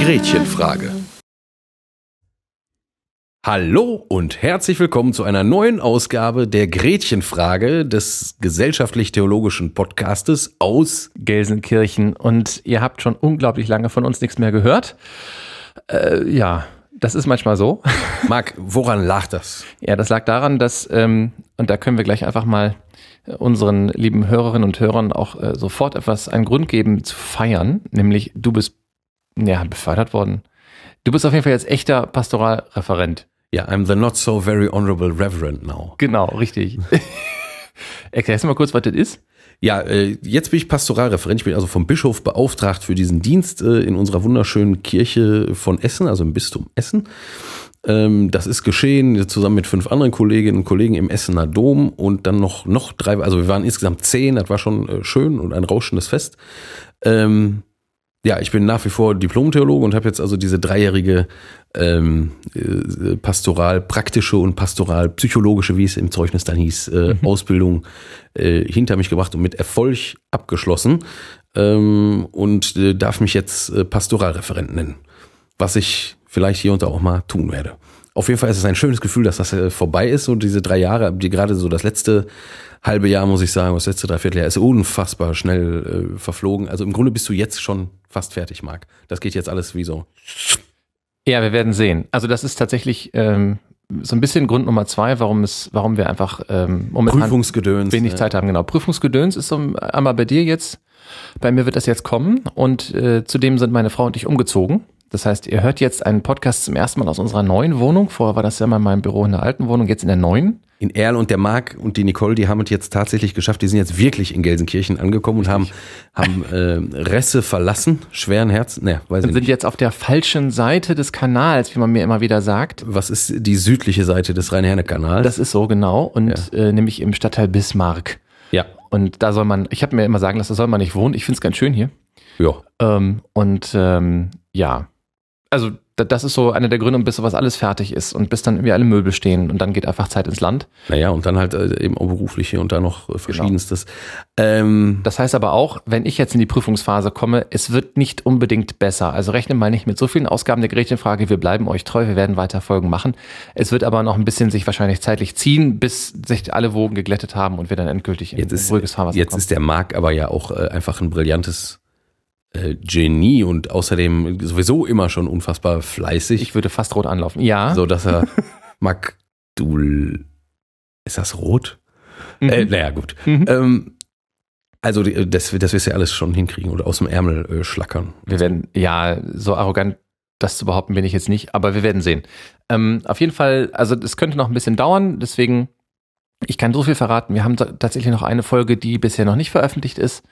Gretchenfrage. Hallo und herzlich willkommen zu einer neuen Ausgabe der Gretchenfrage des gesellschaftlich-theologischen Podcastes aus Gelsenkirchen. Und ihr habt schon unglaublich lange von uns nichts mehr gehört. Äh, ja, das ist manchmal so. Marc, woran lag das? Ja, das lag daran, dass, ähm, und da können wir gleich einfach mal unseren lieben Hörerinnen und Hörern auch äh, sofort etwas einen Grund geben zu feiern, nämlich du bist ja befördert worden. Du bist auf jeden Fall jetzt echter Pastoralreferent. Ja, I'm the not so very honorable reverend now. Genau, richtig. Erklärst du mal kurz, was das ist? Ja, äh, jetzt bin ich Pastoralreferent. Ich bin also vom Bischof beauftragt für diesen Dienst äh, in unserer wunderschönen Kirche von Essen, also im Bistum Essen. Ähm, das ist geschehen zusammen mit fünf anderen Kolleginnen und Kollegen im Essener Dom und dann noch, noch drei, also wir waren insgesamt zehn, das war schon äh, schön und ein rauschendes Fest. Ähm, ja, ich bin nach wie vor Diplom-Theologe und habe jetzt also diese dreijährige ähm, äh, pastoral praktische und pastoral psychologische, wie es im Zeugnis dann hieß, äh, mhm. Ausbildung äh, hinter mich gebracht und mit Erfolg abgeschlossen ähm, und äh, darf mich jetzt äh, Pastoralreferent nennen, was ich vielleicht hier und da auch mal tun werde. Auf jeden Fall ist es ein schönes Gefühl, dass das äh, vorbei ist und diese drei Jahre, die gerade so das letzte halbe Jahr, muss ich sagen, das letzte Dreivierteljahr ist unfassbar schnell äh, verflogen. Also im Grunde bist du jetzt schon fast fertig, Marc. Das geht jetzt alles wie so. Ja, wir werden sehen. Also das ist tatsächlich ähm, so ein bisschen Grund Nummer zwei, warum es, warum wir einfach ähm, momentan Prüfungsgedöns, wenig ne? Zeit haben. Genau, Prüfungsgedöns ist so einmal bei dir jetzt. Bei mir wird das jetzt kommen und äh, zudem sind meine Frau und ich umgezogen. Das heißt, ihr hört jetzt einen Podcast zum ersten Mal aus unserer neuen Wohnung. Vorher war das ja mal in meinem Büro in der alten Wohnung, jetzt in der neuen. In Erl und der Marc und die Nicole, die haben es jetzt tatsächlich geschafft. Die sind jetzt wirklich in Gelsenkirchen angekommen und haben, haben äh, Resse verlassen, schweren Herz. Ne, weiß und sind nicht. jetzt auf der falschen Seite des Kanals, wie man mir immer wieder sagt. Was ist die südliche Seite des Rhein-Herne-Kanals? Das ist so genau und ja. äh, nämlich im Stadtteil Bismarck. Ja. Und da soll man, ich habe mir immer sagen lassen, da soll man nicht wohnen. Ich finde es ganz schön hier. Ja. Ähm, und ähm, ja, also das ist so einer der Gründe, bis sowas alles fertig ist und bis dann irgendwie alle Möbel stehen und dann geht einfach Zeit ins Land. Naja, und dann halt äh, eben auch berufliche und dann noch äh, verschiedenstes. Genau. Ähm das heißt aber auch, wenn ich jetzt in die Prüfungsphase komme, es wird nicht unbedingt besser. Also rechne mal nicht mit so vielen Ausgaben der Gretchenfrage, wir bleiben euch treu, wir werden weiter Folgen machen. Es wird aber noch ein bisschen sich wahrscheinlich zeitlich ziehen, bis sich alle Wogen geglättet haben und wir dann endgültig in jetzt ist, ruhiges Fahrwasser Jetzt kommen. ist der Markt aber ja auch äh, einfach ein brillantes Genie und außerdem sowieso immer schon unfassbar fleißig. Ich würde fast rot anlaufen. Ja. So dass er Mac du ist das rot? Mhm. Äh, naja, gut. Mhm. Ähm, also das, das wirst du ja alles schon hinkriegen oder aus dem Ärmel äh, schlackern. Wir werden, ja, so arrogant das zu behaupten bin ich jetzt nicht, aber wir werden sehen. Ähm, auf jeden Fall, also es könnte noch ein bisschen dauern, deswegen, ich kann so viel verraten. Wir haben tatsächlich noch eine Folge, die bisher noch nicht veröffentlicht ist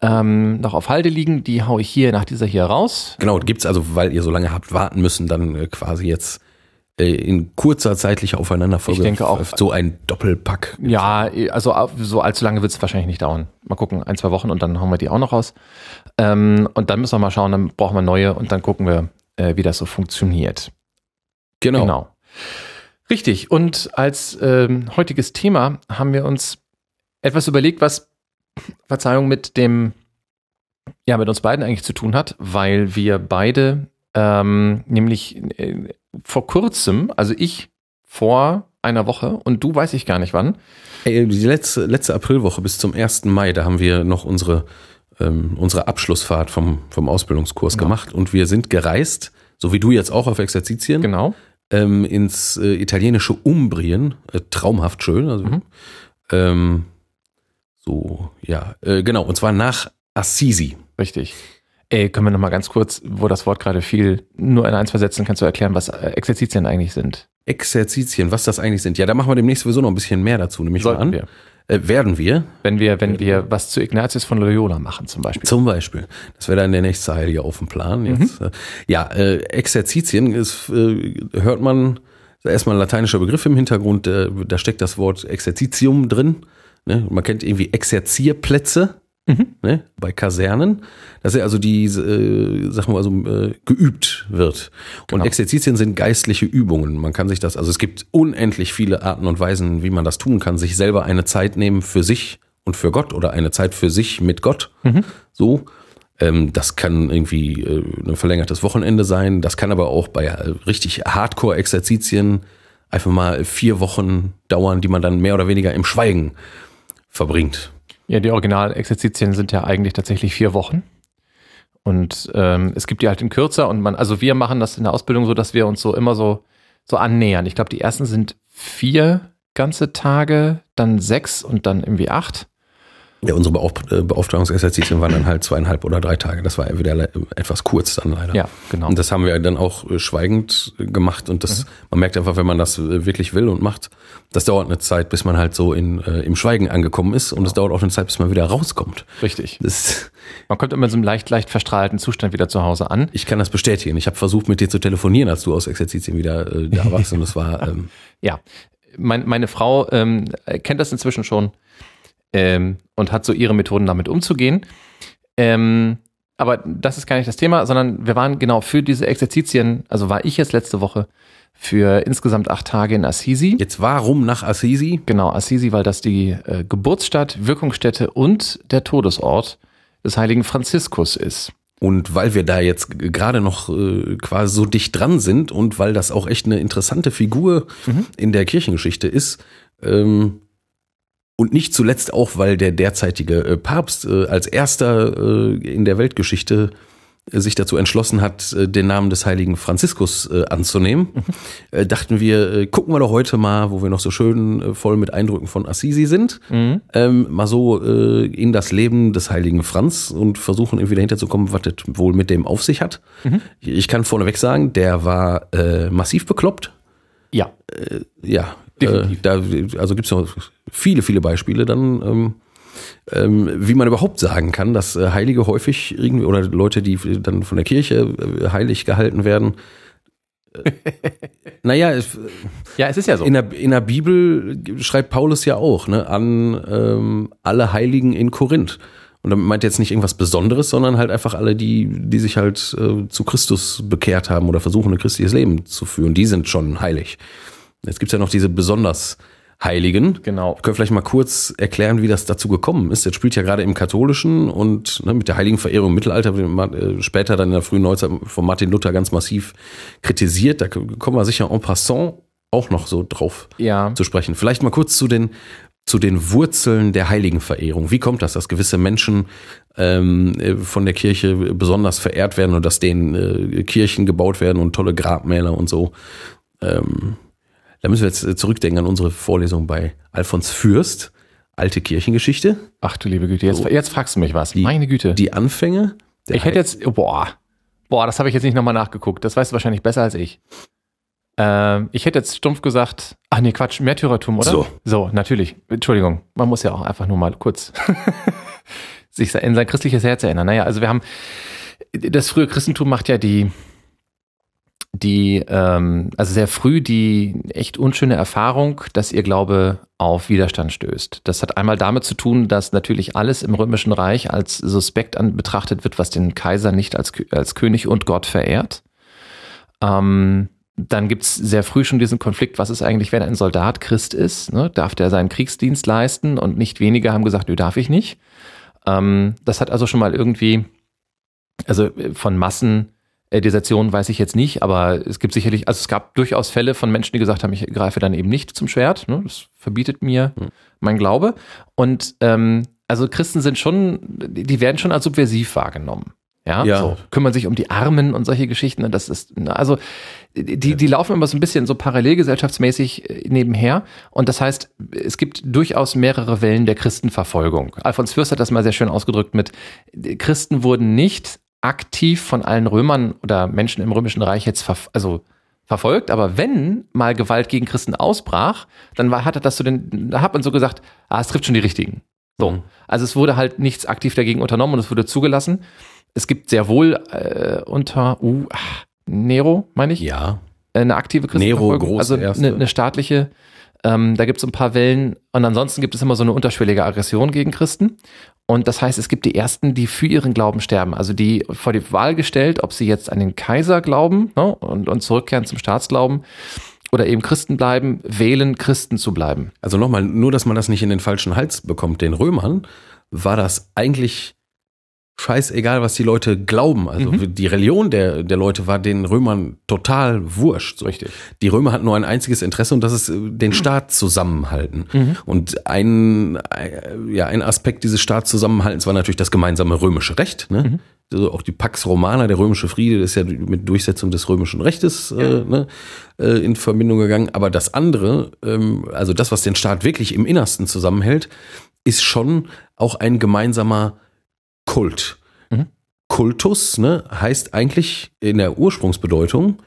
ähm, noch auf Halde liegen. Die haue ich hier nach dieser hier raus. Genau, gibt's also, weil ihr so lange habt warten müssen, dann äh, quasi jetzt äh, in kurzer zeitlicher Aufeinanderfolge. Ich denke auch. So ein Doppelpack. Ja, also so allzu lange wird es wahrscheinlich nicht dauern. Mal gucken, ein, zwei Wochen und dann hauen wir die auch noch raus. Ähm, und dann müssen wir mal schauen, dann brauchen wir neue und dann gucken wir, äh, wie das so funktioniert. Genau. Genau. Richtig. Und als ähm, heutiges Thema haben wir uns etwas überlegt, was Verzeihung, mit dem, ja, mit uns beiden eigentlich zu tun hat, weil wir beide ähm, nämlich äh, vor kurzem, also ich vor einer Woche und du weiß ich gar nicht wann. Hey, die letzte, letzte Aprilwoche bis zum 1. Mai, da haben wir noch unsere, ähm, unsere Abschlussfahrt vom, vom Ausbildungskurs genau. gemacht und wir sind gereist, so wie du jetzt auch auf Exerzitien. Genau. Ähm, ins äh, italienische Umbrien, äh, traumhaft schön. Also, mhm. ähm, so, ja, äh, genau. Und zwar nach Assisi. Richtig. Ey, können wir noch mal ganz kurz, wo das Wort gerade fiel, nur in ein, zwei Sätzen kannst du erklären, was Exerzitien eigentlich sind? Exerzitien, was das eigentlich sind. Ja, da machen wir demnächst sowieso noch ein bisschen mehr dazu, nämlich Sollten mal an. Wir. Äh, werden wir. Wenn wir, wenn wir was zu Ignatius von Loyola machen, zum Beispiel. Zum Beispiel. Das wäre dann der nächste Heilige auf dem Plan. Jetzt, mhm. Ja, äh, Exerzitien ist, äh, hört man, erstmal ein lateinischer Begriff im Hintergrund, äh, da steckt das Wort Exerzitium drin. Ne? Man kennt irgendwie Exerzierplätze. mhm. ne, bei Kasernen, dass er also die, äh, sagen wir also, äh, geübt wird. Genau. Und Exerzitien sind geistliche Übungen. Man kann sich das, also es gibt unendlich viele Arten und Weisen, wie man das tun kann, sich selber eine Zeit nehmen für sich und für Gott oder eine Zeit für sich mit Gott. Mhm. So. Ähm, das kann irgendwie äh, ein verlängertes Wochenende sein. Das kann aber auch bei äh, richtig Hardcore-Exerzitien einfach mal vier Wochen dauern, die man dann mehr oder weniger im Schweigen verbringt. Ja, die Original-Exerzitien sind ja eigentlich tatsächlich vier Wochen. Und ähm, es gibt die halt in kürzer und man, also wir machen das in der Ausbildung so, dass wir uns so immer so, so annähern. Ich glaube, die ersten sind vier ganze Tage, dann sechs und dann irgendwie acht. Ja, unsere Beauf äh, Beauftragungsexerzitien waren dann halt zweieinhalb oder drei Tage. Das war wieder etwas kurz dann leider. Ja, genau. Und das haben wir dann auch äh, schweigend gemacht. Und das, mhm. man merkt einfach, wenn man das äh, wirklich will und macht, das dauert eine Zeit, bis man halt so in, äh, im Schweigen angekommen ist. Und es genau. dauert auch eine Zeit, bis man wieder rauskommt. Richtig. Das, man kommt immer in so einem leicht, leicht verstrahlten Zustand wieder zu Hause an. Ich kann das bestätigen. Ich habe versucht, mit dir zu telefonieren, als du aus Exerzitien wieder äh, da warst. und das war. Ähm, ja. Mein, meine Frau ähm, kennt das inzwischen schon ähm, und hat so ihre Methoden damit umzugehen. Ähm, aber das ist gar nicht das Thema, sondern wir waren genau für diese Exerzitien, also war ich jetzt letzte Woche für insgesamt acht Tage in Assisi. Jetzt warum nach Assisi? Genau, Assisi, weil das die äh, Geburtsstadt, Wirkungsstätte und der Todesort des heiligen Franziskus ist. Und weil wir da jetzt gerade noch äh, quasi so dicht dran sind und weil das auch echt eine interessante Figur mhm. in der Kirchengeschichte ist, ähm, und nicht zuletzt auch, weil der derzeitige äh, Papst äh, als erster äh, in der Weltgeschichte sich dazu entschlossen hat, den Namen des heiligen Franziskus anzunehmen, mhm. dachten wir, gucken wir doch heute mal, wo wir noch so schön voll mit Eindrücken von Assisi sind, mhm. ähm, mal so in das Leben des heiligen Franz und versuchen irgendwie dahinter zu kommen, was das wohl mit dem auf sich hat. Mhm. Ich kann vorneweg sagen, der war äh, massiv bekloppt. Ja. Äh, ja. Äh, da, also gibt es noch viele, viele Beispiele dann, ähm, ähm, wie man überhaupt sagen kann, dass äh, Heilige häufig irgendwie oder Leute, die dann von der Kirche äh, heilig gehalten werden, äh, naja, es, ja, es ist ja so. In der, in der Bibel schreibt Paulus ja auch ne, an ähm, alle Heiligen in Korinth. Und damit meint er jetzt nicht irgendwas Besonderes, sondern halt einfach alle, die, die sich halt äh, zu Christus bekehrt haben oder versuchen, ein christliches Leben zu führen. Die sind schon heilig. Jetzt gibt's ja noch diese besonders Heiligen. Genau. Wir können vielleicht mal kurz erklären, wie das dazu gekommen ist. Jetzt spielt ja gerade im Katholischen und ne, mit der heiligen Verehrung im Mittelalter, äh, später dann in der frühen Neuzeit von Martin Luther ganz massiv kritisiert. Da kommen wir sicher en passant auch noch so drauf ja. zu sprechen. Vielleicht mal kurz zu den zu den Wurzeln der Heiligenverehrung. Wie kommt das, dass gewisse Menschen ähm, äh, von der Kirche besonders verehrt werden und dass denen äh, Kirchen gebaut werden und tolle Grabmäler und so? Ähm, da müssen wir jetzt äh, zurückdenken an unsere Vorlesung bei Alfons Fürst, alte Kirchengeschichte. Ach du liebe Güte, jetzt, so. jetzt fragst du mich was. Die, Meine Güte. Die Anfänge. Ich hätte jetzt, boah, boah, das habe ich jetzt nicht nochmal nachgeguckt. Das weißt du wahrscheinlich besser als ich. Ähm, ich hätte jetzt stumpf gesagt, ach nee, Quatsch, Märtyrertum, oder? So. So, natürlich. Entschuldigung, man muss ja auch einfach nur mal kurz sich in sein christliches Herz erinnern. Naja, also wir haben, das frühe Christentum macht ja die, die, ähm, also sehr früh die echt unschöne Erfahrung, dass ihr Glaube auf Widerstand stößt. Das hat einmal damit zu tun, dass natürlich alles im Römischen Reich als suspekt an, betrachtet wird, was den Kaiser nicht als, als König und Gott verehrt. Ähm, dann gibt's sehr früh schon diesen Konflikt, was ist eigentlich, wenn ein Soldat Christ ist? Ne? Darf der seinen Kriegsdienst leisten? Und nicht wenige haben gesagt, nö, darf ich nicht. Ähm, das hat also schon mal irgendwie, also äh, von Massen äh, Desertion weiß ich jetzt nicht, aber es gibt sicherlich, also es gab durchaus Fälle von Menschen, die gesagt haben, ich greife dann eben nicht zum Schwert. Ne? Das verbietet mir mhm. mein Glaube. Und ähm, also Christen sind schon, die werden schon als subversiv wahrgenommen. Ja, ja. So, kümmern sich um die Armen und solche Geschichten. Und das ist, also die, die laufen immer so ein bisschen so parallelgesellschaftsmäßig äh, nebenher. Und das heißt, es gibt durchaus mehrere Wellen der Christenverfolgung. Alfons Fürst hat das mal sehr schön ausgedrückt mit, Christen wurden nicht aktiv von allen Römern oder Menschen im Römischen Reich jetzt ver also verfolgt, aber wenn mal Gewalt gegen Christen ausbrach, dann war, hat er das so den, da hat man so gesagt, ah, es trifft schon die richtigen. So. Mhm. Also es wurde halt nichts aktiv dagegen unternommen und es wurde zugelassen. Es gibt sehr wohl äh, unter uh, Nero, meine ich. Ja. Eine aktive Christenverfolgung. Nero, groß also eine, eine staatliche Ähm, da gibt es ein paar Wellen und ansonsten gibt es immer so eine unterschwellige Aggression gegen Christen. Und das heißt, es gibt die Ersten, die für ihren Glauben sterben. Also die vor die Wahl gestellt, ob sie jetzt an den Kaiser glauben ne, und, und zurückkehren zum Staatsglauben oder eben Christen bleiben, wählen, Christen zu bleiben. Also nochmal, nur dass man das nicht in den falschen Hals bekommt. Den Römern war das eigentlich scheißegal, was die Leute glauben. Also Mhm. die Religion der, der Leute war den Römern total wurscht. Richtig. Die Römer hatten nur ein einziges Interesse und das ist äh, den Staat zusammenhalten. Mhm. Und ein, äh, ja, ein Aspekt dieses Staatszusammenhaltens war natürlich das gemeinsame römische Recht. Ne? Mhm. Also auch die Pax Romana, der römische Friede, das ist ja mit Durchsetzung des römischen Rechtes äh, ne, äh, in Verbindung gegangen. Aber das andere, ähm, also das, was den Staat wirklich im Innersten zusammenhält, ist schon auch ein gemeinsamer Kult. Mhm. Kultus ne, heißt eigentlich in der Ursprungsbedeutung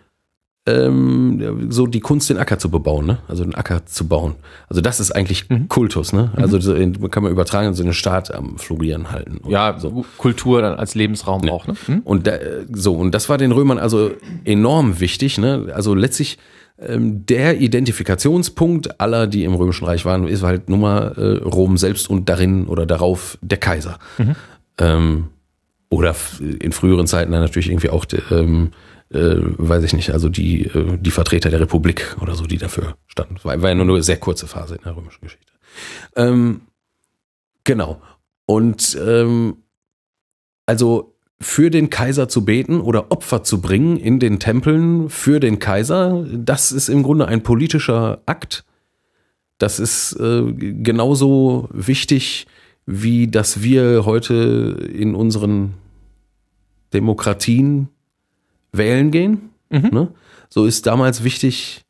ähm, so die Kunst, den Acker zu bebauen, ne? also den Acker zu bauen. Also das ist eigentlich Mhm. Kultus. Ne? Also so in- kann man übertragen, so einen Staat am Florieren halten. Ja, so. Kultur dann als Lebensraum Ja. auch. Ne? Hm? Und da, so, und das war den Römern also enorm wichtig. Ne? Also letztlich ähm, der Identifikationspunkt aller, die im Römischen Reich waren, ist halt nun mal äh, Rom selbst und darin oder darauf der Kaiser. Ähm, oder in früheren Zeiten dann natürlich irgendwie auch, ähm, äh, weiß ich nicht, also die, äh, die Vertreter der Republik oder so, die dafür standen. War, war ja nur eine sehr kurze Phase in der römischen Geschichte. Ähm, genau. Und ähm, also für den Kaiser zu beten oder Opfer zu bringen in den Tempeln für den Kaiser, das ist im Grunde ein politischer Akt. Das ist äh, genauso wichtig, wie dass wir heute in unseren Demokratien wählen gehen. Mhm. Ne? So ist damals wichtig,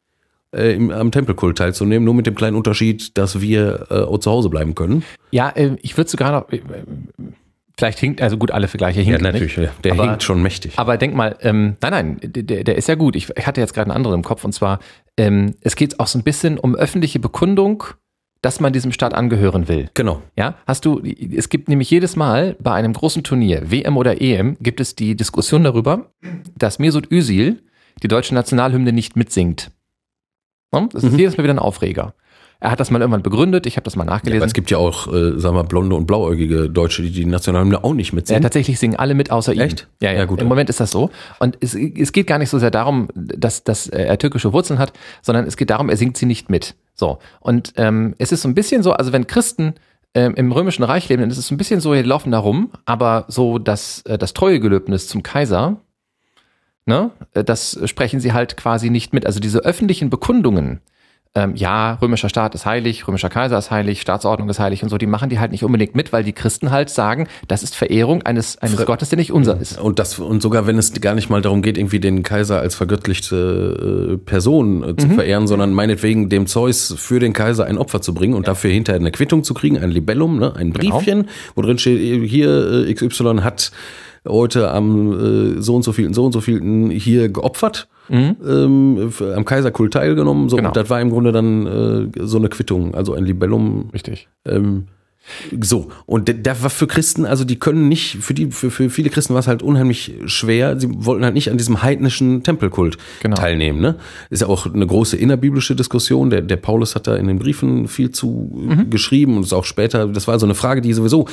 äh, im, am Tempelkult teilzunehmen, nur mit dem kleinen Unterschied, dass wir äh, auch zu Hause bleiben können. Ja, äh, ich würde sogar noch, äh, vielleicht hinkt, also gut, alle Vergleiche hinken. nicht. ja. Der Aber- hinkt schon mächtig. Aber denk mal, ähm, nein, nein, der, der ist ja gut. Ich, ich hatte jetzt gerade einen anderen im Kopf und zwar, ähm, es geht auch so ein bisschen um öffentliche Bekundung, dass man diesem Staat angehören will. genau. Ja, hast du, es gibt nämlich jedes Mal bei einem großen Turnier, WM oder EM, gibt es die Diskussion darüber, dass Mesut Özil die deutsche Nationalhymne nicht mitsingt. Ne? Das ist Mhm. jedes Mal wieder ein Aufreger. Er hat das mal irgendwann begründet, ich habe das mal Ja, aber nachgelesen. es gibt ja auch, äh, sagen wir, blonde und blauäugige Deutsche, die die Nationalhymne auch nicht Ja, mitsingen. tatsächlich singen alle mit außer ihm. Echt? Ja, ja, Ja, gut. Im Moment ist das so. Und es, es geht gar nicht so sehr darum, dass, dass er türkische Wurzeln hat, sondern es geht darum, er singt sie nicht mit. So. Und ähm, es ist so ein bisschen so, also wenn Christen ähm, im Römischen Reich leben, dann ist es so ein bisschen so, die laufen da rum, aber so das, äh, das Treuegelöbnis zum Kaiser, ne, äh, das sprechen sie halt quasi nicht mit. Also diese öffentlichen Bekundungen, ähm, ja, römischer Staat ist heilig, römischer Kaiser ist heilig, Staatsordnung ist heilig und so, die machen die halt nicht unbedingt mit, weil die Christen halt sagen, das ist Verehrung eines, eines Fre- Gottes, der nicht unser ist. Und das, und sogar wenn es gar nicht mal darum geht, irgendwie den Kaiser als vergöttlichte äh, Person äh, Mhm. zu verehren, sondern meinetwegen dem Zeus für den Kaiser ein Opfer zu bringen und dafür hinterher eine Quittung zu kriegen, ein Libellum, ne, ein Genau. Briefchen, wo drin steht, hier äh, XY hat heute am äh, so und so vielen, so und so vielen hier geopfert, ähm, f- am Kaiserkult teilgenommen. So, Mhm. Genau. und das war im Grunde dann äh, so eine Quittung, also ein Libellum Richtig. ähm, so, und da war für Christen, also die können nicht, für die, für, für viele Christen war es halt unheimlich schwer. Sie wollten halt nicht an diesem heidnischen Tempelkult Genau. teilnehmen. Ne? Ist ja auch eine große innerbiblische Diskussion. Der, der Paulus hat da in den Briefen viel zu äh, geschrieben und ist auch später, das war so eine Frage, die sowieso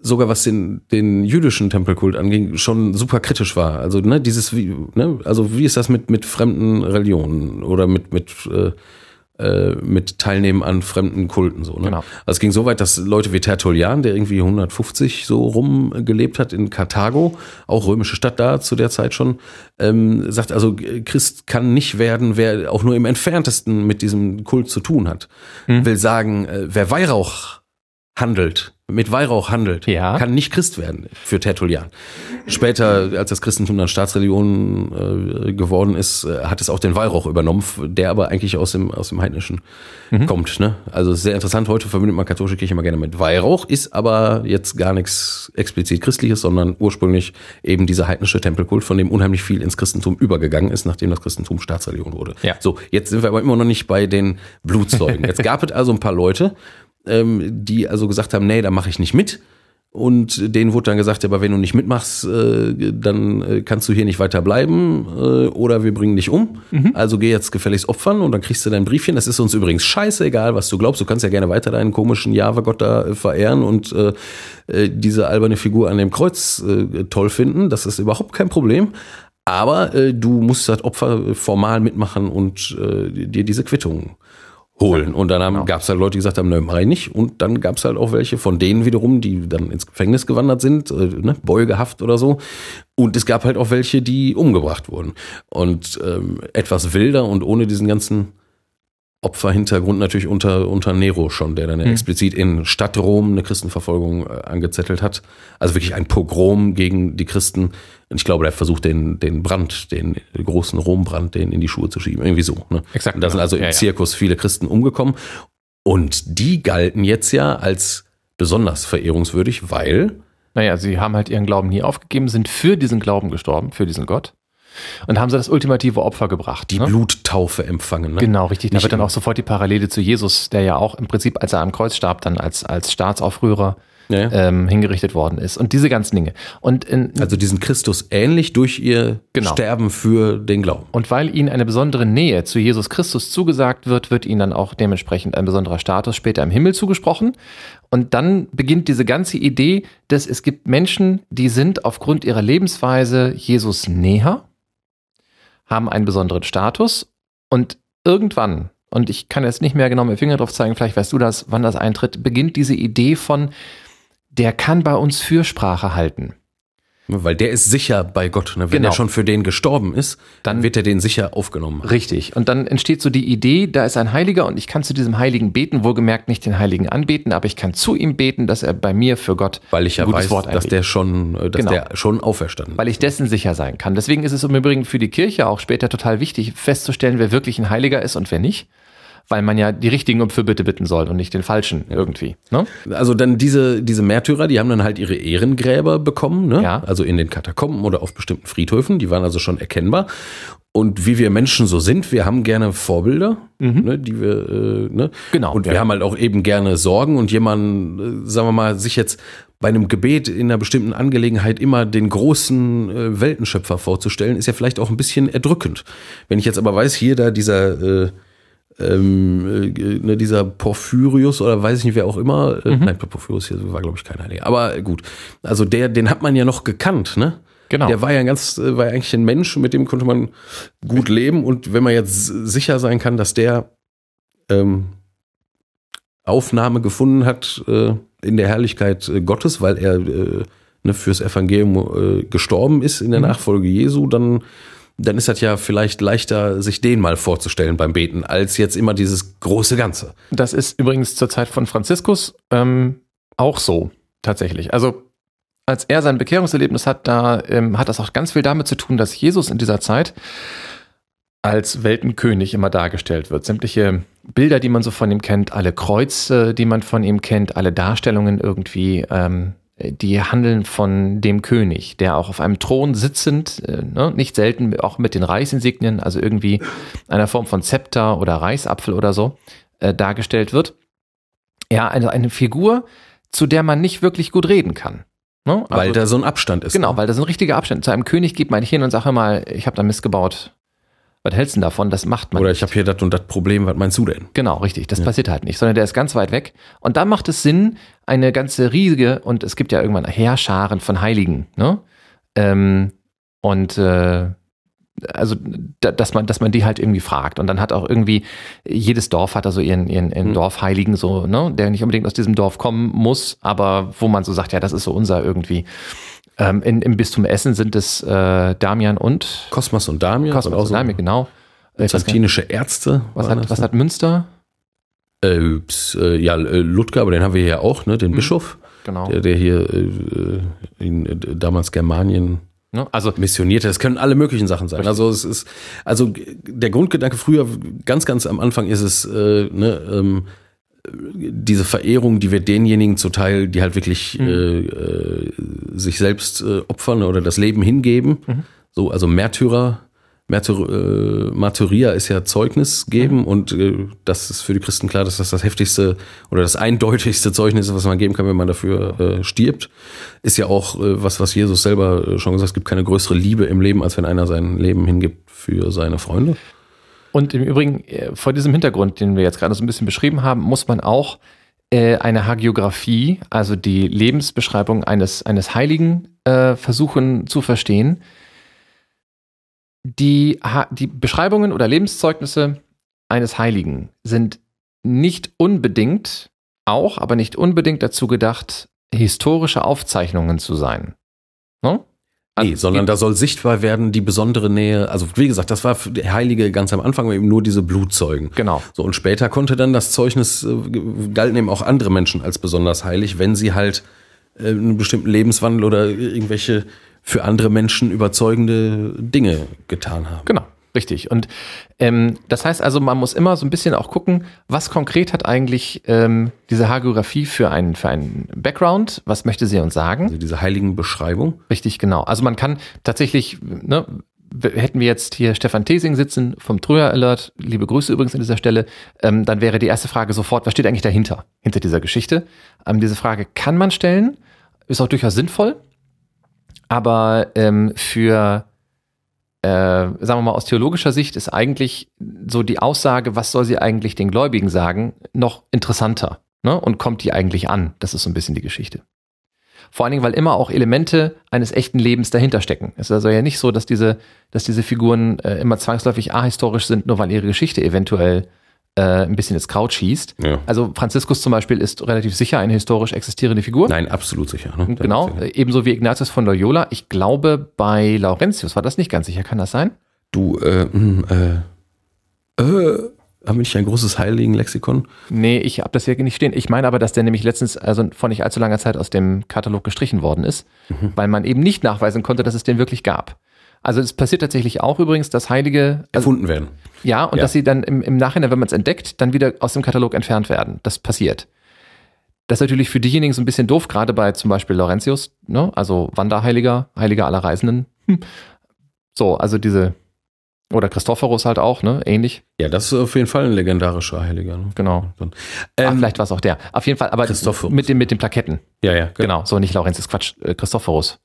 sogar was den, den jüdischen Tempelkult anging, schon super kritisch war. Also, ne, dieses, wie, ne, also wie ist das mit, mit fremden Religionen oder mit, mit, äh, äh, mit Teilnehmen an fremden Kulten so. Ne? Genau. Also es ging so weit, dass Leute wie Tertullian, der irgendwie 150 so rumgelebt hat in Karthago, auch römische Stadt da zu der Zeit schon, ähm, sagt also, Christ kann nicht werden, wer auch nur im entferntesten mit diesem Kult zu tun hat. Hm. Will sagen, äh, wer Weihrauch handelt, mit Weihrauch handelt, Ja. kann nicht Christ werden für Tertullian. Später, als das Christentum dann Staatsreligion äh, geworden ist, äh, hat es auch den Weihrauch übernommen, der aber eigentlich aus dem, aus dem Heidnischen Mhm. kommt. Ne? Also sehr interessant, heute verbindet man katholische Kirche immer gerne mit Weihrauch, ist aber jetzt gar nichts explizit Christliches, sondern ursprünglich eben dieser heidnische Tempelkult, von dem unheimlich viel ins Christentum übergegangen ist, nachdem das Christentum Staatsreligion wurde. Ja. So, jetzt sind wir aber immer noch nicht bei den Blutzeugen. Jetzt gab es also ein paar Leute, ähm, die also gesagt haben, nee, da mache ich nicht mit. Und denen wurde dann gesagt, aber wenn du nicht mitmachst, äh, dann äh, kannst du hier nicht weiter bleiben äh, oder wir bringen dich um. Mhm. Also geh jetzt gefälligst opfern und dann kriegst du dein Briefchen. Das ist uns übrigens scheißegal, was du glaubst. Du kannst ja gerne weiter deinen komischen Java-Gott da äh, verehren und äh, diese alberne Figur an dem Kreuz toll finden. Das ist überhaupt kein Problem. Aber du musst das Opfer formal mitmachen und dir diese Quittung holen. Und dann genau. gab es halt Leute, die gesagt haben, nö, mach ich nicht. Und dann gab es halt auch welche von denen wiederum, die dann ins Gefängnis gewandert sind, äh, ne, Beugehaft oder so. Und es gab halt auch welche, die umgebracht wurden. Und ähm, etwas wilder und ohne diesen ganzen Opferhintergrund natürlich unter, unter Nero schon, der dann ja mhm. explizit in Stadtrom eine Christenverfolgung äh, angezettelt hat. Also wirklich ein Pogrom gegen die Christen. Und ich glaube, der versucht den, den Brand, den großen Rombrand, den in die Schuhe zu schieben. Irgendwie so. Ne? Exakt. Und da sind also im ja, Zirkus viele Christen umgekommen. Und die galten jetzt ja als besonders verehrungswürdig, weil. Naja, sie haben halt ihren Glauben nie aufgegeben, sind für diesen Glauben gestorben, für diesen Gott. Und haben sie das ultimative Opfer gebracht. Die ne? Bluttaufe empfangen. Ne? Genau, richtig. Da wird dann auch sofort die Parallele zu Jesus, der ja auch im Prinzip, als er am Kreuz starb, dann als, als Staatsaufrührer ja, ja. Ähm, hingerichtet worden ist. Und diese ganzen Dinge. Und in, also diesen Christus ähnlich durch ihr genau. Sterben für den Glauben. Und weil ihnen eine besondere Nähe zu Jesus Christus zugesagt wird, wird ihnen dann auch dementsprechend ein besonderer Status später im Himmel zugesprochen. Und dann beginnt diese ganze Idee, dass es gibt Menschen, die sind aufgrund ihrer Lebensweise Jesus näher haben einen besonderen Status und irgendwann, und ich kann jetzt nicht mehr genau mit dem Finger drauf zeigen, vielleicht weißt du das, wann das eintritt, beginnt diese Idee von, der kann bei uns Fürsprache halten. Weil der ist sicher bei Gott. Ne? Wenn genau. er schon für den gestorben ist, dann wird er den sicher aufgenommen. Richtig. Und dann entsteht so die Idee, da ist ein Heiliger und ich kann zu diesem Heiligen beten, wohlgemerkt nicht den Heiligen anbeten, aber ich kann zu ihm beten, dass er bei mir für Gott Weil ich ja weiß, Wort dass der schon, äh, dass genau. der schon auferstanden Weil ich dessen sicher sein kann. Deswegen ist es im Übrigen für die Kirche auch später total wichtig, festzustellen, wer wirklich ein Heiliger ist und wer nicht weil man ja die richtigen um Fürbitte bitten soll und nicht den falschen irgendwie. Ne? Also dann diese, diese Märtyrer, die haben dann halt ihre Ehrengräber bekommen, ne? ja. also in den Katakomben oder auf bestimmten Friedhöfen, die waren also schon erkennbar. Und wie wir Menschen so sind, wir haben gerne Vorbilder, mhm. ne, die wir, äh, ne? Genau. Und wir ja. haben halt auch eben gerne Sorgen und jemand, äh, sagen wir mal, sich jetzt bei einem Gebet in einer bestimmten Angelegenheit immer den großen äh, Weltenschöpfer vorzustellen, ist ja vielleicht auch ein bisschen erdrückend. Wenn ich jetzt aber weiß, hier da dieser äh, ähm, äh, ne, dieser Porphyrius oder weiß ich nicht, wer auch immer, äh, mhm. nein, Porphyrius hier war, glaube ich, kein Heiliger. Aber gut, also der, den hat man ja noch gekannt, ne? Genau. Der war ja ganz, äh, war ja eigentlich ein Mensch, mit dem konnte man gut leben. Und wenn man jetzt sicher sein kann, dass der ähm, Aufnahme gefunden hat äh, in der Herrlichkeit äh, Gottes, weil er äh, ne, fürs Evangelium gestorben ist in der mhm. Nachfolge Jesu, dann dann ist das ja vielleicht leichter, sich den mal vorzustellen beim Beten, als jetzt immer dieses große Ganze. Das ist übrigens zur Zeit von Franziskus ähm, auch so, tatsächlich. Also als er sein Bekehrungserlebnis hat, da ähm, hat das auch ganz viel damit zu tun, dass Jesus in dieser Zeit als Weltenkönig immer dargestellt wird. Sämtliche Bilder, die man so von ihm kennt, alle Kreuze, die man von ihm kennt, alle Darstellungen irgendwie ähm, die handeln von dem König, der auch auf einem Thron sitzend, äh, ne, nicht selten auch mit den Reichsinsignien, also irgendwie einer Form von Zepter oder Reichsapfel oder so, äh, dargestellt wird. Ja, eine, eine Figur, zu der man nicht wirklich gut reden kann. Ne? Also, weil da so ein Abstand ist. Genau, ne? weil da so ein richtiger Abstand. Zu einem König geht man nicht hin und sagt mal, ich habe da Mist gebaut was hältst du davon? Das macht man. Oder ich habe hier das und das Problem, was meinst du denn? Genau, richtig. Das ja. passiert halt nicht, sondern der ist ganz weit weg. Und da macht es Sinn, eine ganze riesige, und es gibt ja irgendwann Heerscharen von Heiligen, ne? Ähm, und äh, also dass man, dass man die halt irgendwie fragt. Und dann hat auch irgendwie, jedes Dorf hat da so ihren, ihren, ihren mhm. Dorfheiligen, so, ne, der nicht unbedingt aus diesem Dorf kommen muss, aber wo man so sagt, ja, das ist so unser irgendwie. Ähm, in, Im Bistum Essen sind es äh, Damian und Kosmos und Damian. Kosmos und, und Damian, genau. Byzantinische Ärzte. Was hat, was hat Münster? Äh, äh, ja, äh, Ludger, aber den haben wir hier auch, ne, den mhm. Bischof. Genau. Der, der hier äh, in, äh, damals Germanien Ne? Also missionierte, das können alle möglichen Sachen sein. Richtig. Also es ist, also der Grundgedanke früher, ganz, ganz am Anfang ist es, äh, ne, ähm, diese Verehrung, die wird denjenigen zuteil, die halt wirklich mhm. äh, äh, sich selbst äh, opfern oder das Leben hingeben. Mhm. So, also Märtyrer Martyr, äh, Martyria ist ja Zeugnis geben und äh, das ist für die Christen klar, dass das das heftigste oder das eindeutigste Zeugnis ist, was man geben kann, wenn man dafür äh, stirbt. Ist ja auch äh, was, was Jesus selber äh, schon gesagt hat, es gibt keine größere Liebe im Leben, als wenn einer sein Leben hingibt für seine Freunde. Und im Übrigen, äh, vor diesem Hintergrund, den wir jetzt gerade so ein bisschen beschrieben haben, muss man auch äh, eine Hagiografie, also die Lebensbeschreibung eines, eines Heiligen, äh, versuchen zu verstehen. Die, die Beschreibungen oder Lebenszeugnisse eines Heiligen sind nicht unbedingt auch, aber nicht unbedingt dazu gedacht, historische Aufzeichnungen zu sein. Ne? Nee, sondern da soll sichtbar werden die besondere Nähe. Also wie gesagt, das war für die Heilige ganz am Anfang eben nur diese Blutzeugen. Genau. So und später konnte dann das Zeugnis äh, galten eben auch andere Menschen als besonders heilig, wenn sie halt äh, einen bestimmten Lebenswandel oder irgendwelche für andere Menschen überzeugende Dinge getan haben. Genau, richtig. Und ähm, das heißt also, man muss immer so ein bisschen auch gucken, was konkret hat eigentlich ähm, diese Hagiografie für einen, für einen Background, was möchte sie uns sagen? Also diese heiligen Beschreibung. Richtig, genau. Also man kann tatsächlich, ne, hätten wir jetzt hier Stefan Tesing sitzen vom Tröer Alert, liebe Grüße übrigens an dieser Stelle, ähm, dann wäre die erste Frage sofort, was steht eigentlich dahinter, hinter dieser Geschichte? Ähm, diese Frage kann man stellen, ist auch durchaus sinnvoll, aber ähm, für, äh, sagen wir mal, aus theologischer Sicht ist eigentlich so die Aussage, was soll sie eigentlich den Gläubigen sagen, noch interessanter. Ne? Und kommt die eigentlich an? Das ist so ein bisschen die Geschichte. Vor allen Dingen, weil immer auch Elemente eines echten Lebens dahinter stecken. Es ist also ja nicht so, dass diese, dass diese Figuren äh, immer zwangsläufig ahistorisch sind, nur weil ihre Geschichte eventuell ein bisschen ins Kraut schießt. Ja. Also Franziskus zum Beispiel ist relativ sicher eine historisch existierende Figur. Nein, absolut sicher. Ne? Genau, äh, ebenso wie Ignatius von Loyola. Ich glaube, bei Laurentius war das nicht ganz sicher. Kann das sein? Du, äh, mh, äh, äh, haben wir nicht ein großes Heiligenlexikon? Nee, ich habe das hier nicht stehen. Ich meine aber, dass der nämlich letztens, also vor nicht allzu langer Zeit aus dem Katalog gestrichen worden ist, weil man eben nicht nachweisen konnte, dass es den wirklich gab. Also es passiert tatsächlich auch übrigens, dass Heilige, also, Erfunden werden. ja, und Ja. dass sie dann im, im Nachhinein, wenn man es entdeckt, dann wieder aus dem Katalog entfernt werden. Das passiert. Das ist natürlich für diejenigen so ein bisschen doof, gerade bei zum Beispiel Laurentius, ne? also Wanderheiliger, Heiliger aller Reisenden. Hm. So, also diese, oder Christophorus halt auch, ne? ähnlich, Ja, das ist auf jeden Fall ein legendarischer Heiliger. Ne? genau. Ah, Ähm, vielleicht war es auch der. Auf jeden Fall, aber Christophorus. mit, dem, mit den Plaketten. ja, ja, Genau, so nicht Laurentius, Quatsch, äh, Christophorus.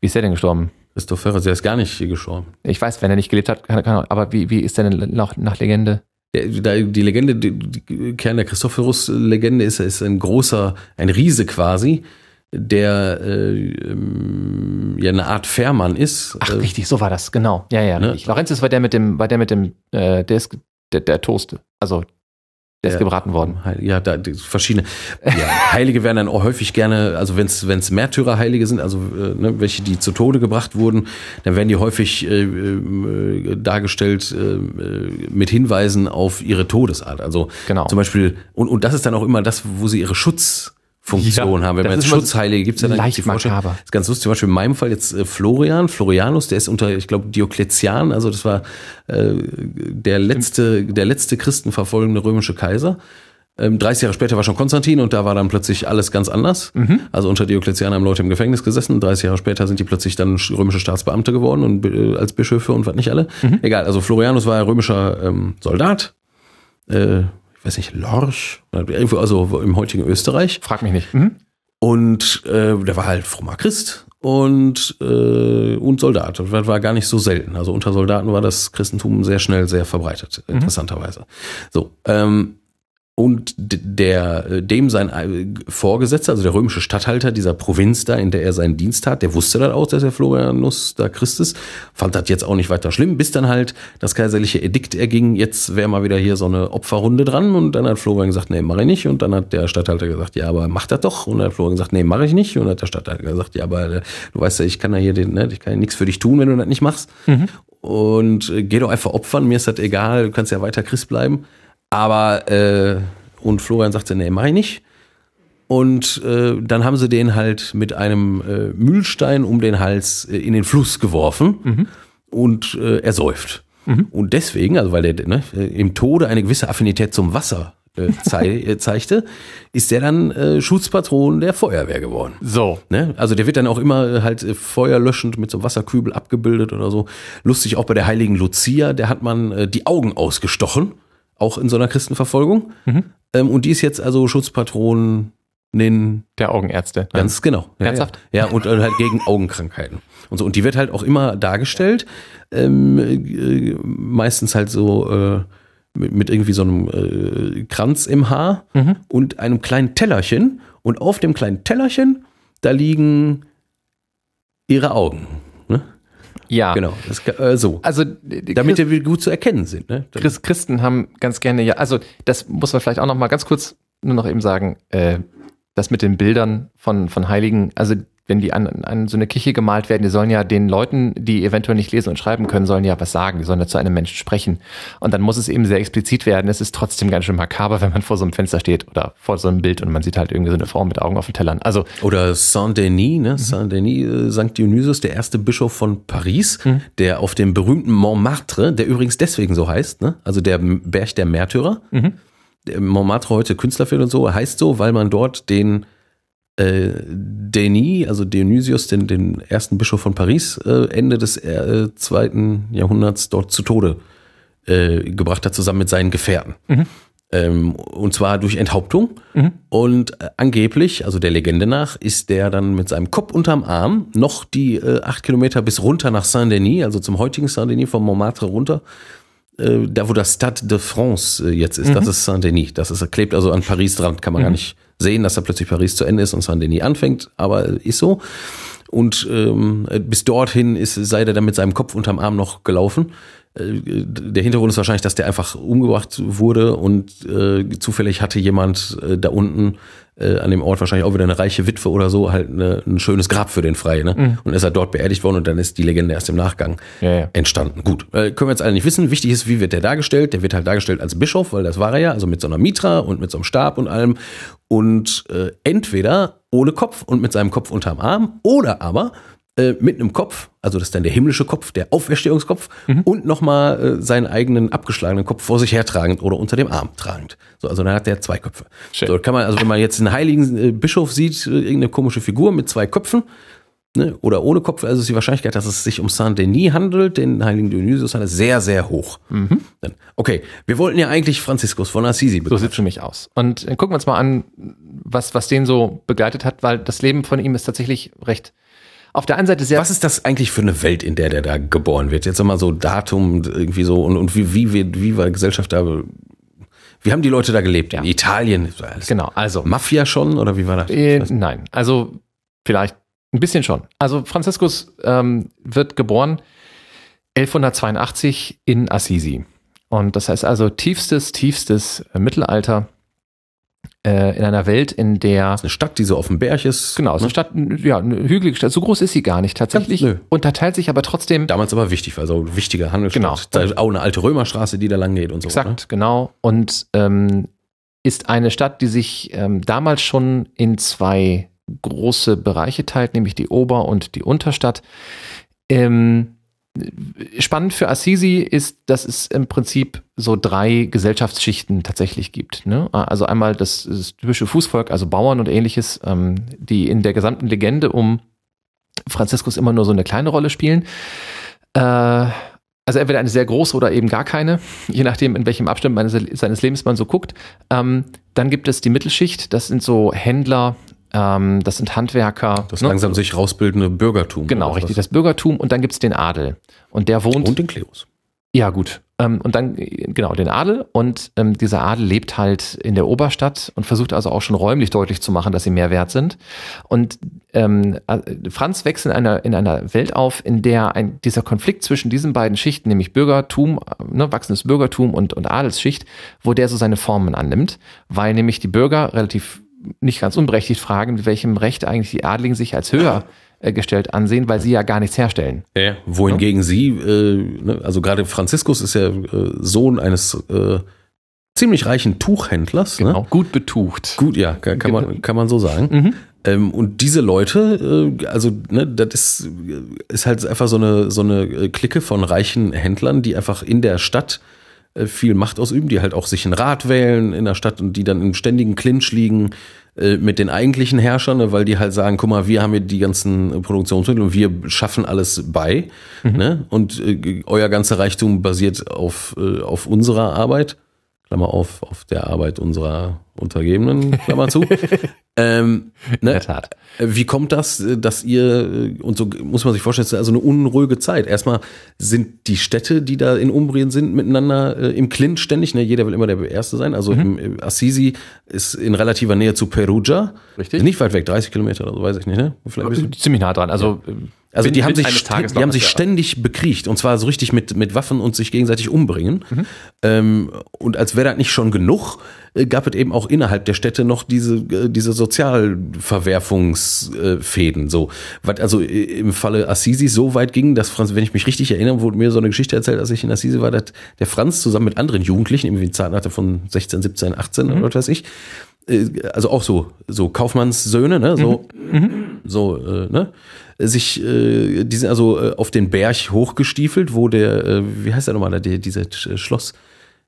Wie ist der denn gestorben? Christopherus, der ist gar nicht hier gestorben. Ich weiß, wenn er nicht gelebt hat, kann, kann, aber wie, wie ist der denn nach, nach Legende? Die Legende, die, die Kern der Christophorus-Legende ist, ist ein großer, ein Riese quasi, der äh, ähm, ja eine Art Fährmann ist. Ach, äh, richtig, so war das, genau. Ja, ja, ne? richtig. Laurentius war der mit dem, war der mit dem, äh, der ist, der, der Toast, also, der ist Der- gebraten worden. Ja, da verschiedene. Ja, Heilige werden dann auch häufig gerne, also wenn es Märtyrerheilige sind, also äh, ne, welche die zu Tode gebracht wurden, dann werden die häufig äh, äh, dargestellt äh, mit Hinweisen auf ihre Todesart. Also Genau. zum Beispiel und und das ist dann auch immer das, wo sie ihre Schutzfunktion Ja, haben. Wenn das man jetzt Schutzheilige gibt es ja dann leicht makaber. ist ganz lustig, zum Beispiel in meinem Fall jetzt äh, Florian, Florianus, der ist unter, ich glaube, Diokletian, also das war äh, der letzte, der letzte christenverfolgende römische Kaiser. Ähm, 30 Jahre später war schon Konstantin und da war dann plötzlich alles ganz anders. Also unter Diokletian haben Leute im Gefängnis gesessen. 30 Jahre später sind die plötzlich dann römische Staatsbeamte geworden und äh, als Bischöfe und was nicht alle. Egal, also Florianus war ein römischer ähm, Soldat. Äh, weiß nicht, irgendwo, also im heutigen Österreich. Frag mich nicht. Mhm. Und äh, der war halt frommer Christ und, äh, und Soldat. Und das war gar nicht so selten. Also unter Soldaten war das Christentum sehr schnell sehr verbreitet, interessanterweise. So, ähm, und der, äh, dem sein äh, Vorgesetzter, also der römische Statthalter dieser Provinz da, in der er seinen Dienst hat, der wusste dann auch, dass der Florianus da Christ ist, fand das jetzt auch nicht weiter schlimm, bis dann halt das kaiserliche Edikt erging, jetzt wäre mal wieder hier so eine Opferrunde dran und dann hat Florian gesagt, nee, mache ich nicht. Und dann hat der Statthalter gesagt, ja, aber mach das doch. Und dann hat Florian gesagt, nee, mache ich nicht. Und dann hat der Statthalter gesagt, ja, aber äh, du weißt ja, ich kann ja hier den, ne, ich kann ja nichts für dich tun, wenn du das nicht machst. Und äh, geh doch einfach opfern, mir ist das egal, du kannst ja weiter Christ bleiben. Aber, äh, und Florian sagte, nee, mach ich nicht. Und äh, dann haben sie den halt mit einem äh, Mühlstein um den Hals äh, in den Fluss geworfen und äh, er säuft. Und deswegen, also weil der ne, im Tode eine gewisse Affinität zum Wasser äh, zei äh, zeigte, ist der dann äh, Schutzpatron der Feuerwehr geworden. So. Ne? Also der wird dann auch immer halt äh, feuerlöschend mit so einem Wasserkübel abgebildet oder so. Lustig auch bei der heiligen Lucia, der hat man äh, die Augen ausgestochen, auch in so einer Christenverfolgung. Mhm. Ähm, und die ist jetzt also Schutzpatronin Der Augenärzte. Ganz genau. Ja, Ernsthaft? Ja, ja und äh, halt gegen Augenkrankheiten. Und so. Und die wird halt auch immer dargestellt. Ähm, äh, meistens halt so äh, mit, mit irgendwie so einem äh, Kranz im Haar Mhm. und einem kleinen Tellerchen. Und auf dem kleinen Tellerchen, da liegen ihre Augen. Ja. Genau. Das, äh, so. Also Damit Christ- die gut zu erkennen sind. Ne? Christ, Christen haben ganz gerne, ja, also das muss man vielleicht auch noch mal ganz kurz nur noch eben sagen, äh, das mit den Bildern von, von Heiligen, also wenn die an, an so eine Kirche gemalt werden, die sollen ja den Leuten, die eventuell nicht lesen und schreiben können, sollen ja was sagen, die sollen ja zu einem Menschen sprechen. Und dann muss es eben sehr explizit werden. Es ist trotzdem ganz schön makaber, wenn man vor so einem Fenster steht oder vor so einem Bild und man sieht halt irgendwie so eine Frau mit Augen auf den Tellern. Also Oder Saint-Denis, Mhm. ne? Saint-Denis, äh, St. Dionysius, der erste Bischof von Paris, Mhm. der auf dem berühmten Montmartre, der übrigens deswegen so heißt, ne? Also der Berg der Märtyrer. Mhm. Montmartre heute Künstlerviertel und so, heißt so, weil man dort den äh, Denis, also Dionysius, den, den ersten Bischof von Paris, äh, Ende des äh, zweiten Jahrhunderts dort zu Tode äh, gebracht hat, zusammen mit seinen Gefährten. Ähm, und zwar durch Enthauptung. Und äh, angeblich, also der Legende nach, ist der dann mit seinem Kopf unterm Arm noch die äh, acht Kilometer bis runter nach Saint-Denis, also zum heutigen Saint-Denis vom Montmartre runter, äh, da wo das Stade de France äh, jetzt ist, das ist Saint-Denis. Das ist, klebt also an Paris dran, kann man gar nicht sehen, dass da plötzlich Paris zu Ende ist und Saint-Denis anfängt, aber ist so. Und ähm, bis dorthin ist, sei der dann mit seinem Kopf unterm Arm noch gelaufen. Äh, Der Hintergrund ist wahrscheinlich, dass der einfach umgebracht wurde und äh, zufällig hatte jemand äh, da unten äh, an dem Ort wahrscheinlich auch wieder eine reiche Witwe oder so halt eine, ein schönes Grab für den frei. Ne? Und ist er dort beerdigt worden und dann ist die Legende erst im Nachgang Ja, ja. entstanden. Gut, äh, können wir jetzt alle nicht wissen. Wichtig ist, wie wird der dargestellt? Der wird halt dargestellt als Bischof, weil das war er ja, also mit so einer Mitra und mit so einem Stab und allem. Und äh, entweder ohne Kopf und mit seinem Kopf unterm Arm oder aber äh, mit einem Kopf, also das ist dann der himmlische Kopf, der Auferstehungskopf und nochmal äh, seinen eigenen abgeschlagenen Kopf vor sich hertragend oder unter dem Arm tragend. So, also dann hat der zwei Köpfe. Schön. So kann man, also wenn man jetzt einen heiligen äh, Bischof sieht, äh, irgendeine komische Figur mit zwei Köpfen, ne, oder ohne Kopf, also ist die Wahrscheinlichkeit, dass es sich um Saint-Denis handelt, den heiligen Dionysius, handelt, sehr, sehr hoch. Dann, okay, wir wollten ja eigentlich Franziskus von Assisi So bekommen. sieht es für mich aus. Und äh, gucken wir uns mal an, was, was den so begleitet hat, weil das Leben von ihm ist tatsächlich recht. Auf der einen Seite sehr. Was ist das eigentlich für eine Welt, in der der da geboren wird? Jetzt mal so Datum irgendwie so und, und wie, wie, wie, wie war die Gesellschaft da? Wie haben die Leute da gelebt? In Italien? Alles Genau, also. Mafia schon oder wie war das? Äh, nein, also vielleicht ein bisschen schon. Also Franziskus ähm, wird geboren 1182 in Assisi. Und das heißt also tiefstes, tiefstes Mittelalter in einer Welt, in der Eine Stadt, die so auf dem Berg ist. Genau, es ist eine Stadt, ja, eine hügelige Stadt. So groß ist sie gar nicht tatsächlich. Nö. Unterteilt sich aber trotzdem. Damals aber wichtig, weil so eine wichtige Handelsstadt. Genau. Ist auch eine alte Römerstraße, die da lang geht und so. Exakt, Ne? genau. Und ähm, ist eine Stadt, die sich ähm, damals schon in zwei große Bereiche teilt, nämlich die Ober- und die Unterstadt. Ähm, spannend für Assisi ist, dass es im Prinzip so drei Gesellschaftsschichten tatsächlich gibt. Ne? Also einmal das, das typische Fußvolk, also Bauern und ähnliches, ähm, die in der gesamten Legende um Franziskus immer nur so eine kleine Rolle spielen. Äh, also entweder eine sehr große oder eben gar keine, je nachdem, in welchem Abstand meines, seines Lebens man so guckt. Ähm, dann gibt es die Mittelschicht, das sind so Händler, ähm, das sind Handwerker. Das ne? langsam sich rausbildende Bürgertum. Genau, richtig, was? das Bürgertum und dann gibt es den Adel. Und der wohnt. Und den Klerus. Ja, gut. Ähm, und dann, genau, den Adel. Und ähm, dieser Adel lebt halt in der Oberstadt und versucht also auch schon räumlich deutlich zu machen, dass sie mehr wert sind. Und ähm, äh, Franz wächst in einer, in einer Welt auf, in der ein, dieser Konflikt zwischen diesen beiden Schichten, nämlich Bürgertum, ne, wachsendes Bürgertum und, und Adelsschicht, wo der so seine Formen annimmt, weil nämlich die Bürger relativ nicht ganz unberechtigt fragen, mit welchem Recht eigentlich die Adligen sich als höher äh, gestellt ansehen, weil sie ja gar nichts herstellen. Ja, wohingegen sie, äh, ne, also gerade Franziskus ist ja äh, Sohn eines äh, ziemlich reichen Tuchhändlers. Genau, Ne? gut betucht. Gut, ja, kann, kann, man, kann man so sagen. Mhm. Ähm, und diese Leute, äh, also ne, das ist, ist halt einfach so eine, so eine äh, Clique von reichen Händlern, die einfach in der Stadt viel Macht ausüben, die halt auch sich einen Rat wählen in der Stadt und die dann im ständigen Clinch liegen äh, mit den eigentlichen Herrschern, ne, weil die halt sagen, guck mal, wir haben hier die ganzen Produktionsmittel und wir schaffen alles bei. Mhm. Ne? Und äh, euer ganzer Reichtum basiert auf, äh, auf unserer Arbeit. Klammer auf, auf der Arbeit unserer Untergebenen, Klammer zu. ähm, ne? In der Tat. Wie kommt das, dass ihr, und so muss man sich vorstellen, also eine unruhige Zeit. Erstmal sind die Städte, die da in Umbrien sind, miteinander äh, im Clinch ständig. Ne? Jeder will immer der Erste sein. Also mhm. im, Assisi ist in relativer Nähe zu Perugia. Richtig. Nicht weit weg, 30 Kilometer oder so, weiß ich nicht. Ne? Ziemlich nah dran. Also ja. Also die haben sich, die haben sich ständig bekriegt und zwar so richtig mit, mit Waffen und sich gegenseitig umbringen. Mhm. Ähm, und als wäre das nicht schon genug, äh, gab es eben auch innerhalb der Städte noch diese, äh, diese Sozialverwerfungsfäden. So, was also im Falle Assisi so weit ging, dass Franz, wenn ich mich richtig erinnere, wurde mir so eine Geschichte erzählt, als ich in Assisi war, dass der Franz zusammen mit anderen Jugendlichen, irgendwie Zahnarter von 16, 17, 18 mhm. oder was weiß ich, äh, also auch so, so Kaufmannssöhne, ne, so, mhm. mhm. so, äh, ne, sich, äh, die sind also äh, auf den Berg hochgestiefelt, wo der, äh, wie heißt der nochmal, der, diese Schloss,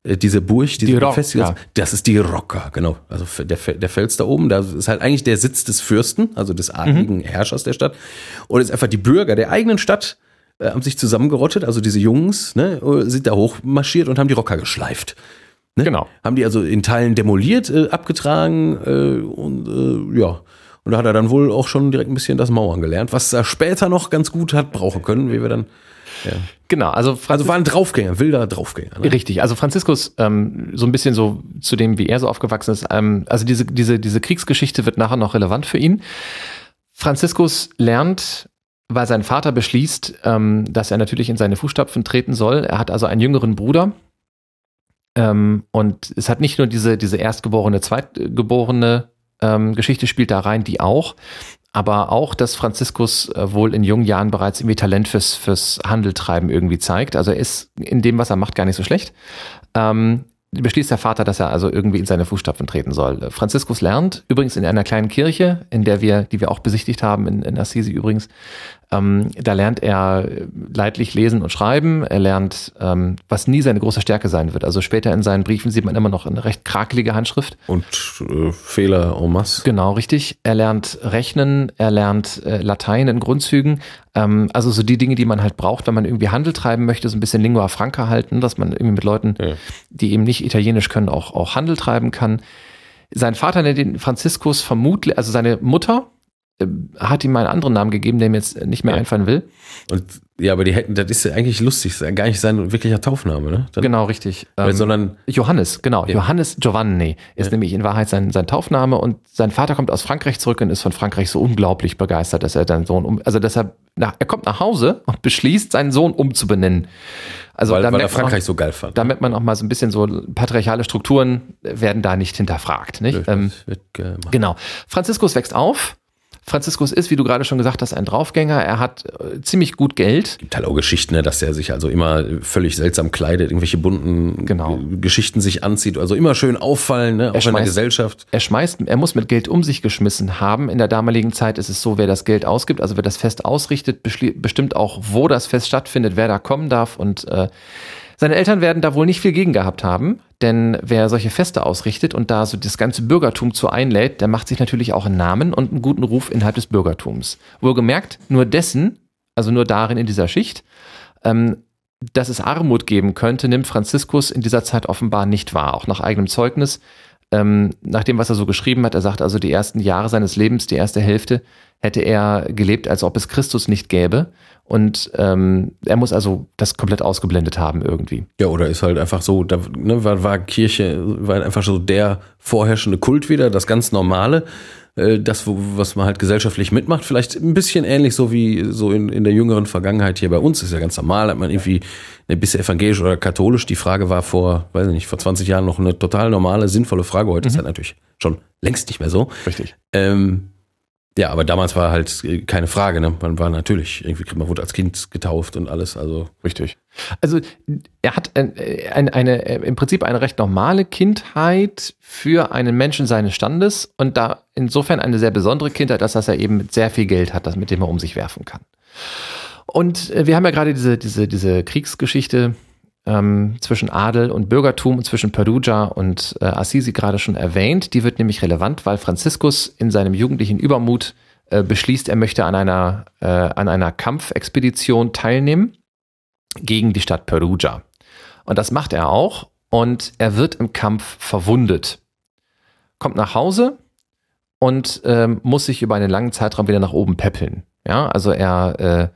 äh, diese Burg, diese die Befestigung, das ist die Rocca, genau. Also der, der Fels da oben, da ist halt eigentlich der Sitz des Fürsten, also des adligen mhm. Herrschers der Stadt. Und jetzt einfach die Bürger der eigenen Stadt äh, haben sich zusammengerottet, also diese Jungs, ne, sind da hochmarschiert und haben die Rocker geschleift. Ne? Genau. Haben die also in Teilen demoliert, äh, abgetragen äh, und äh, ja. Und da hat er dann wohl auch schon direkt ein bisschen das Mauern gelernt, was er später noch ganz gut hat brauchen können, wie wir dann. Ja. Genau, also Franzis also war ein Draufgänger, wilder Draufgänger. Ne? Richtig, also Franziskus ähm, so ein bisschen so zu dem, wie er so aufgewachsen ist. Ähm, also diese diese diese Kriegsgeschichte wird nachher noch relevant für ihn. Franziskus lernt weil sein Vater beschließt, ähm, dass er natürlich in seine Fußstapfen treten soll. Er hat also einen jüngeren Bruder, ähm, und es hat nicht nur diese, diese erstgeborene, zweitgeborene ähm, Geschichte spielt da rein, die auch, aber auch, dass Franziskus äh, wohl in jungen Jahren bereits irgendwie Talent fürs, fürs Handeltreiben irgendwie zeigt. Also er ist in dem, was er macht, gar nicht so schlecht. Ähm, beschließt der Vater, dass er also irgendwie in seine Fußstapfen treten soll. Franziskus lernt übrigens in einer kleinen Kirche, in der wir, die wir auch besichtigt haben, in, in Assisi übrigens, ähm, da lernt er leidlich lesen und schreiben. Er lernt, ähm, was nie seine große Stärke sein wird. Also später in seinen Briefen sieht man immer noch eine recht krakelige Handschrift. Und äh, Fehler en masse. Genau, richtig. Er lernt Rechnen, er lernt äh, Latein in Grundzügen. Ähm, also so die Dinge, die man halt braucht, wenn man irgendwie Handel treiben möchte, so ein bisschen Lingua Franca halten, dass man irgendwie mit Leuten, ja. die eben nicht Italienisch können, auch, auch Handel treiben kann. Sein Vater nennt ihn Franziskus vermutlich, also seine Mutter, äh, hat ihm einen anderen Namen gegeben, der mir jetzt nicht mehr ja. einfallen will. Und ja, aber die hätten, das ist ja eigentlich lustig, ist ja gar nicht sein wirklicher Taufname, ne? Dann, genau, richtig. Ähm, sondern Johannes, genau. Ja. Johannes Giovanni ist ja. nämlich in Wahrheit sein, sein Taufname und sein Vater kommt aus Frankreich zurück und ist von Frankreich so unglaublich begeistert, dass er seinen Sohn um, also deshalb, nach, er kommt nach Hause und beschließt, seinen Sohn umzubenennen. Also weil, weil er Frankreich auch, so geil fand. Damit man auch mal so ein bisschen so patriarchale Strukturen werden da nicht hinterfragt, nicht? Ähm, genau. Franziskus wächst auf Franziskus ist, wie du gerade schon gesagt hast, ein Draufgänger. Er hat äh, ziemlich gut Geld. Gibt halt auch Geschichten, ne, dass er sich also immer völlig seltsam kleidet, irgendwelche bunten genau. Geschichten sich anzieht. Also immer schön auffallen, ne, auch schmeißt, in der Gesellschaft. Er schmeißt, er muss mit Geld um sich geschmissen haben. In der damaligen Zeit ist es so, wer das Geld ausgibt, also wer das Fest ausrichtet, bestimmt auch, wo das Fest stattfindet, wer da kommen darf und äh, seine Eltern werden da wohl nicht viel gegen gehabt haben, denn wer solche Feste ausrichtet und da so das ganze Bürgertum zu einlädt, der macht sich natürlich auch einen Namen und einen guten Ruf innerhalb des Bürgertums. Wohlgemerkt, nur dessen, also nur darin in dieser Schicht, ähm, dass es Armut geben könnte, nimmt Franziskus in dieser Zeit offenbar nicht wahr, auch nach eigenem Zeugnis. Ähm, nach dem, was er so geschrieben hat, er sagt also, die ersten Jahre seines Lebens, die erste Hälfte, hätte er gelebt, als ob es Christus nicht gäbe. Und ähm, er muss also das komplett ausgeblendet haben irgendwie. Ja, oder ist halt einfach so, da ne, war, war Kirche, war einfach so der vorherrschende Kult wieder, das ganz Normale, äh, das, was man halt gesellschaftlich mitmacht. Vielleicht ein bisschen ähnlich so wie so in, in der jüngeren Vergangenheit hier bei uns, ist ja ganz normal, hat man irgendwie ein bisschen evangelisch oder katholisch. Die Frage war vor, weiß ich nicht, vor 20 Jahren noch eine total normale, sinnvolle Frage. Heute mhm. ist halt natürlich schon längst nicht mehr so. Richtig. Ähm, ja, aber damals war halt äh, keine Frage, ne? Man war natürlich, irgendwie, man wurde als Kind getauft und alles, also. Richtig. Also, er hat ein, ein, eine, im Prinzip eine recht normale Kindheit für einen Menschen seines Standes und da insofern eine sehr besondere Kindheit, dass er eben sehr viel Geld hat, mit dem er um sich werfen kann. Und äh, wir haben ja gerade diese, diese, diese Kriegsgeschichte ähm, zwischen Adel und Bürgertum und zwischen Perugia und äh, Assisi gerade schon erwähnt. Die wird nämlich relevant, weil Franziskus in seinem jugendlichen Übermut äh, beschließt, er möchte an einer, äh, an einer Kampfexpedition teilnehmen gegen die Stadt Perugia. Und das macht er auch und er wird im Kampf verwundet. Kommt nach Hause und ähm, muss sich über einen langen Zeitraum wieder nach oben peppeln. Ja, also er, äh,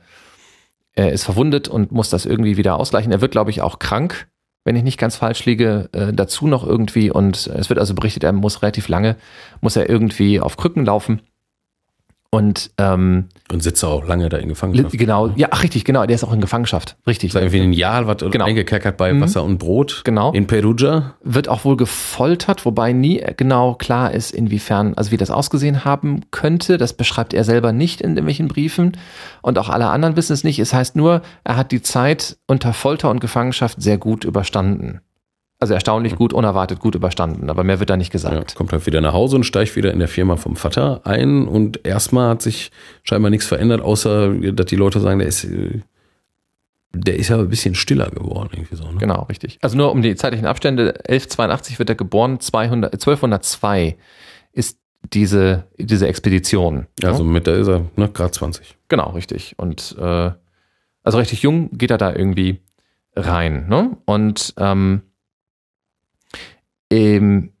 er ist verwundet und muss das irgendwie wieder ausgleichen. Er wird, glaube ich, auch krank, wenn ich nicht ganz falsch liege, äh, dazu noch irgendwie. Und es wird also berichtet, er muss relativ lange, muss er irgendwie auf Krücken laufen. Und, ähm, und sitzt auch lange da in Gefangenschaft. Genau, ja, ach, richtig, genau, der ist auch in Gefangenschaft. Richtig. Ist irgendwie ein Jahr was genau. eingekerkert bei mhm. Wasser und Brot. Genau. In Perugia. Wird auch wohl gefoltert, wobei nie genau klar ist, inwiefern, also wie das ausgesehen haben könnte. Das beschreibt er selber nicht in irgendwelchen Briefen. Und auch alle anderen wissen es nicht. Es heißt nur, er hat die Zeit unter Folter und Gefangenschaft sehr gut überstanden. Also erstaunlich gut, unerwartet gut überstanden, aber mehr wird da nicht gesagt. Ja, kommt halt wieder nach Hause und steigt wieder in der Firma vom Vater ein und erstmal hat sich scheinbar nichts verändert, außer dass die Leute sagen, der ist, der ist ja ein bisschen stiller geworden. Irgendwie so, ne? Genau, richtig. Also nur um die zeitlichen Abstände, 1182 wird er geboren, 200, 1202 ist diese, diese Expedition. Also mit der ist er ne, gerade 20. Genau, richtig. Und äh, also richtig jung geht er da irgendwie rein. Ne? Und ähm, ähm,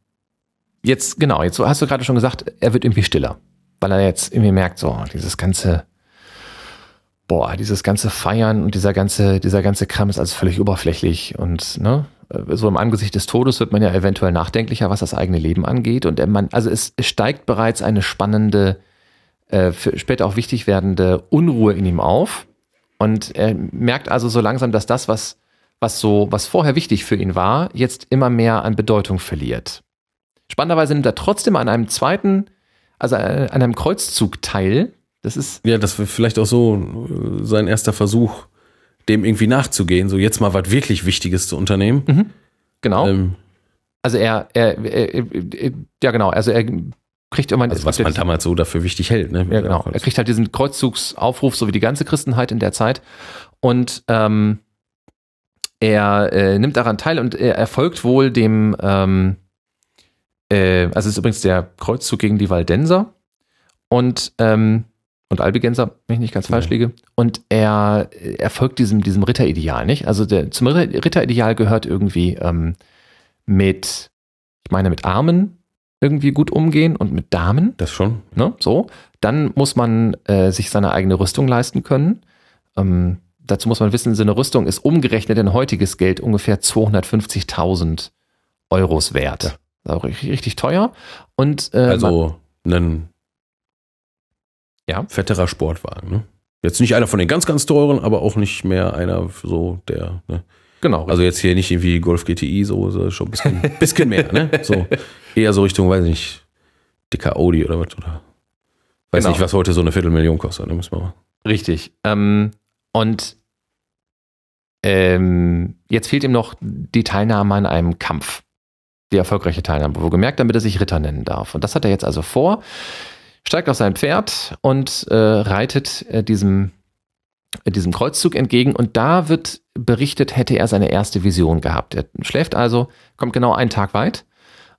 jetzt, genau, jetzt hast du gerade schon gesagt, er wird irgendwie stiller, weil er jetzt irgendwie merkt, so, dieses ganze, boah, dieses ganze Feiern und dieser ganze, dieser ganze Kram ist also völlig oberflächlich und, ne, so im Angesicht des Todes wird man ja eventuell nachdenklicher, was das eigene Leben angeht und man, also es steigt bereits eine spannende, äh, später auch wichtig werdende Unruhe in ihm auf und er merkt also so langsam, dass das, was was so, was vorher wichtig für ihn war, jetzt immer mehr an Bedeutung verliert. Spannenderweise nimmt er trotzdem an einem zweiten, also an einem Kreuzzug teil. Das ist. Ja, das wäre vielleicht auch so äh, sein erster Versuch, dem irgendwie nachzugehen, so jetzt mal was wirklich Wichtiges zu unternehmen. Mhm, genau. Ähm, also er, er, er, er, ja genau, also er kriegt immer also was man damals so dafür wichtig hält, ne? Ja, genau. Er kriegt halt diesen Kreuzzugsaufruf, so wie die ganze Christenheit in der Zeit. Und ähm, er äh, nimmt daran teil und er erfolgt wohl dem, ähm, äh, also es ist übrigens der Kreuzzug gegen die Waldenser und, ähm, und Albigenser, wenn ich nicht ganz falsch liege. Und er erfolgt diesem, diesem Ritterideal, nicht? Also der, zum Ritterideal gehört irgendwie ähm, mit, ich meine, mit Armen irgendwie gut umgehen und mit Damen. Das schon. Ne? So. Dann muss man äh, sich seine eigene Rüstung leisten können. Ähm, dazu muss man wissen, so eine Rüstung ist umgerechnet in heutiges Geld ungefähr 250.000 Euros wert. Ja. Also richtig, richtig teuer. Und, äh, also ein ja? fetterer Sportwagen. Ne? Jetzt nicht einer von den ganz, ganz teuren, aber auch nicht mehr einer so der. Ne? Genau. Also jetzt hier nicht irgendwie Golf GTI, so, so schon ein bisschen, bisschen mehr. Ne? So eher so Richtung, weiß ich nicht, dicker Audi oder was oder weiß genau. nicht, was heute so eine Viertelmillion kostet. Ne? Müssen wir mal. Richtig. Ähm, und ähm, jetzt fehlt ihm noch die Teilnahme an einem Kampf. Die erfolgreiche Teilnahme, wo gemerkt, damit er sich Ritter nennen darf. Und das hat er jetzt also vor, steigt auf sein Pferd und äh, reitet äh, diesem, äh, diesem Kreuzzug entgegen. Und da wird berichtet, hätte er seine erste Vision gehabt. Er schläft also, kommt genau einen Tag weit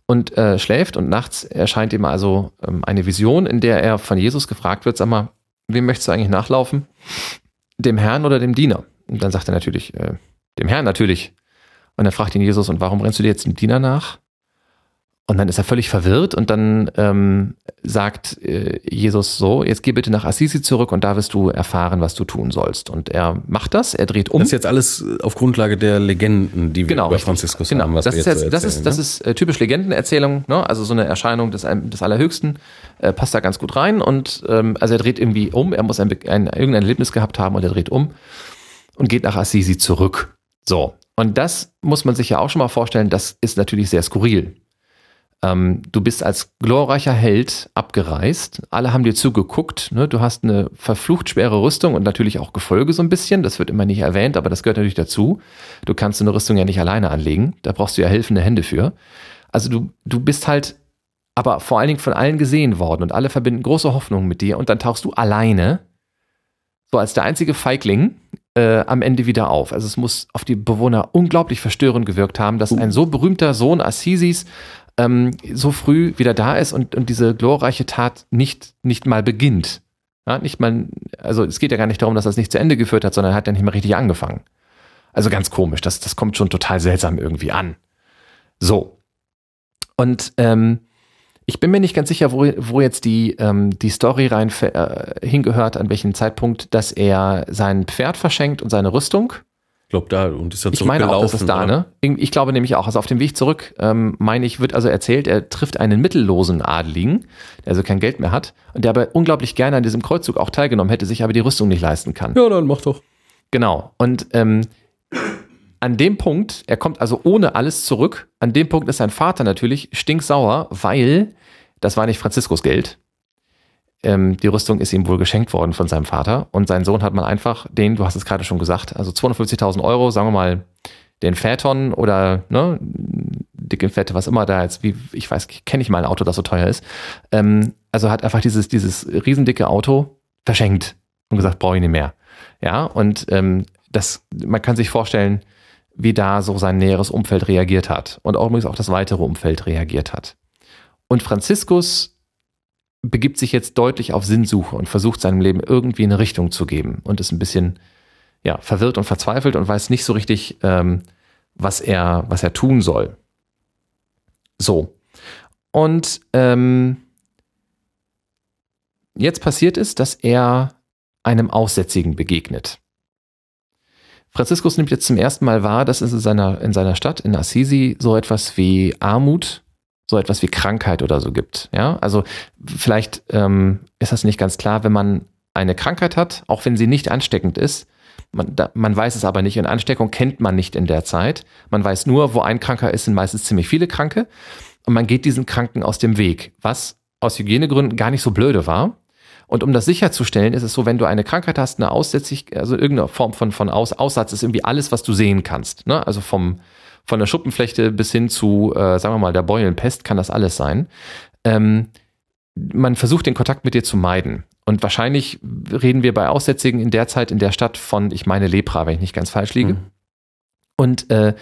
und äh, schläft und nachts erscheint ihm also ähm, eine Vision, in der er von Jesus gefragt wird, sag mal, wem möchtest du eigentlich nachlaufen? Dem Herrn oder dem Diener? Und dann sagt er natürlich, äh, dem Herrn natürlich. Und dann fragt ihn Jesus, und warum rennst du dir jetzt dem Diener nach? Und dann ist er völlig verwirrt und dann ähm, sagt äh, Jesus so, jetzt geh bitte nach Assisi zurück und da wirst du erfahren, was du tun sollst. Und er macht das, er dreht um. Das ist jetzt alles auf Grundlage der Legenden, die wir genau, über Franziskus genau. haben. Was das, ist jetzt, so das ist, das ist äh, typisch Legendenerzählung, ne? also so eine Erscheinung des, des Allerhöchsten, äh, passt da ganz gut rein. Und ähm, also er dreht irgendwie um, er muss ein, ein, irgendein Erlebnis gehabt haben und er dreht um und geht nach Assisi zurück. So, und das muss man sich ja auch schon mal vorstellen, das ist natürlich sehr skurril. Ähm, du bist als glorreicher Held abgereist, alle haben dir zugeguckt, ne? du hast eine verflucht schwere Rüstung und natürlich auch Gefolge so ein bisschen, das wird immer nicht erwähnt, aber das gehört natürlich dazu. Du kannst so eine Rüstung ja nicht alleine anlegen, da brauchst du ja helfende Hände für. Also du, du bist halt aber vor allen Dingen von allen gesehen worden und alle verbinden große Hoffnungen mit dir und dann tauchst du alleine, so als der einzige Feigling, äh, am Ende wieder auf. Also es muss auf die Bewohner unglaublich verstörend gewirkt haben, dass ein so berühmter Sohn Assisis ähm, so früh wieder da ist und, und diese glorreiche Tat nicht, nicht mal beginnt. Ja, nicht mal, also es geht ja gar nicht darum, dass es nicht zu Ende geführt hat, sondern er hat ja nicht mal richtig angefangen. Also ganz komisch, das, das kommt schon total seltsam irgendwie an. So. Und ähm, ich bin mir nicht ganz sicher, wo, wo jetzt die, ähm, die Story rein äh, hingehört, an welchem Zeitpunkt, dass er sein Pferd verschenkt und seine Rüstung. Ich glaube da und ist dann Ich meine auch, das ist da, ne? Ich glaube nämlich auch, also auf dem Weg zurück, ähm, meine ich, wird also erzählt, er trifft einen mittellosen Adligen, der also kein Geld mehr hat und der aber unglaublich gerne an diesem Kreuzzug auch teilgenommen hätte, sich aber die Rüstung nicht leisten kann. Ja, dann mach doch. Genau. Und ähm, an dem Punkt, er kommt also ohne alles zurück, an dem Punkt ist sein Vater natürlich stinksauer, weil das war nicht Franziskus Geld. Ähm, die Rüstung ist ihm wohl geschenkt worden von seinem Vater und sein Sohn hat man einfach den, du hast es gerade schon gesagt, also 250.000 Euro, sagen wir mal, den Phaeton oder ne, dicke Fette, was immer da jetzt, wie ich weiß, kenne ich mal ein Auto, das so teuer ist. Ähm, also hat einfach dieses dieses riesendicke Auto verschenkt und gesagt, brauche ich nicht mehr. Ja und ähm, das, man kann sich vorstellen, wie da so sein näheres Umfeld reagiert hat und auch übrigens auch das weitere Umfeld reagiert hat. Und Franziskus begibt sich jetzt deutlich auf Sinnsuche und versucht seinem Leben irgendwie eine Richtung zu geben und ist ein bisschen ja, verwirrt und verzweifelt und weiß nicht so richtig, ähm, was, er, was er tun soll. So. Und ähm, jetzt passiert es, dass er einem Aussätzigen begegnet. Franziskus nimmt jetzt zum ersten Mal wahr, dass es in seiner, in seiner Stadt, in Assisi, so etwas wie Armut, so etwas wie Krankheit oder so gibt. Ja, also vielleicht ähm, ist das nicht ganz klar, wenn man eine Krankheit hat, auch wenn sie nicht ansteckend ist. Man, da, man weiß es aber nicht. Und Ansteckung kennt man nicht in der Zeit. Man weiß nur, wo ein Kranker ist, sind meistens ziemlich viele Kranke. Und man geht diesen Kranken aus dem Weg, was aus Hygienegründen gar nicht so blöde war. Und um das sicherzustellen, ist es so, wenn du eine Krankheit hast, eine Aussätzig, also irgendeine Form von, von Aus, Aussatz ist irgendwie alles, was du sehen kannst. Ne? Also vom, von der Schuppenflechte bis hin zu, äh, sagen wir mal, der Beulenpest kann das alles sein. Ähm, man versucht den Kontakt mit dir zu meiden. Und wahrscheinlich reden wir bei Aussätzigen in der Zeit in der Stadt von, ich meine, Lepra, wenn ich nicht ganz falsch liege. Mhm. Und äh,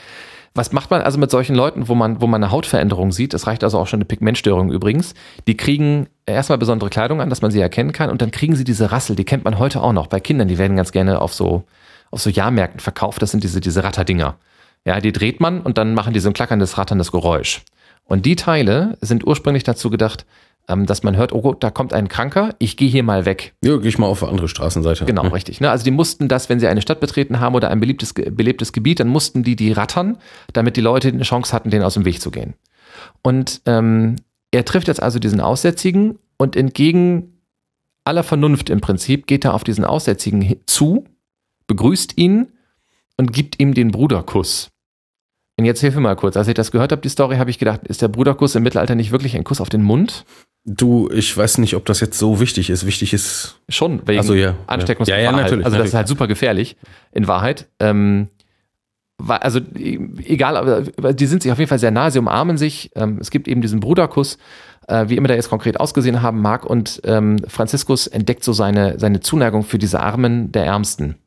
was macht man also mit solchen Leuten, wo man, wo man eine Hautveränderung sieht? Das reicht also auch schon eine Pigmentstörung übrigens. Die kriegen erstmal besondere Kleidung an, dass man sie erkennen kann und dann kriegen sie diese Rassel, die kennt man heute auch noch bei Kindern, die werden ganz gerne auf so, auf so Jahrmärkten verkauft. Das sind diese, diese Ratterdinger. Ja, die dreht man und dann machen die so ein klackerndes, ratterndes Geräusch. Und die Teile sind ursprünglich dazu gedacht, ähm, dass man hört, oh, da kommt ein Kranker, ich gehe hier mal weg. Ja, gehe ich mal auf eine andere Straßenseite. Genau, hm. richtig. Ne? Also die mussten das, wenn sie eine Stadt betreten haben oder ein beliebtes, belebtes Gebiet, dann mussten die die rattern, damit die Leute eine Chance hatten, denen aus dem Weg zu gehen. Und ähm, er trifft jetzt also diesen Aussätzigen und entgegen aller Vernunft im Prinzip geht er auf diesen Aussätzigen zu, begrüßt ihn und gibt ihm den Bruderkuss. Und jetzt hilf mir mal kurz. Als ich das gehört habe, die Story, habe ich gedacht, ist der Bruderkuss im Mittelalter nicht wirklich ein Kuss auf den Mund? Du, ich weiß nicht, ob das jetzt so wichtig ist. Wichtig ist. Schon, wegen also, ja, Ansteckungsgefahr. Ja, ja, natürlich. Also, das ist halt super gefährlich, in Wahrheit. Ähm, also, egal, aber die sind sich auf jeden Fall sehr nah, sie umarmen sich. Ähm, es gibt eben diesen Bruderkuss, äh, wie immer der jetzt konkret ausgesehen haben mag. Und ähm, Franziskus entdeckt so seine, seine Zuneigung für diese Armen der Ärmsten.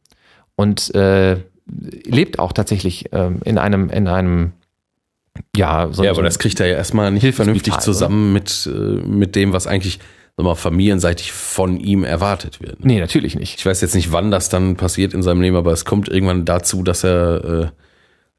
Und äh, lebt auch tatsächlich ähm, in einem, in einem ja, so Ja, aber so das kriegt er ja erstmal nicht vernünftig zusammen mit, äh, mit dem, was eigentlich mal, familienseitig von ihm erwartet wird. Nee, natürlich nicht. Ich weiß jetzt nicht, wann das dann passiert in seinem Leben, aber es kommt irgendwann dazu, dass er,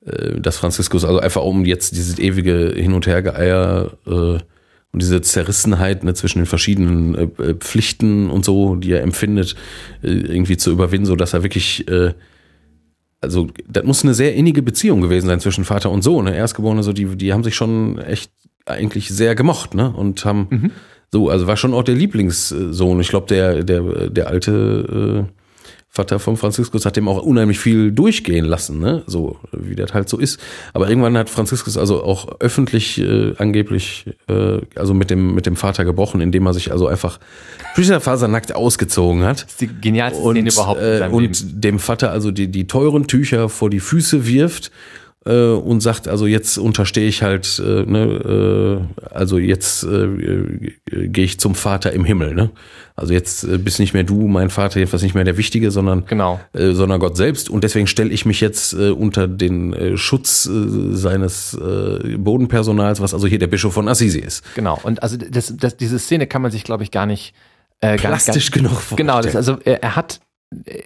äh, äh, dass Franziskus also einfach um jetzt dieses ewige Hin- und Hergeeier äh, und diese Zerrissenheit ne, zwischen den verschiedenen äh, äh, Pflichten und so, die er empfindet, irgendwie zu überwinden, so dass er wirklich äh, also das muss eine sehr innige Beziehung gewesen sein zwischen Vater und Sohn. Ne? Erstgeborene, so die, die haben sich schon echt eigentlich sehr gemocht, ne? Und haben mhm. so, also war schon auch der Lieblingssohn. Ich glaube, der, der, der alte äh, Vater von Franziskus hat dem auch unheimlich viel durchgehen lassen, ne? So wie das halt so ist. Aber irgendwann hat Franziskus also auch öffentlich äh, angeblich äh, also mit dem mit dem Vater gebrochen, indem er sich also einfach nackt ausgezogen hat. Das ist die genialste und, Szene überhaupt. Äh, und Leben. dem Vater also die die teuren Tücher vor die Füße wirft äh, und sagt, also jetzt unterstehe ich halt, äh, ne, äh, also jetzt äh, äh, gehe ich zum Vater im Himmel, ne? Also jetzt äh, bist nicht mehr du, mein Vater, jedenfalls nicht mehr der Wichtige, sondern Genau. äh, sondern Gott selbst. Und deswegen stelle ich mich jetzt äh, unter den äh, Schutz äh, seines äh, Bodenpersonals, was also hier der Bischof von Assisi ist. Genau. Und also das, das, diese Szene kann man sich, glaube ich, gar nicht äh, gar, Plastisch gar, genug Genau, das, also er, er hat äh,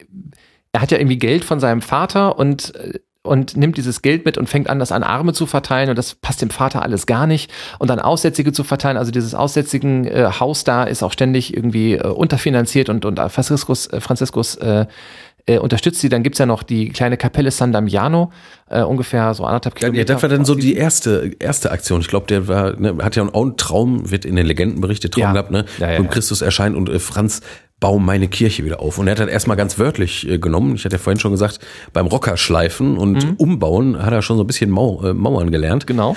er hat ja irgendwie Geld von seinem Vater und äh, und nimmt dieses Geld mit und fängt an, das an Arme zu verteilen und das passt dem Vater alles gar nicht und dann Aussätzige zu verteilen. Also dieses aussätzigen äh, Haus da ist auch ständig irgendwie äh, unterfinanziert und und Franziskus äh, Franziskus äh, äh, unterstützt sie. Dann gibt's ja noch die kleine Kapelle San Damiano, äh, ungefähr so anderthalb Ja, Kilometer. das war dann so die erste, erste Aktion. Ich glaube, der war, ne, hat ja auch einen Traum, wird in den Legenden berichtet, Traum Ja. gehabt, ne? Ja, ja, ja. Christus erscheint und äh, Franz bau meine Kirche wieder auf. Und er hat das erstmal ganz wörtlich äh, genommen. Ich hatte ja vorhin schon gesagt, beim Rockerschleifen und Mhm. Umbauen hat er schon so ein bisschen Mau äh, Mauern gelernt. Genau.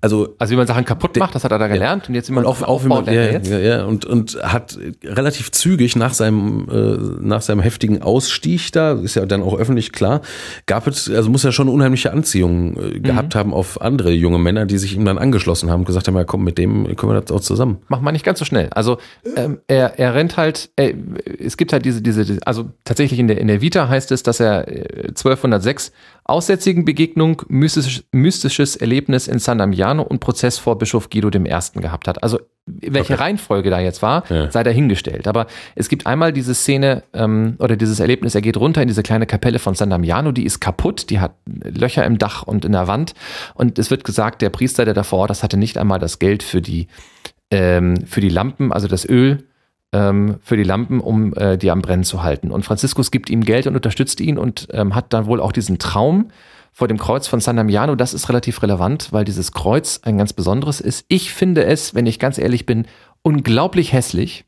Also Also wie man Sachen kaputt macht, das hat er da gelernt und jetzt man und auch, auch wie man, ja, jetzt. ja, ja, und, und hat relativ zügig nach seinem, äh, nach seinem heftigen Ausstieg da, ist ja dann auch öffentlich klar, gab es, also muss ja schon unheimliche Anziehung Mhm. äh, gehabt haben auf andere junge Männer, die sich ihm dann angeschlossen haben und gesagt haben, ja komm, mit dem können wir das auch zusammen. Macht man nicht ganz so schnell. Also ähm, er, er rennt halt, äh, es gibt halt diese, diese, also tatsächlich in der, in der Vita heißt es, dass er äh, 1206 aussätzigen Begegnung, mystisch, mystisches Erlebnis in San Damiano und Prozess vor Bischof Guido I. gehabt hat. Also welche Okay. Reihenfolge da jetzt war, Ja. sei dahingestellt. Aber es gibt einmal diese Szene ähm, oder dieses Erlebnis, er geht runter in diese kleine Kapelle von San Damiano, die ist kaputt, die hat Löcher im Dach und in der Wand. Und es wird gesagt, der Priester, der davor, das hatte nicht einmal das Geld für die ähm, für die Lampen, also das Öl für die Lampen, um äh, die am Brennen zu halten. Und Franziskus gibt ihm Geld und unterstützt ihn und ähm, hat dann wohl auch diesen Traum vor dem Kreuz von San Damiano. Das ist relativ relevant, weil dieses Kreuz ein ganz besonderes ist. Ich finde es, wenn ich ganz ehrlich bin, unglaublich hässlich.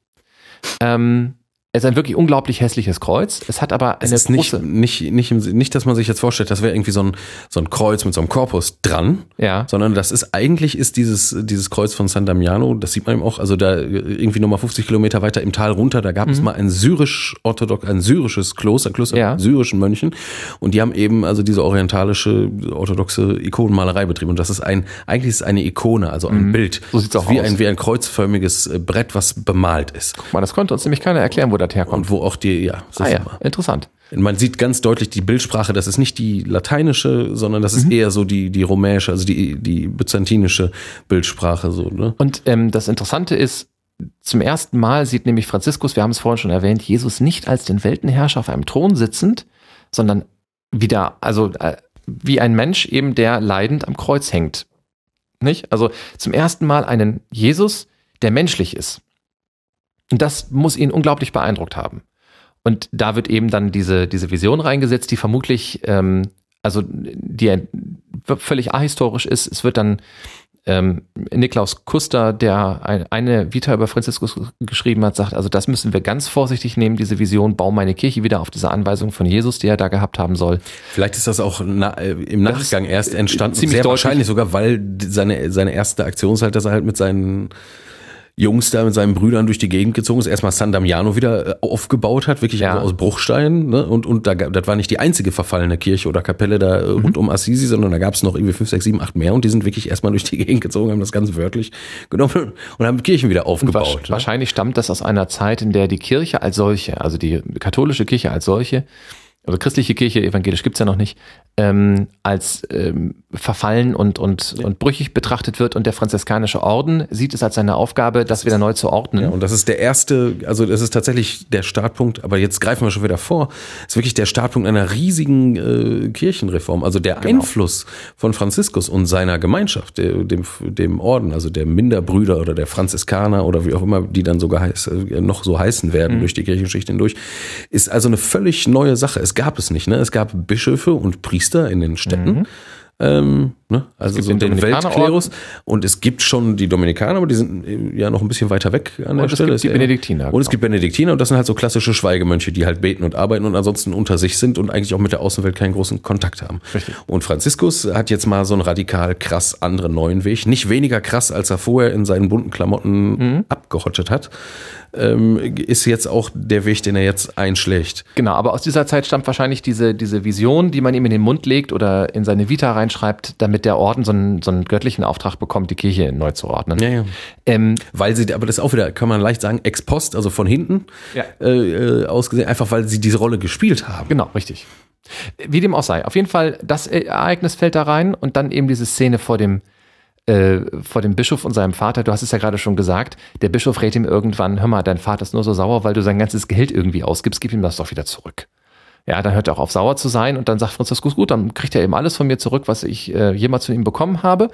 Ähm, es ist ein wirklich unglaublich hässliches Kreuz. Es hat aber Es eine ist nicht, große. nicht, nicht, im, nicht, dass man sich jetzt vorstellt, das wäre irgendwie so ein, so ein Kreuz mit so einem Korpus dran, Ja. sondern das ist eigentlich ist dieses, dieses Kreuz von San Damiano, das sieht man eben auch, also da irgendwie nochmal 50 Kilometer weiter im Tal runter, da gab es mal ein syrisch-orthodox, ein syrisches Kloster, ein Kloster Mhm. Ja. mit syrischen Mönchen und die haben eben also diese orientalische, orthodoxe Ikonenmalerei betrieben und das ist ein, eigentlich ist es eine Ikone, also ein Bild. Mhm. So sieht's auch wie aus. Ein, wie ein kreuzförmiges äh, Brett, was bemalt ist. Man, das konnte uns nämlich keiner erklären, wo das herkommt. Und wo auch die, ja, das Ah ist ja, immer. interessant. Man sieht ganz deutlich die Bildsprache, das ist nicht die lateinische, sondern das ist Mhm. eher so die, die rumäische, also die, die byzantinische Bildsprache, so, ne? Und ähm, das Interessante ist, zum ersten Mal sieht nämlich Franziskus, wir haben es vorhin schon erwähnt, Jesus nicht als den Weltenherrscher auf einem Thron sitzend, sondern wieder, also äh, wie ein Mensch eben, der leidend am Kreuz hängt. Nicht? Also zum ersten Mal einen Jesus, der menschlich ist. Und das muss ihn unglaublich beeindruckt haben. Und da wird eben dann diese, diese Vision reingesetzt, die vermutlich, ähm, also die völlig ahistorisch ist. Es wird dann ähm, Niklaus Kuster, der ein, eine Vita über Franziskus geschrieben hat, sagt, also das müssen wir ganz vorsichtig nehmen, diese Vision, bau meine Kirche wieder auf diese Anweisung von Jesus, die er da gehabt haben soll. Vielleicht ist das auch na, äh, im Nachgang erst entstanden. ziemlich Sehr deutlich. wahrscheinlich sogar, weil seine, seine erste Aktion ist halt, dass er halt mit seinen Jungs da, mit seinen Brüdern durch die Gegend gezogen ist, erstmal San Damiano wieder äh, aufgebaut hat, wirklich Ja. also aus Bruchsteinen. Ne? Und, und da, gab- das war nicht die einzige verfallene Kirche oder Kapelle da äh, Mhm. rund um Assisi, sondern da gab es noch irgendwie fünf, sechs, sieben, acht mehr und die sind wirklich erstmal durch die Gegend gezogen, haben das ganz wörtlich genommen und haben Kirchen wieder aufgebaut. Wasch- ne? Wahrscheinlich stammt das aus einer Zeit, in der die Kirche als solche, also die katholische Kirche als solche, oder christliche Kirche, evangelisch gibt's ja noch nicht, ähm, als ähm, verfallen und, und, und brüchig betrachtet wird und der franziskanische Orden sieht es als seine Aufgabe, das wieder neu zu ordnen. Ja, und das ist der erste, also das ist tatsächlich der Startpunkt, aber jetzt greifen wir schon wieder vor, ist wirklich der Startpunkt einer riesigen äh, Kirchenreform. Also der Einfluss von Franziskus und seiner Gemeinschaft, der, dem, dem Orden, also der Minderbrüder oder der Franziskaner oder wie auch immer die dann sogar heiß, äh, noch so heißen werden durch die Kirchengeschichte hindurch, ist also eine völlig neue Sache. Es gab es nicht, ne? Es gab Bischöfe und Priester in den Städten. Ähm, ne? Also so den den. Weltklerus. Und es gibt schon die Dominikaner, aber die sind äh, ja noch ein bisschen weiter weg an der Und es Stelle. gibt die Benediktiner, Und es genau. gibt Benediktiner und das sind halt so klassische Schweigemönche, die halt beten und arbeiten und ansonsten unter sich sind und eigentlich auch mit der Außenwelt keinen großen Kontakt haben. Richtig. Und Franziskus hat jetzt mal so einen radikal krass anderen neuen Weg. Nicht weniger krass, als er vorher in seinen bunten Klamotten Mhm. abgehottet hat. Ähm, ist jetzt auch der Weg, den er jetzt einschlägt. Genau, aber aus dieser Zeit stammt wahrscheinlich diese, diese Vision, die man ihm in den Mund legt oder in seine Vita reinschreibt, damit der Orden so einen, so einen göttlichen Auftrag bekommt, die Kirche neu zu ordnen. Ja, ja. Ähm, Weil sie, aber das ist auch wieder, kann man leicht sagen, ex post, also von hinten Ja. äh, äh, ausgesehen, einfach weil sie diese Rolle gespielt haben. Genau, richtig. Wie dem auch sei. Auf jeden Fall, das Ereignis fällt da rein und dann eben diese Szene vor dem, äh, vor dem Bischof und seinem Vater. Du hast es ja gerade schon gesagt. Der Bischof rät ihm irgendwann, hör mal, dein Vater ist nur so sauer, weil du sein ganzes Geld irgendwie ausgibst, gib ihm das doch wieder zurück. Ja, dann hört er auch auf, sauer zu sein und dann sagt Franziskus, gut, dann kriegt er eben alles von mir zurück, was ich äh, jemals von ihm bekommen habe.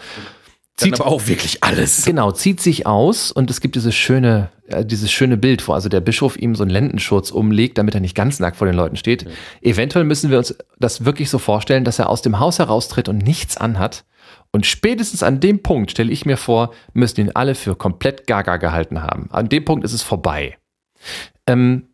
Dann aber auch wirklich alles. Genau, zieht sich aus und es gibt dieses schöne, äh, dieses schöne Bild, wo also der Bischof ihm so einen Lendenschurz umlegt, damit er nicht ganz nackt vor den Leuten steht. Eventuell müssen wir uns das wirklich so vorstellen, dass er aus dem Haus heraustritt und nichts anhat. Und spätestens an dem Punkt, stelle ich mir vor, müssen ihn alle für komplett gaga gehalten haben. An dem Punkt ist es vorbei. Ähm,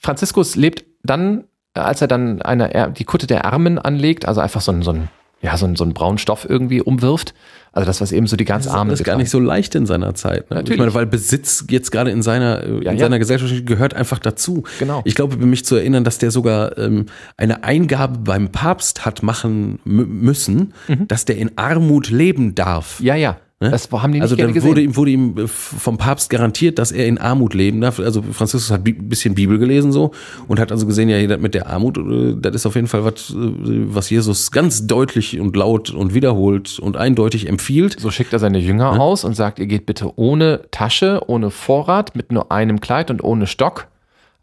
Franziskus lebt dann, äh, als er dann eine, die Kutte der Armen anlegt, also einfach so ein, so ein, ja, so ein, so ein braunen Stoff irgendwie umwirft. Also das, was eben so die ganz Das Armen ist gar nicht so leicht in seiner Zeit. Ne? Natürlich. Ich meine, weil Besitz jetzt gerade in seiner, äh, Ja, in ja. seiner Gesellschaft gehört einfach dazu. Genau. Ich glaube, mich zu erinnern, dass der sogar ähm, eine Eingabe beim Papst hat machen mü- müssen, dass der in Armut leben darf. Ja, ja. Das haben die nicht Also dann gesehen. wurde ihm, wurde ihm äh, vom Papst garantiert, dass er in Armut leben darf. Also Franziskus hat ein bisschen Bibel gelesen so und hat also gesehen, ja, mit der Armut, äh, das ist auf jeden Fall was, äh, was Jesus ganz deutlich und laut und wiederholt und eindeutig empfiehlt. so schickt er seine Jünger aus und sagt, ihr geht bitte ohne Tasche, ohne Vorrat, mit nur einem Kleid und ohne Stock.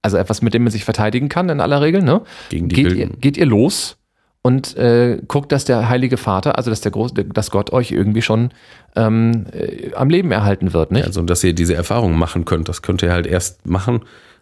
Also etwas, mit dem man sich verteidigen kann in aller Regel. Ne? Gegen die geht, ihr, geht ihr los und äh, guckt, dass der Heilige Vater, also dass der Groß, dass Gott euch irgendwie schon ähm, äh, am Leben erhalten wird. Nicht? Also, dass ihr diese Erfahrung machen könnt, das könnt ihr halt erst machen.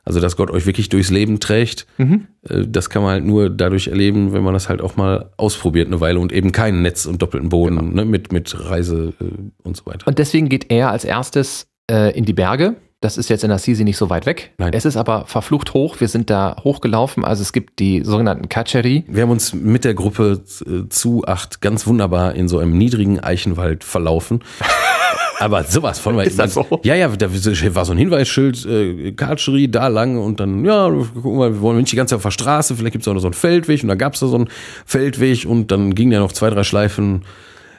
Also, dass Gott euch wirklich durchs Leben trägt, Mhm. äh, das kann man halt nur dadurch erleben, wenn man das halt auch mal ausprobiert eine Weile und eben kein Netz und doppelten Boden Genau. ne, mit, mit Reise äh, und so weiter. Und deswegen geht er als erstes äh, in die Berge. Das ist jetzt in Assisi nicht so weit weg. Nein. Es ist aber verflucht hoch. Wir sind da hochgelaufen. Also es gibt die sogenannten Caceri. Wir haben uns mit der Gruppe zu acht ganz wunderbar in so einem niedrigen Eichenwald verlaufen. Aber sowas von Ist das so? Ja, ja, da war so ein Hinweisschild, äh, Kartscherie, da lang und dann, ja, guck mal, wir wollen nicht die ganze Zeit auf der Straße, vielleicht gibt's auch noch so einen Feldweg und da gab's da so einen Feldweg und dann ging ja noch zwei, drei Schleifen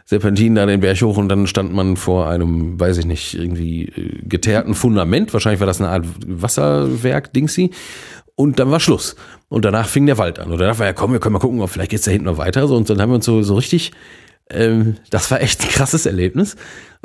Serpentin da den Berg hoch und dann stand man vor einem, weiß ich nicht, irgendwie äh, geteerten Fundament. Wahrscheinlich war das eine Art Wasserwerk, Dingsy. Und dann war Schluss. Und danach fing der Wald an. Und danach war ja, komm, wir können mal gucken, ob vielleicht geht's da hinten noch weiter. So, und dann haben wir uns so, so richtig, ähm, das war echt ein krasses Erlebnis.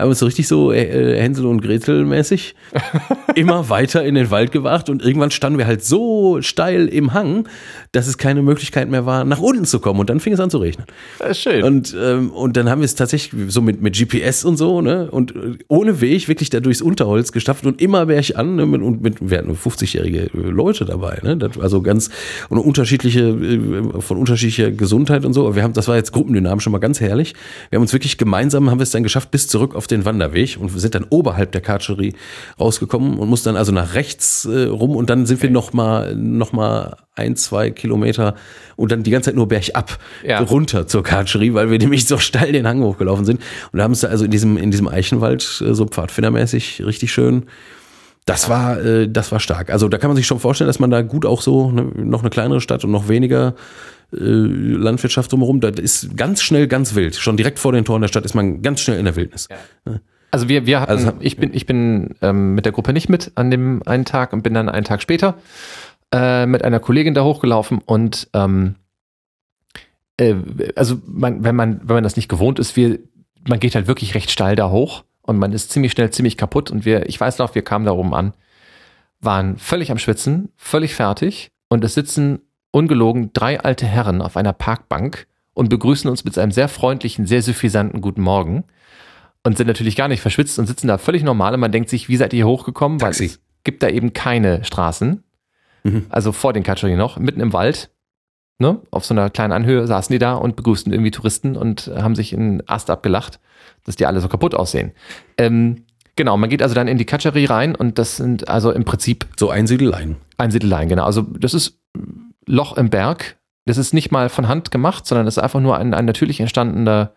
Haben uns so richtig so äh, Hänsel und Gretel mäßig immer weiter in den Wald gewacht und irgendwann standen wir halt so steil im Hang, dass es keine Möglichkeit mehr war, nach unten zu kommen. Und dann fing es an zu regnen. Das ist schön. Und, ähm, und dann haben wir es tatsächlich so mit, mit GPS und so, ne? Und äh, ohne Weg wirklich da durchs Unterholz gestapft und immer bergan, ne? Mit, und mit, wir hatten nur 50-jährige Leute dabei, ne? Das, also ganz und unterschiedliche, äh, von unterschiedlicher Gesundheit und so. Aber Wir haben, das war jetzt gruppendynamisch schon mal ganz herrlich. Wir haben uns wirklich gemeinsam, haben wir es dann geschafft, bis zurück auf den Wanderweg und wir sind dann oberhalb der Kartscherie rausgekommen und mussten dann also nach rechts äh, rum und dann sind wir noch mal, noch mal ein, zwei Kilometer und dann die ganze Zeit nur bergab Ja. runter zur Kartscherie, weil wir nämlich so steil den Hang hochgelaufen sind. Und da haben da also in diesem, in diesem Eichenwald äh, so pfadfindermäßig richtig schön. Das war, äh, das war stark. Also da kann man sich schon vorstellen, dass man da gut auch so ne, noch eine kleinere Stadt und noch weniger Landwirtschaft drumherum. Da ist ganz schnell ganz wild. Schon direkt vor den Toren der Stadt ist man ganz schnell in der Wildnis. Also wir, wir hatten, Also- ich bin, ich bin ähm, mit der Gruppe nicht mit an dem einen Tag und bin dann einen Tag später äh, mit einer Kollegin da hochgelaufen und ähm, äh, also man, wenn man, wenn man das nicht gewohnt ist, wir, man geht halt wirklich recht steil da hoch und man ist ziemlich schnell ziemlich kaputt und wir, ich weiß noch, wir kamen da oben an, waren völlig am Schwitzen, völlig fertig und es sitzen ungelogen drei alte Herren auf einer Parkbank und begrüßen uns mit einem sehr freundlichen, sehr suffisanten Guten Morgen und sind natürlich gar nicht verschwitzt und sitzen da völlig normal und man denkt sich, wie seid ihr hier hochgekommen? Taxi. Weil es gibt da eben keine Straßen. Mhm. Also vor den Katscheri noch, mitten im Wald. Ne? Auf so einer kleinen Anhöhe saßen die da und begrüßten irgendwie Touristen und haben sich in Ast abgelacht, dass die alle so kaputt aussehen. Ähm, genau, man geht also dann in die Katscheri rein und das sind also im Prinzip So Einsiedeleien. Einsiedeleien, genau. Also das ist Loch im Berg. Das ist nicht mal von Hand gemacht, sondern das ist einfach nur ein, ein natürlich entstandener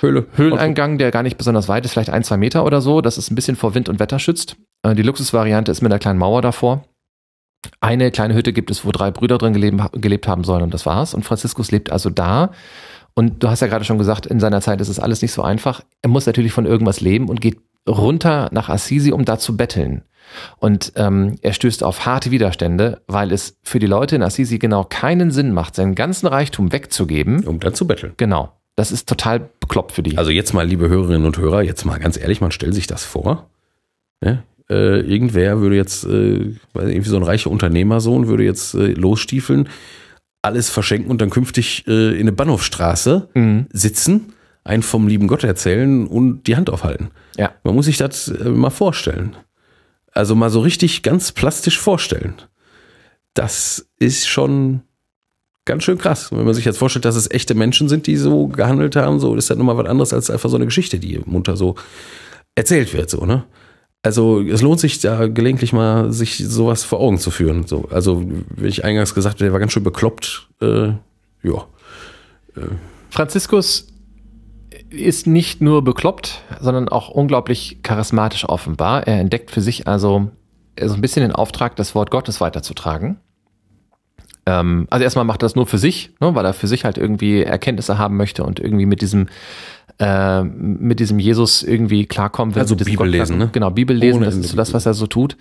Höhle. Höhleneingang, der gar nicht besonders weit ist, vielleicht ein, zwei Meter oder so, dass es ein bisschen vor Wind und Wetter schützt. Äh, die Luxusvariante ist mit einer kleinen Mauer davor. Eine kleine Hütte gibt es, wo drei Brüder drin gelebt, gelebt haben sollen und das war's. Und Franziskus lebt also da. Und du hast ja gerade schon gesagt, in seiner Zeit ist es alles nicht so einfach. Er muss natürlich von irgendwas leben und geht runter nach Assisi, um da zu betteln. Und ähm, er stößt auf harte Widerstände, weil es für die Leute in Assisi genau keinen Sinn macht, seinen ganzen Reichtum wegzugeben. Um dann zu betteln. Genau. Das ist total bekloppt für die. Also jetzt mal, liebe Hörerinnen und Hörer, jetzt mal ganz ehrlich, man stellt sich das vor. Ja? Äh, irgendwer würde jetzt, äh, irgendwie so ein reicher Unternehmersohn würde jetzt äh, losstiefeln, alles verschenken und dann künftig äh, in eine Bahnhofstraße Mhm. sitzen, einen vom lieben Gott erzählen und die Hand aufhalten. Ja. Man muss sich das äh, mal vorstellen. Also mal so richtig ganz plastisch vorstellen. Das ist schon ganz schön krass. Wenn man sich jetzt vorstellt, dass es echte Menschen sind, die so gehandelt haben, so ist das nochmal was anderes als einfach so eine Geschichte, die munter so erzählt wird, so, ne? Also es lohnt sich da gelegentlich mal, sich sowas vor Augen zu führen. So, also, wie ich eingangs gesagt habe, der war ganz schön bekloppt. Äh, ja. Franziskus ist nicht nur bekloppt, sondern auch unglaublich charismatisch offenbar. Er entdeckt für sich also so ein bisschen den Auftrag, das Wort Gottes weiterzutragen. Ähm, also erstmal macht er das nur für sich, ne, weil er für sich halt irgendwie Erkenntnisse haben möchte und irgendwie mit diesem äh, mit diesem Jesus irgendwie klarkommen will. Also Bibel Gott- lesen, ne? Genau, Bibel lesen, Ohne das ist so das, was er so tut.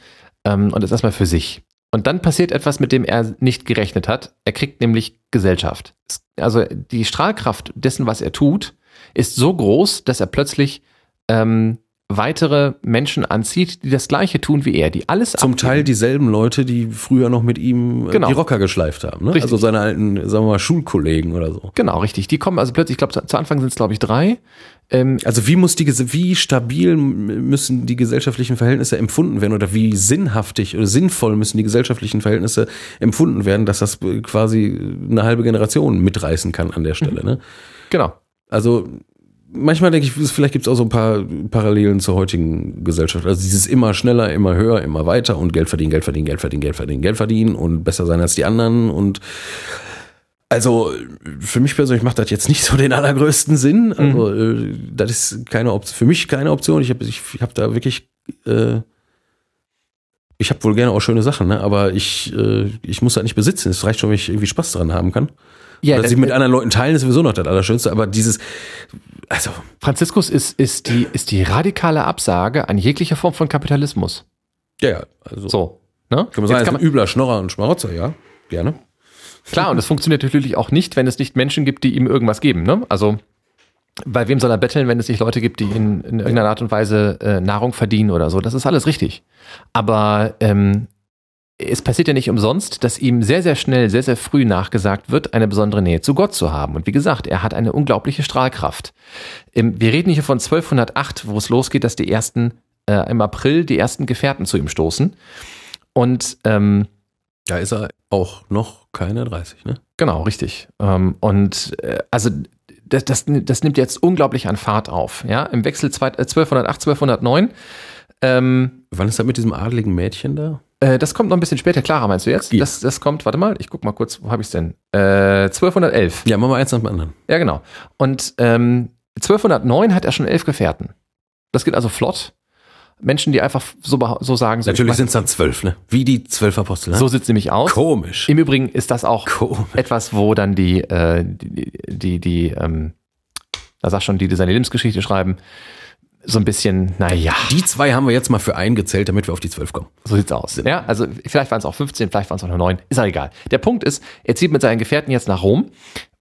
Ähm, und das erstmal für sich. Und dann passiert etwas, mit dem er nicht gerechnet hat. Er kriegt nämlich Gesellschaft. Es- Also die Strahlkraft dessen, was er tut, ist so groß, dass er plötzlich ähm, weitere Menschen anzieht, die das Gleiche tun wie er, die alles Zum abgeben. Teil dieselben Leute, die früher noch mit ihm äh, Genau. die Rocker geschleift haben. Ne? Richtig. Also seine alten, sagen wir mal, Schulkollegen oder so. Genau, richtig. Die kommen also plötzlich, ich glaube, zu, Anfang sind es, glaube ich, drei. Ähm, Also wie muss die, wie stabil müssen die gesellschaftlichen Verhältnisse empfunden werden oder wie sinnhaftig oder sinnvoll müssen die gesellschaftlichen Verhältnisse empfunden werden, dass das äh, quasi eine halbe Generation mitreißen kann an der Stelle. Ne? genau. Also manchmal denke ich, vielleicht gibt es auch so ein paar Parallelen zur heutigen Gesellschaft. Also dieses immer schneller, immer höher, immer weiter und Geld verdienen, Geld verdienen, Geld verdienen, Geld verdienen, Geld verdienen und besser sein als die anderen und also für mich persönlich macht das jetzt nicht so den allergrößten Sinn. Also äh, das ist keine Option, für mich keine Option. Ich habe ich, ich hab da wirklich, äh, ich habe wohl gerne auch schöne Sachen, ne? aber ich, äh, ich muss das nicht besitzen. Es reicht schon, wenn ich irgendwie Spaß dran haben kann. Ja, Oder sie mit anderen Leuten teilen, ist sowieso noch das Allerschönste. Aber dieses, also Franziskus ist, ist, die, ist die radikale Absage an jegliche Form von Kapitalismus. Ja, ja, also So. Ne? kann man sagen, Jetzt ist kann ein übler Schnorrer und Schmarotzer, ja, gerne. Klar, und das funktioniert natürlich auch nicht, wenn es nicht Menschen gibt, die ihm irgendwas geben. Ne? Also bei wem soll er betteln, wenn es nicht Leute gibt, die in, in irgendeiner Art und Weise äh, Nahrung verdienen oder so? Das ist alles richtig. Aber ähm, es passiert ja nicht umsonst, dass ihm sehr, sehr schnell, sehr, sehr früh nachgesagt wird, eine besondere Nähe zu Gott zu haben. Und wie gesagt, er hat eine unglaubliche Strahlkraft. Wir reden hier von 1208, wo es losgeht, dass die ersten äh, im April die ersten Gefährten zu ihm stoßen. Und ähm, Da ist er auch noch keine 30, ne? Genau, richtig. Ähm, und äh, also das, das, das nimmt jetzt unglaublich an Fahrt auf. Ja, im Wechsel zwei- äh, 1208, 1209. Ähm, Wann ist das mit diesem adligen Mädchen da? Äh, das kommt noch ein bisschen später. Clara, meinst du jetzt? Ja. Das, das kommt, warte mal, ich guck mal kurz, wo habe ich es denn? Äh, 1211. Ja, machen wir eins nach dem anderen. Ja, genau. Und ähm, 1209 hat er schon elf Gefährten. Das geht also flott. Menschen, die einfach so, so sagen, so, Natürlich ich sind es dann zwölf, ne? Wie die zwölf Apostel, ne? so sieht's nämlich aus. Komisch. Im Übrigen ist das auch Komisch. etwas, wo dann die, äh, die, die, die ähm, da sag schon, die, die seine Lebensgeschichte schreiben, so ein bisschen, naja, Die zwei haben wir jetzt mal für eingezählt, damit wir auf die zwölf kommen. so sieht's aus. Ja, also vielleicht waren es auch 15, vielleicht waren es auch nur 9, ist auch egal. Der Punkt ist, er zieht mit seinen Gefährten jetzt nach Rom,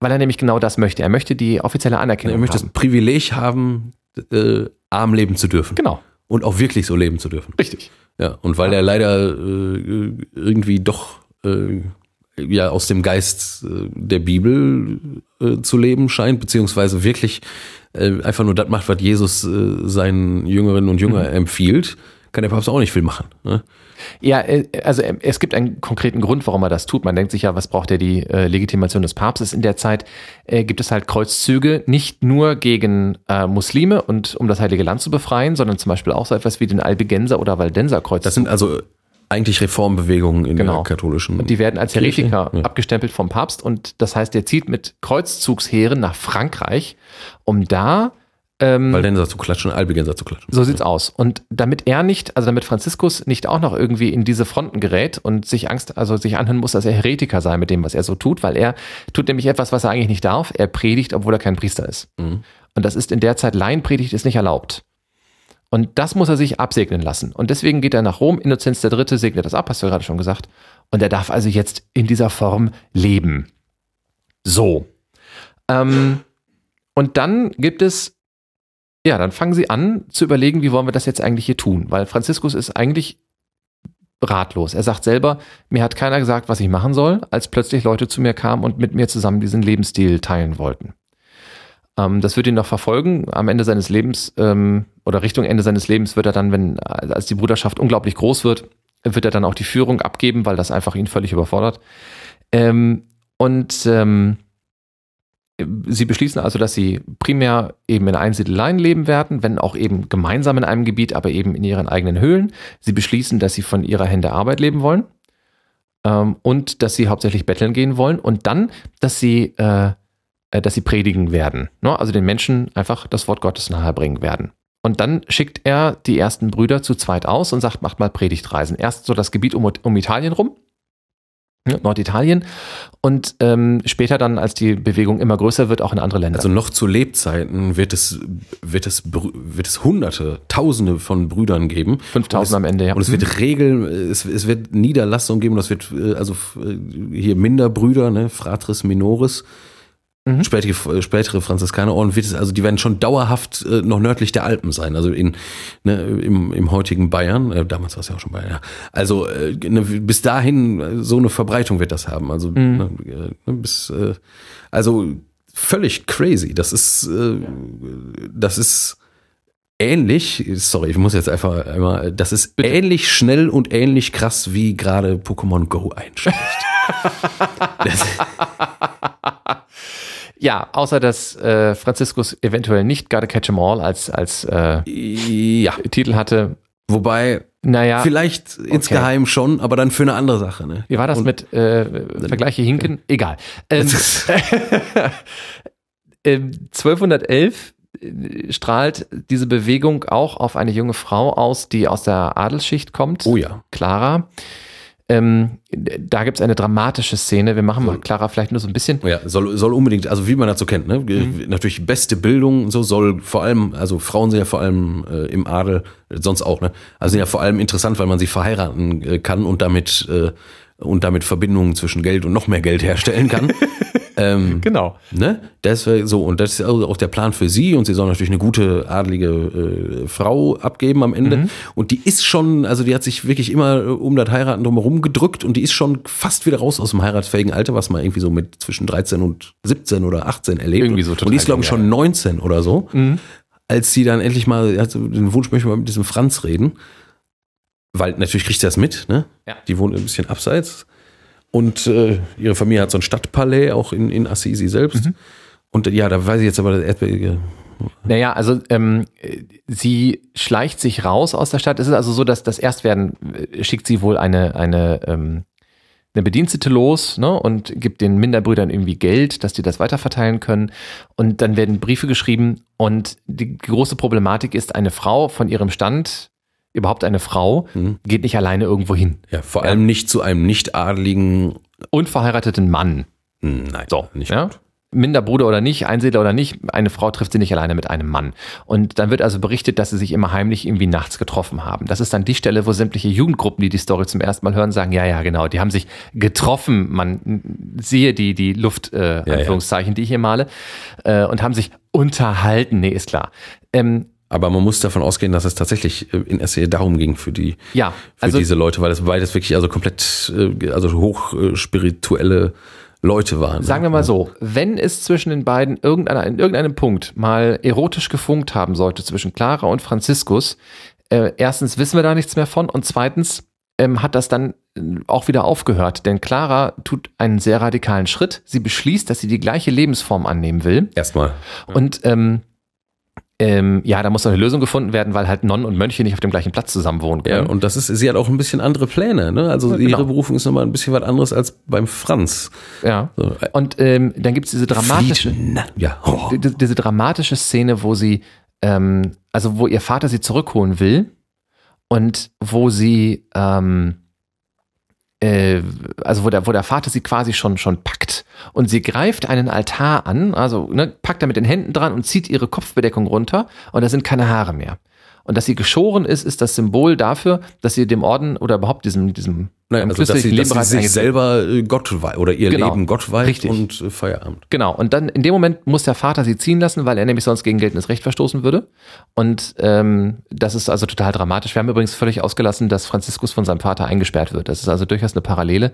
weil er nämlich genau das möchte. Er möchte die offizielle Anerkennung Er möchte das haben. Privileg haben, äh, arm leben zu dürfen. Genau, Und auch wirklich so leben zu dürfen. richtig. Ja, und weil er leider äh, irgendwie doch äh, ja aus dem Geist äh, der Bibel äh, zu leben scheint, beziehungsweise wirklich äh, einfach nur das macht, was Jesus äh, seinen Jüngerinnen und Jüngern empfiehlt, kann der Papst auch nicht viel machen. Ne? Ja, äh, also äh, es gibt einen konkreten Grund, warum er das tut. Man denkt sich ja, was braucht er die äh, Legitimation des Papstes? In der Zeit äh, gibt es halt Kreuzzüge, nicht nur gegen äh, Muslime und um das Heilige Land zu befreien, sondern zum Beispiel auch so etwas wie den Albigenser oder Waldenser Kreuzzug. Das sind also eigentlich Reformbewegungen in Genau. der katholischen. Und die werden als Heretiker ja. abgestempelt vom Papst und das heißt, er zieht mit Kreuzzugsheeren nach Frankreich, um da Ähm, Waldenser zu klatschen, Albigenser zu klatschen. So sieht's aus. Und damit er nicht, also damit Franziskus nicht auch noch irgendwie in diese Fronten gerät und sich Angst, also sich anhören muss, dass er Heretiker sei mit dem, was er so tut, weil er tut nämlich etwas, was er eigentlich nicht darf. Er predigt, obwohl er kein Priester ist. Mhm. Und das ist in der Zeit, Laienpredigt ist nicht erlaubt. Und das muss er sich absegnen lassen. Und deswegen geht er nach Rom. Innozenz der Dritte segnet das ab, hast du gerade schon gesagt. Und er darf also jetzt in dieser Form leben. So. Ähm, und dann gibt es, ja, dann fangen sie an zu überlegen, wie wollen wir das jetzt eigentlich hier tun? Weil Franziskus ist eigentlich ratlos. Er sagt selber, mir hat keiner gesagt, was ich machen soll, als plötzlich Leute zu mir kamen und mit mir zusammen diesen Lebensstil teilen wollten. Ähm, das wird ihn noch verfolgen. Am Ende seines Lebens ähm, oder Richtung Ende seines Lebens wird er dann, wenn als die Bruderschaft unglaublich groß wird, wird er dann auch die Führung abgeben, weil das einfach ihn völlig überfordert. Ähm, und ähm, sie beschließen also, dass sie primär eben in Einsiedeleien leben werden, wenn auch eben gemeinsam in einem Gebiet, aber eben in ihren eigenen Höhlen. Sie beschließen, dass sie von ihrer Hände Arbeit leben wollen ähm, und dass sie hauptsächlich betteln gehen wollen und dann, dass sie, äh, dass sie predigen werden. Ne? Also den Menschen einfach das Wort Gottes nahebringen werden. Und dann schickt er die ersten Brüder zu zweit aus und sagt, macht mal Predigtreisen. Erst so das Gebiet um, um Italien rum, Norditalien und ähm, später dann, als die Bewegung immer größer wird, auch in andere Länder. Also noch zu Lebzeiten wird es, wird es, wird es Hunderte, Tausende von Brüdern geben. 5000 am Ende, ja. Und es wird Regeln, es, es wird Niederlassungen geben, das wird äh, also äh, hier Minderbrüder, ne, Fratris Minoris, Mhm. Spätere, spätere Franziskanerorden wird es, also die werden schon dauerhaft äh, noch nördlich der Alpen sein, also in, ne, im, im heutigen Bayern, äh, damals war es ja auch schon Bayern, ja. Also äh, ne, bis dahin äh, so eine Verbreitung wird das haben. Also mhm. ne, äh, bis äh, also völlig crazy. Das ist äh, das ist ähnlich, sorry, ich muss jetzt einfach einmal, das ist Bitte. ähnlich schnell und ähnlich krass wie gerade Pokémon Go einsteigt. Ja, außer dass äh, Franziskus eventuell nicht Gotta Catch 'em All als, als äh, ja. Titel hatte. Wobei, naja, vielleicht okay. insgeheim schon, aber dann für eine andere Sache. Ne? Wie war das Und, mit äh, Vergleiche Hinken? Egal. Ähm, 1211 ähm, äh, strahlt diese Bewegung auch auf eine junge Frau aus, die aus der Adelsschicht kommt. Oh ja. Clara. Ähm, da gibt es eine dramatische Szene. Wir machen mal Clara vielleicht nur so ein bisschen. Ja, soll, soll unbedingt, also wie man dazu kennt, ne? Mhm. Natürlich beste Bildung, so soll vor allem, also Frauen sind ja vor allem äh, im Adel, sonst auch, ne? Also sind ja vor allem interessant, weil man sie verheiraten äh, kann und damit äh, und damit Verbindungen zwischen Geld und noch mehr Geld herstellen kann. ähm, genau. Ne? Das so, und das ist auch der Plan für sie. Und sie soll natürlich eine gute, adlige äh, Frau abgeben am Ende. Mhm. Und die ist schon, also die hat sich wirklich immer um das Heiraten drumherum gedrückt und die ist schon fast wieder raus aus dem heiratsfähigen Alter, was man irgendwie so mit zwischen 13 und 17 oder 18 erlebt. Irgendwie so total und die ist, glaube ich, schon 19 oder so. Mhm. Als sie dann endlich mal, also den Wunsch möchte mal mit diesem Franz reden weil natürlich kriegt sie das mit, ne? Ja. Die wohnt ein bisschen abseits. Und äh, ihre Familie hat so ein Stadtpalais, auch in, in Assisi selbst. Mhm. Und ja, da weiß ich jetzt aber das Erdbeben. Naja, also ähm, sie schleicht sich raus aus der Stadt. Es ist also so, dass das Erstwerden äh, schickt sie wohl eine, eine, ähm, eine Bedienstete los ne, und gibt den Minderbrüdern irgendwie Geld, dass die das weiterverteilen können. Und dann werden Briefe geschrieben. Und die große Problematik ist, eine Frau von ihrem Stand überhaupt eine Frau mhm. geht nicht alleine irgendwo hin. Ja, vor allem nicht zu einem nicht adligen unverheirateten Mann. Hm, nein, so, nicht ja? Gut. Minderbruder oder nicht, Einsiedler oder nicht, eine Frau trifft sie nicht alleine mit einem Mann. Und dann wird also berichtet, dass sie sich immer heimlich irgendwie nachts getroffen haben. Das ist dann die Stelle, wo sämtliche Jugendgruppen, die die Story zum ersten Mal hören, sagen, ja, ja, genau, die haben sich getroffen. Man siehe die, die Luft, äh, Anführungszeichen, ja, ja. die ich hier male, äh, und haben sich unterhalten. Nee, ist klar. Ähm, aber man muss davon ausgehen, dass es tatsächlich äh, in erster Linie darum ging für die, ja, für also, diese Leute, weil es beides wirklich also komplett, äh, also hochspirituelle Leute waren. Sagen wir mal so, wenn es zwischen den beiden irgendeiner, in irgendeinem Punkt mal erotisch gefunkt haben sollte zwischen Clara und Franziskus, äh, erstens wissen wir da nichts mehr von und zweitens ähm, hat das dann äh, auch wieder aufgehört, denn Clara tut einen sehr radikalen Schritt. Sie beschließt, dass sie die gleiche Lebensform annehmen will. Erstmal. Und ähm, ähm, ja, da muss eine Lösung gefunden werden, weil halt Nonnen und Mönche nicht auf dem gleichen Platz zusammen wohnen können. Ja, und das ist, sie hat auch ein bisschen andere Pläne, ne? Also ja, genau. ihre Berufung ist nochmal ein bisschen was anderes als beim Franz. Ja. So. Und ähm, dann gibt's diese dramatische, Frieden. ja. Oh. diese dramatische Szene, wo sie ähm, also wo ihr Vater sie zurückholen will und wo sie, ähm, äh, also wo der, wo der Vater sie quasi schon, schon packt und sie greift einen Altar an, also ne, packt er mit den Händen dran und zieht ihre Kopfbedeckung runter und da sind keine Haare mehr. Und dass sie geschoren ist, ist das Symbol dafür, dass sie dem Orden oder überhaupt diesem, diesem Naja, also dass sie, dass sie sich selber äh, Gott weiht oder ihr Genau. Leben Gott weiht Richtig. und äh, Feierabend. Genau, und dann in dem Moment muss der Vater sie ziehen lassen, weil er nämlich sonst gegen geltendes Recht verstoßen würde. Und ähm, das ist also total dramatisch. Wir haben übrigens völlig ausgelassen, dass Franziskus von seinem Vater eingesperrt wird. Das ist also durchaus eine Parallele.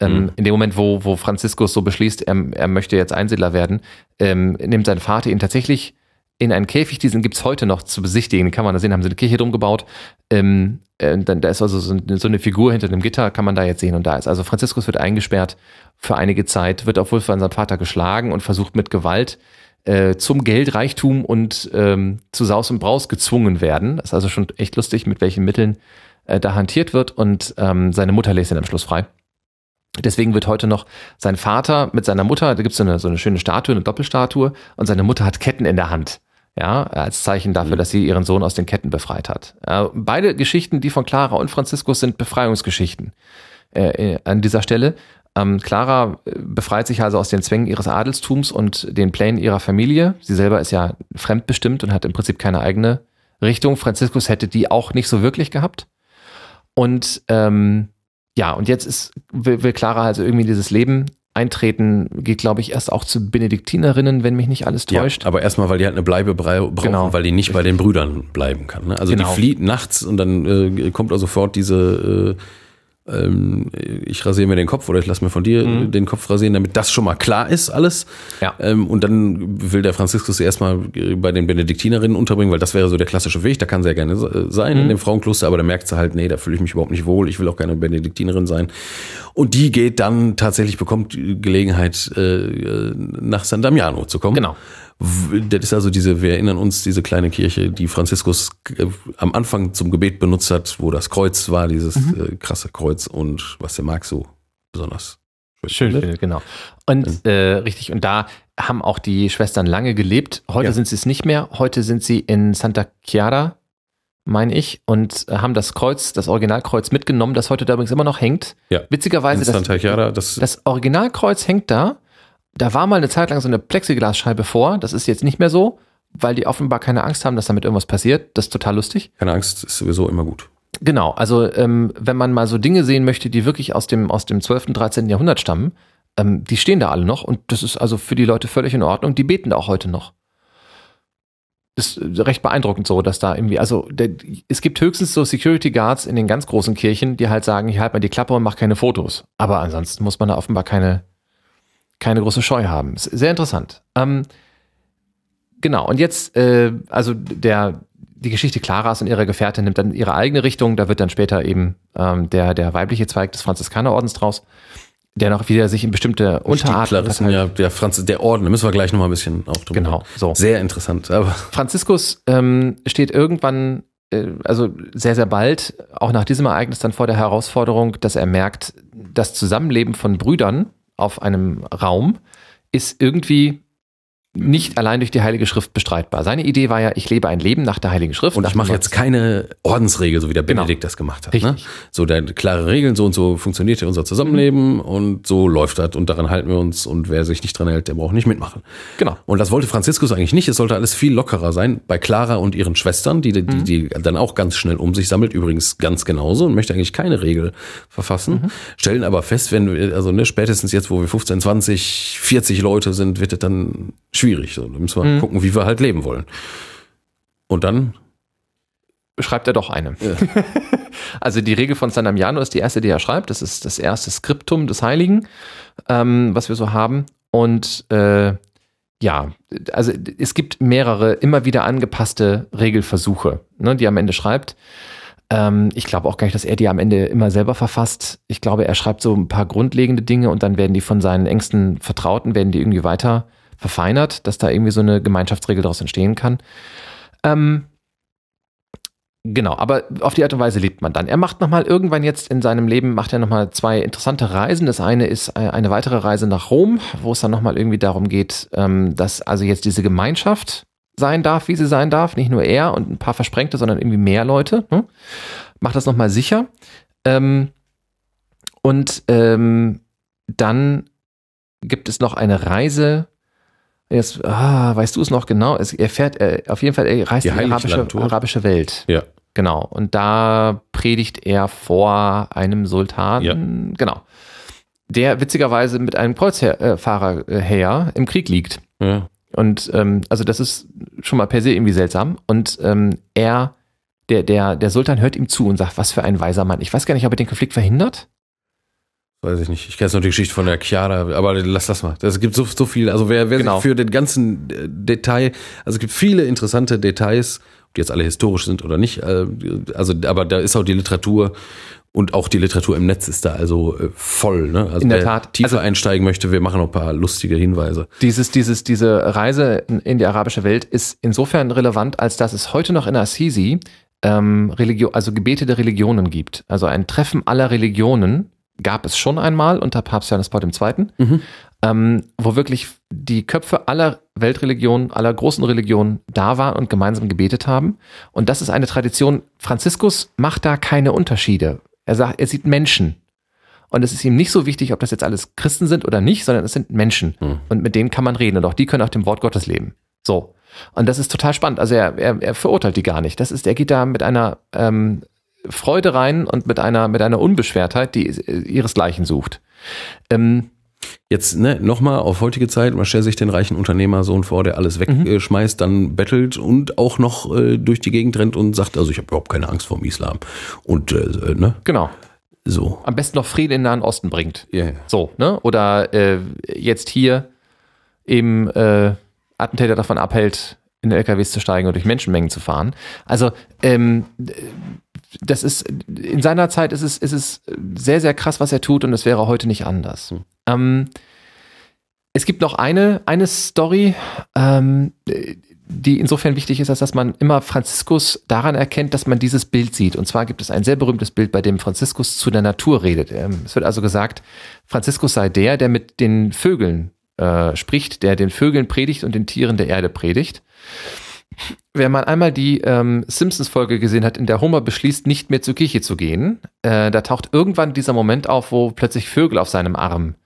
Ähm, In dem Moment, wo, wo Franziskus so beschließt, er, er möchte jetzt Einsiedler werden, ähm, nimmt sein Vater ihn tatsächlich in einen Käfig, diesen gibt's heute noch zu besichtigen, den kann man da sehen, haben sie eine Kirche drum gebaut. Ähm, äh, da ist also so, so eine Figur hinter dem Gitter, kann man da jetzt sehen und da ist. Also Franziskus wird eingesperrt für einige Zeit, wird obwohl von seinem Vater geschlagen und versucht mit Gewalt äh, zum Geld, Reichtum und ähm, zu Saus und Braus gezwungen werden. Das ist also schon echt lustig, mit welchen Mitteln äh, da hantiert wird und ähm, seine Mutter lässt ihn am Schluss frei. Deswegen wird heute noch sein Vater mit seiner Mutter, da gibt es eine, so eine schöne Statue, eine Doppelstatue, und seine Mutter hat Ketten in der Hand. Ja, als Zeichen dafür, dass sie ihren Sohn aus den Ketten befreit hat. Beide Geschichten, die von Clara und Franziskus, sind Befreiungsgeschichten äh, äh, an dieser Stelle. Ähm, Clara äh, befreit sich also aus den Zwängen ihres Adelstums und den Plänen ihrer Familie. Sie selber ist ja fremdbestimmt und hat im Prinzip keine eigene Richtung. Franziskus hätte die auch nicht so wirklich gehabt. Und ähm, ja, und jetzt ist, will, will Clara also irgendwie dieses Leben eintreten, geht, glaube ich, erst auch zu Benediktinerinnen, wenn mich nicht alles täuscht. Ja, aber erstmal, weil die halt eine Bleibe brauchen, Genau. weil die nicht bei den Brüdern bleiben kann. Ne? Also Genau. die flieht nachts und dann äh, kommt also sofort diese äh, ähm, ich rasiere mir den Kopf oder ich lasse mir von dir äh, den Kopf rasieren, damit das schon mal klar ist alles. Mhm. Ja. Ähm, und dann will der Franziskus sie erstmal äh, bei den Benediktinerinnen unterbringen, weil das wäre so der klassische Weg, da kann sie ja gerne äh, sein Mhm. in dem Frauenkloster, aber da merkt sie halt, nee, da fühle ich mich überhaupt nicht wohl, ich will auch keine Benediktinerin sein. Und die geht dann tatsächlich, bekommt die Gelegenheit, äh, äh, nach San Damiano zu kommen. Genau. Das ist also diese, wir erinnern uns, diese kleine Kirche, die Franziskus äh, am Anfang zum Gebet benutzt hat, wo das Kreuz war, dieses äh, krasse Kreuz und was der Marc so besonders Schön findet. genau. Und äh, richtig, und da haben auch die Schwestern lange gelebt. Heute Ja. sind sie es nicht mehr. Heute sind sie in Santa Chiara, meine ich, und haben das Kreuz, das Originalkreuz mitgenommen, das heute da übrigens immer noch hängt. Ja. Witzigerweise, In das, Santa Chiara, das, das Originalkreuz hängt da. Da war mal eine Zeit lang so eine Plexiglasscheibe vor. Das ist jetzt nicht mehr so, weil die offenbar keine Angst haben, dass damit irgendwas passiert. Das ist total lustig. keine Angst, ist sowieso immer gut. Genau, also ähm, wenn man mal so Dinge sehen möchte, die wirklich aus dem, aus dem 12., 13. Jahrhundert stammen, ähm, die stehen da alle noch und das ist also für die Leute völlig in Ordnung. Die beten da auch heute noch. Das ist äh, recht beeindruckend so, dass da irgendwie, also der, es gibt höchstens so Security Guards in den ganz großen Kirchen, die halt sagen, ich halte mal die Klappe und mach keine Fotos. Aber ansonsten muss man da offenbar keine, keine große Scheu haben. Ist sehr interessant. Ähm, genau, und jetzt, äh, also der, die Geschichte Claras und ihrer Gefährtin nimmt dann ihre eigene Richtung. Da wird dann später eben ähm, der, der weibliche Zweig des Franziskanerordens draus, der noch wieder sich in bestimmte Unterarten verteilt. ja, der Franz, der Orden, da müssen wir gleich noch mal ein bisschen auch drüber Genau, so. Sehr interessant, aber Franziskus ähm, steht irgendwann, äh, also sehr, sehr bald, auch nach diesem Ereignis dann vor der Herausforderung, dass er merkt, das Zusammenleben von Brüdern auf einem Raum ist irgendwie nicht allein durch die Heilige Schrift bestreitbar. Seine Idee war ja, ich lebe ein Leben nach der Heiligen Schrift. und ich mache jetzt keine Ordensregel, so wie der Genau. Benedikt das gemacht hat. Ne? So der klare Regeln, so und so funktioniert ja unser Zusammenleben und so läuft das und daran halten wir uns und wer sich nicht dran hält, der braucht nicht mitmachen. Genau. Und das wollte Franziskus eigentlich nicht. Es sollte alles viel lockerer sein. Bei Clara und ihren Schwestern, die, die, Mhm. die dann auch ganz schnell um sich sammelt, übrigens ganz genauso und möchte eigentlich keine Regel verfassen. Mhm. Stellen aber fest, wenn wir, also ne, spätestens jetzt, wo wir 15, 20, 40 Leute sind, wird es dann schwierig. So, da müssen wir Mhm. gucken, wie wir halt leben wollen. Und dann, schreibt er doch eine. also die Regel von San Damiano ist die erste, die er schreibt. Das ist das erste Skriptum des Heiligen, ähm, was wir so haben. Und äh, ja, also es gibt mehrere immer wieder angepasste Regelversuche, ne, die er am Ende schreibt. Ähm, ich glaube auch gar nicht, dass er die am Ende immer selber verfasst. Ich glaube, er schreibt so ein paar grundlegende Dinge und dann werden die von seinen engsten Vertrauten, werden die irgendwie weiter verfeinert, dass da irgendwie so eine Gemeinschaftsregel daraus entstehen kann. Ähm, Genau, aber auf die Art und Weise lebt man dann. Er macht nochmal irgendwann jetzt in seinem Leben, macht er nochmal zwei interessante Reisen. Das eine ist äh, eine weitere Reise nach Rom, wo es dann nochmal irgendwie darum geht, ähm, dass also jetzt diese Gemeinschaft sein darf, wie sie sein darf. Nicht nur er und ein paar Versprengte, sondern irgendwie mehr Leute. Hm? Macht das nochmal sicher. Ähm, und ähm, dann gibt es noch eine Reise. Jetzt, ah, weißt du es noch genau? Es, er fährt, äh, auf jeden Fall, er reist Die in die arabische, arabische Welt. Ja. Genau. Und da predigt er vor einem Sultan. Ja. Genau. Der witzigerweise mit einem Kreuzfahrer äh, her im Krieg liegt. Ja. Und ähm, also das ist schon mal per se irgendwie seltsam. Und ähm, er, der, der, der Sultan hört ihm zu und sagt, was für ein weiser Mann. Ich weiß gar nicht, ob er den Konflikt verhindert. Weiß ich nicht. Ich kenne jetzt noch die Geschichte von der Chiara, aber lass das mal. Es gibt so, so viel. Also wer, wer Genau. sich für den ganzen äh, Detail, also es gibt viele interessante Details, ob die jetzt alle historisch sind oder nicht. äh, Also, aber da ist auch die Literatur und auch die Literatur im Netz ist da also äh, voll. Ne? Also In der wer Tat. tiefer Also- einsteigen möchte, wir machen noch ein paar lustige Hinweise. Dieses, dieses, diese Reise in, die arabische Welt ist insofern relevant, als dass es heute noch in Assisi ähm, Religion, also gebetete Religionen gibt. Also ein Treffen aller Religionen gab es schon einmal unter Papst Johannes Paul II., Mhm. ähm, wo wirklich die Köpfe aller Weltreligionen, aller großen Religionen da waren und gemeinsam gebetet haben. Und das ist eine Tradition. Franziskus macht da keine Unterschiede. Er sagt, er sieht Menschen. Und es ist ihm nicht so wichtig, ob das jetzt alles Christen sind oder nicht, sondern es sind Menschen. Hm. Und mit denen kann man reden. Und auch die können nach dem Wort Gottes leben. So. Und das ist total spannend. Also er, er, er verurteilt die gar nicht. Das ist, er geht da mit einer ähm, Freude rein und mit einer, mit einer Unbeschwertheit, die äh, ihresgleichen sucht. Ähm, Jetzt ne, nochmal auf heutige Zeit, man stellt sich den reichen Unternehmersohn vor, der alles wegschmeißt, dann bettelt und auch noch äh, durch die Gegend rennt und sagt, also ich habe überhaupt keine Angst vor dem Islam. Und äh, ne, genau. so. Am besten noch Frieden in den Nahen Osten bringt. Ja. So, ne? Oder äh, jetzt hier eben äh, Attentäter davon abhält, in LKWs zu steigen und durch Menschenmengen zu fahren. Also ähm, das ist in seiner Zeit ist es, ist es sehr, sehr krass, was er tut und es wäre heute nicht anders. Ähm, es gibt noch eine, eine Story, ähm, die insofern wichtig ist, als dass man immer Franziskus daran erkennt, dass man dieses Bild sieht. Und zwar gibt es ein sehr berühmtes Bild, bei dem Franziskus zu der Natur redet. Ähm, Es wird also gesagt, Franziskus sei der, der mit den Vögeln äh, spricht, der den Vögeln predigt und den Tieren der Erde predigt. Wenn man einmal die ähm, Simpsons-Folge gesehen hat, in der Homer beschließt, nicht mehr zur Kirche zu gehen, äh, da taucht irgendwann dieser Moment auf, wo plötzlich Vögel auf seinem Arm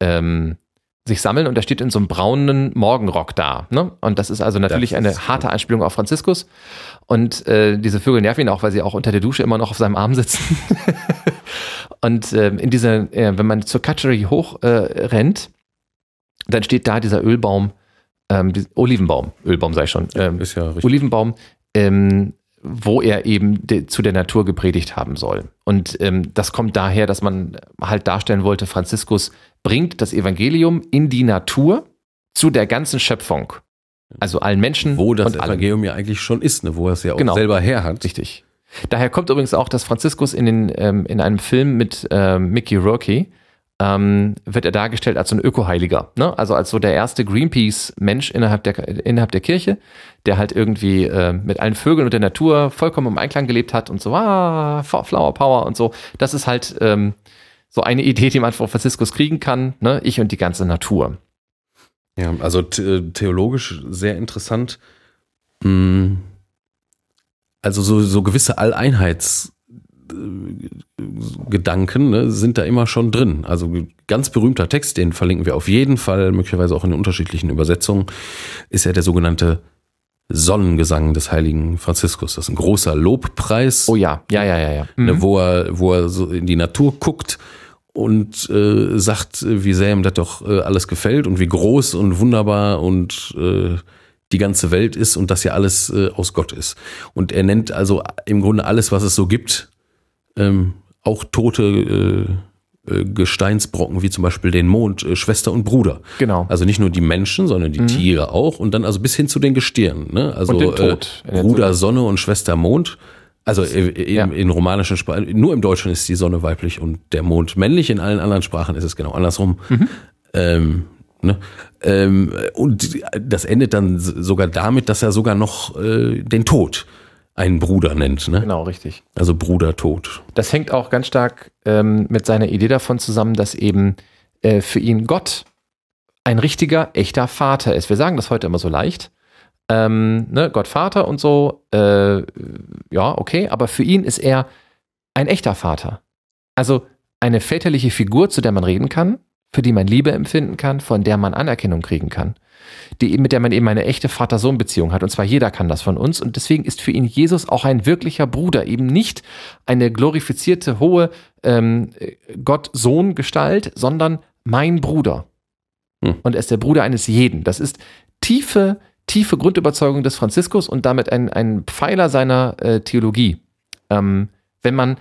ähm, sich sammeln und er steht in so einem braunen Morgenrock da. Ne? Und das ist also natürlich Das eine ist harte Anspielung auf Franziskus. Und äh, diese Vögel nerven ihn auch, weil sie auch unter der Dusche immer noch auf seinem Arm sitzen. und ähm, in dieser, äh, wenn man zur Catchery hoch äh, rennt, dann steht da dieser Ölbaum, ähm, Olivenbaum, Ölbaum sei schon, ähm, Ist ja richtig. Olivenbaum, ähm, wo er eben de, zu der Natur gepredigt haben soll. Und ähm, das kommt daher, dass man halt darstellen wollte, Franziskus bringt das Evangelium in die Natur zu der ganzen Schöpfung. Also allen Menschen Wo das und allem. Evangelium ja eigentlich schon ist, ne, wo er es ja auch Genau. selber her hat. Richtig. Daher kommt übrigens auch, dass Franziskus in, den, ähm, in einem Film mit ähm, Mickey Rourke ähm, wird er dargestellt als so ein Ökoheiliger. Ne? Also als so der erste Greenpeace-Mensch innerhalb der, innerhalb der Kirche, der halt irgendwie äh, mit allen Vögeln und der Natur vollkommen im Einklang gelebt hat und so, ah, Flower Power und so. Das ist halt ähm, so eine Idee, die man von Franziskus kriegen kann. Ne? Ich und die ganze Natur. Ja, also the- theologisch sehr interessant. Mm, Also so, so gewisse Alleinheitsgedanken ne, sind da immer schon drin. Also ganz berühmter Text, den verlinken wir auf jeden Fall, möglicherweise auch in unterschiedlichen Übersetzungen, ist ja der sogenannte Sonnengesang des heiligen Franziskus. Das ist ein großer Lobpreis. Oh ja, ja, ja, ja, ja. ne, Mhm. wo er, wo er so in die Natur guckt und äh, sagt, äh, wie sehr ihm das doch äh, alles gefällt und wie groß und wunderbar und äh, die ganze Welt ist und das ja alles äh, aus Gott ist. Und er nennt also im Grunde alles, was es so gibt, ähm, auch tote äh, äh, Gesteinsbrocken, wie zum Beispiel den Mond, äh, Schwester und Bruder. Genau. Also nicht nur die Menschen, sondern die Tiere auch und dann also bis hin zu den Gestirnen. Ne? Also Und den Tod. Äh, Bruder Sonne und Schwester Mond. Also äh, in, Ja. in romanischen Sprachen, nur im Deutschen ist die Sonne weiblich und der Mond männlich, in allen anderen Sprachen ist es genau andersrum. Ähm, ne? ähm, und das endet dann sogar damit, dass er sogar noch äh, den Tod einen Bruder nennt. Ne? Genau, richtig. Also Bruder Tod. Das hängt auch ganz stark ähm, mit seiner Idee davon zusammen, dass eben äh, für ihn Gott ein richtiger, echter Vater ist. Wir sagen das heute immer so leicht, ähm, ne, Gott Vater und so, äh, ja, okay, aber für ihn ist er ein echter Vater. Also eine väterliche Figur, zu der man reden kann, für die man Liebe empfinden kann, von der man Anerkennung kriegen kann, die, mit der man eben eine echte Vater-Sohn-Beziehung hat. Und zwar jeder kann das von uns. Und deswegen ist für ihn Jesus auch ein wirklicher Bruder, eben nicht eine glorifizierte, hohe ähm, Gott-Sohn-Gestalt, sondern mein Bruder. Hm. Und er ist der Bruder eines jeden. Das ist tiefe, tiefe Grundüberzeugung des Franziskus und damit ein, ein Pfeiler seiner äh, Theologie. Ähm, wenn man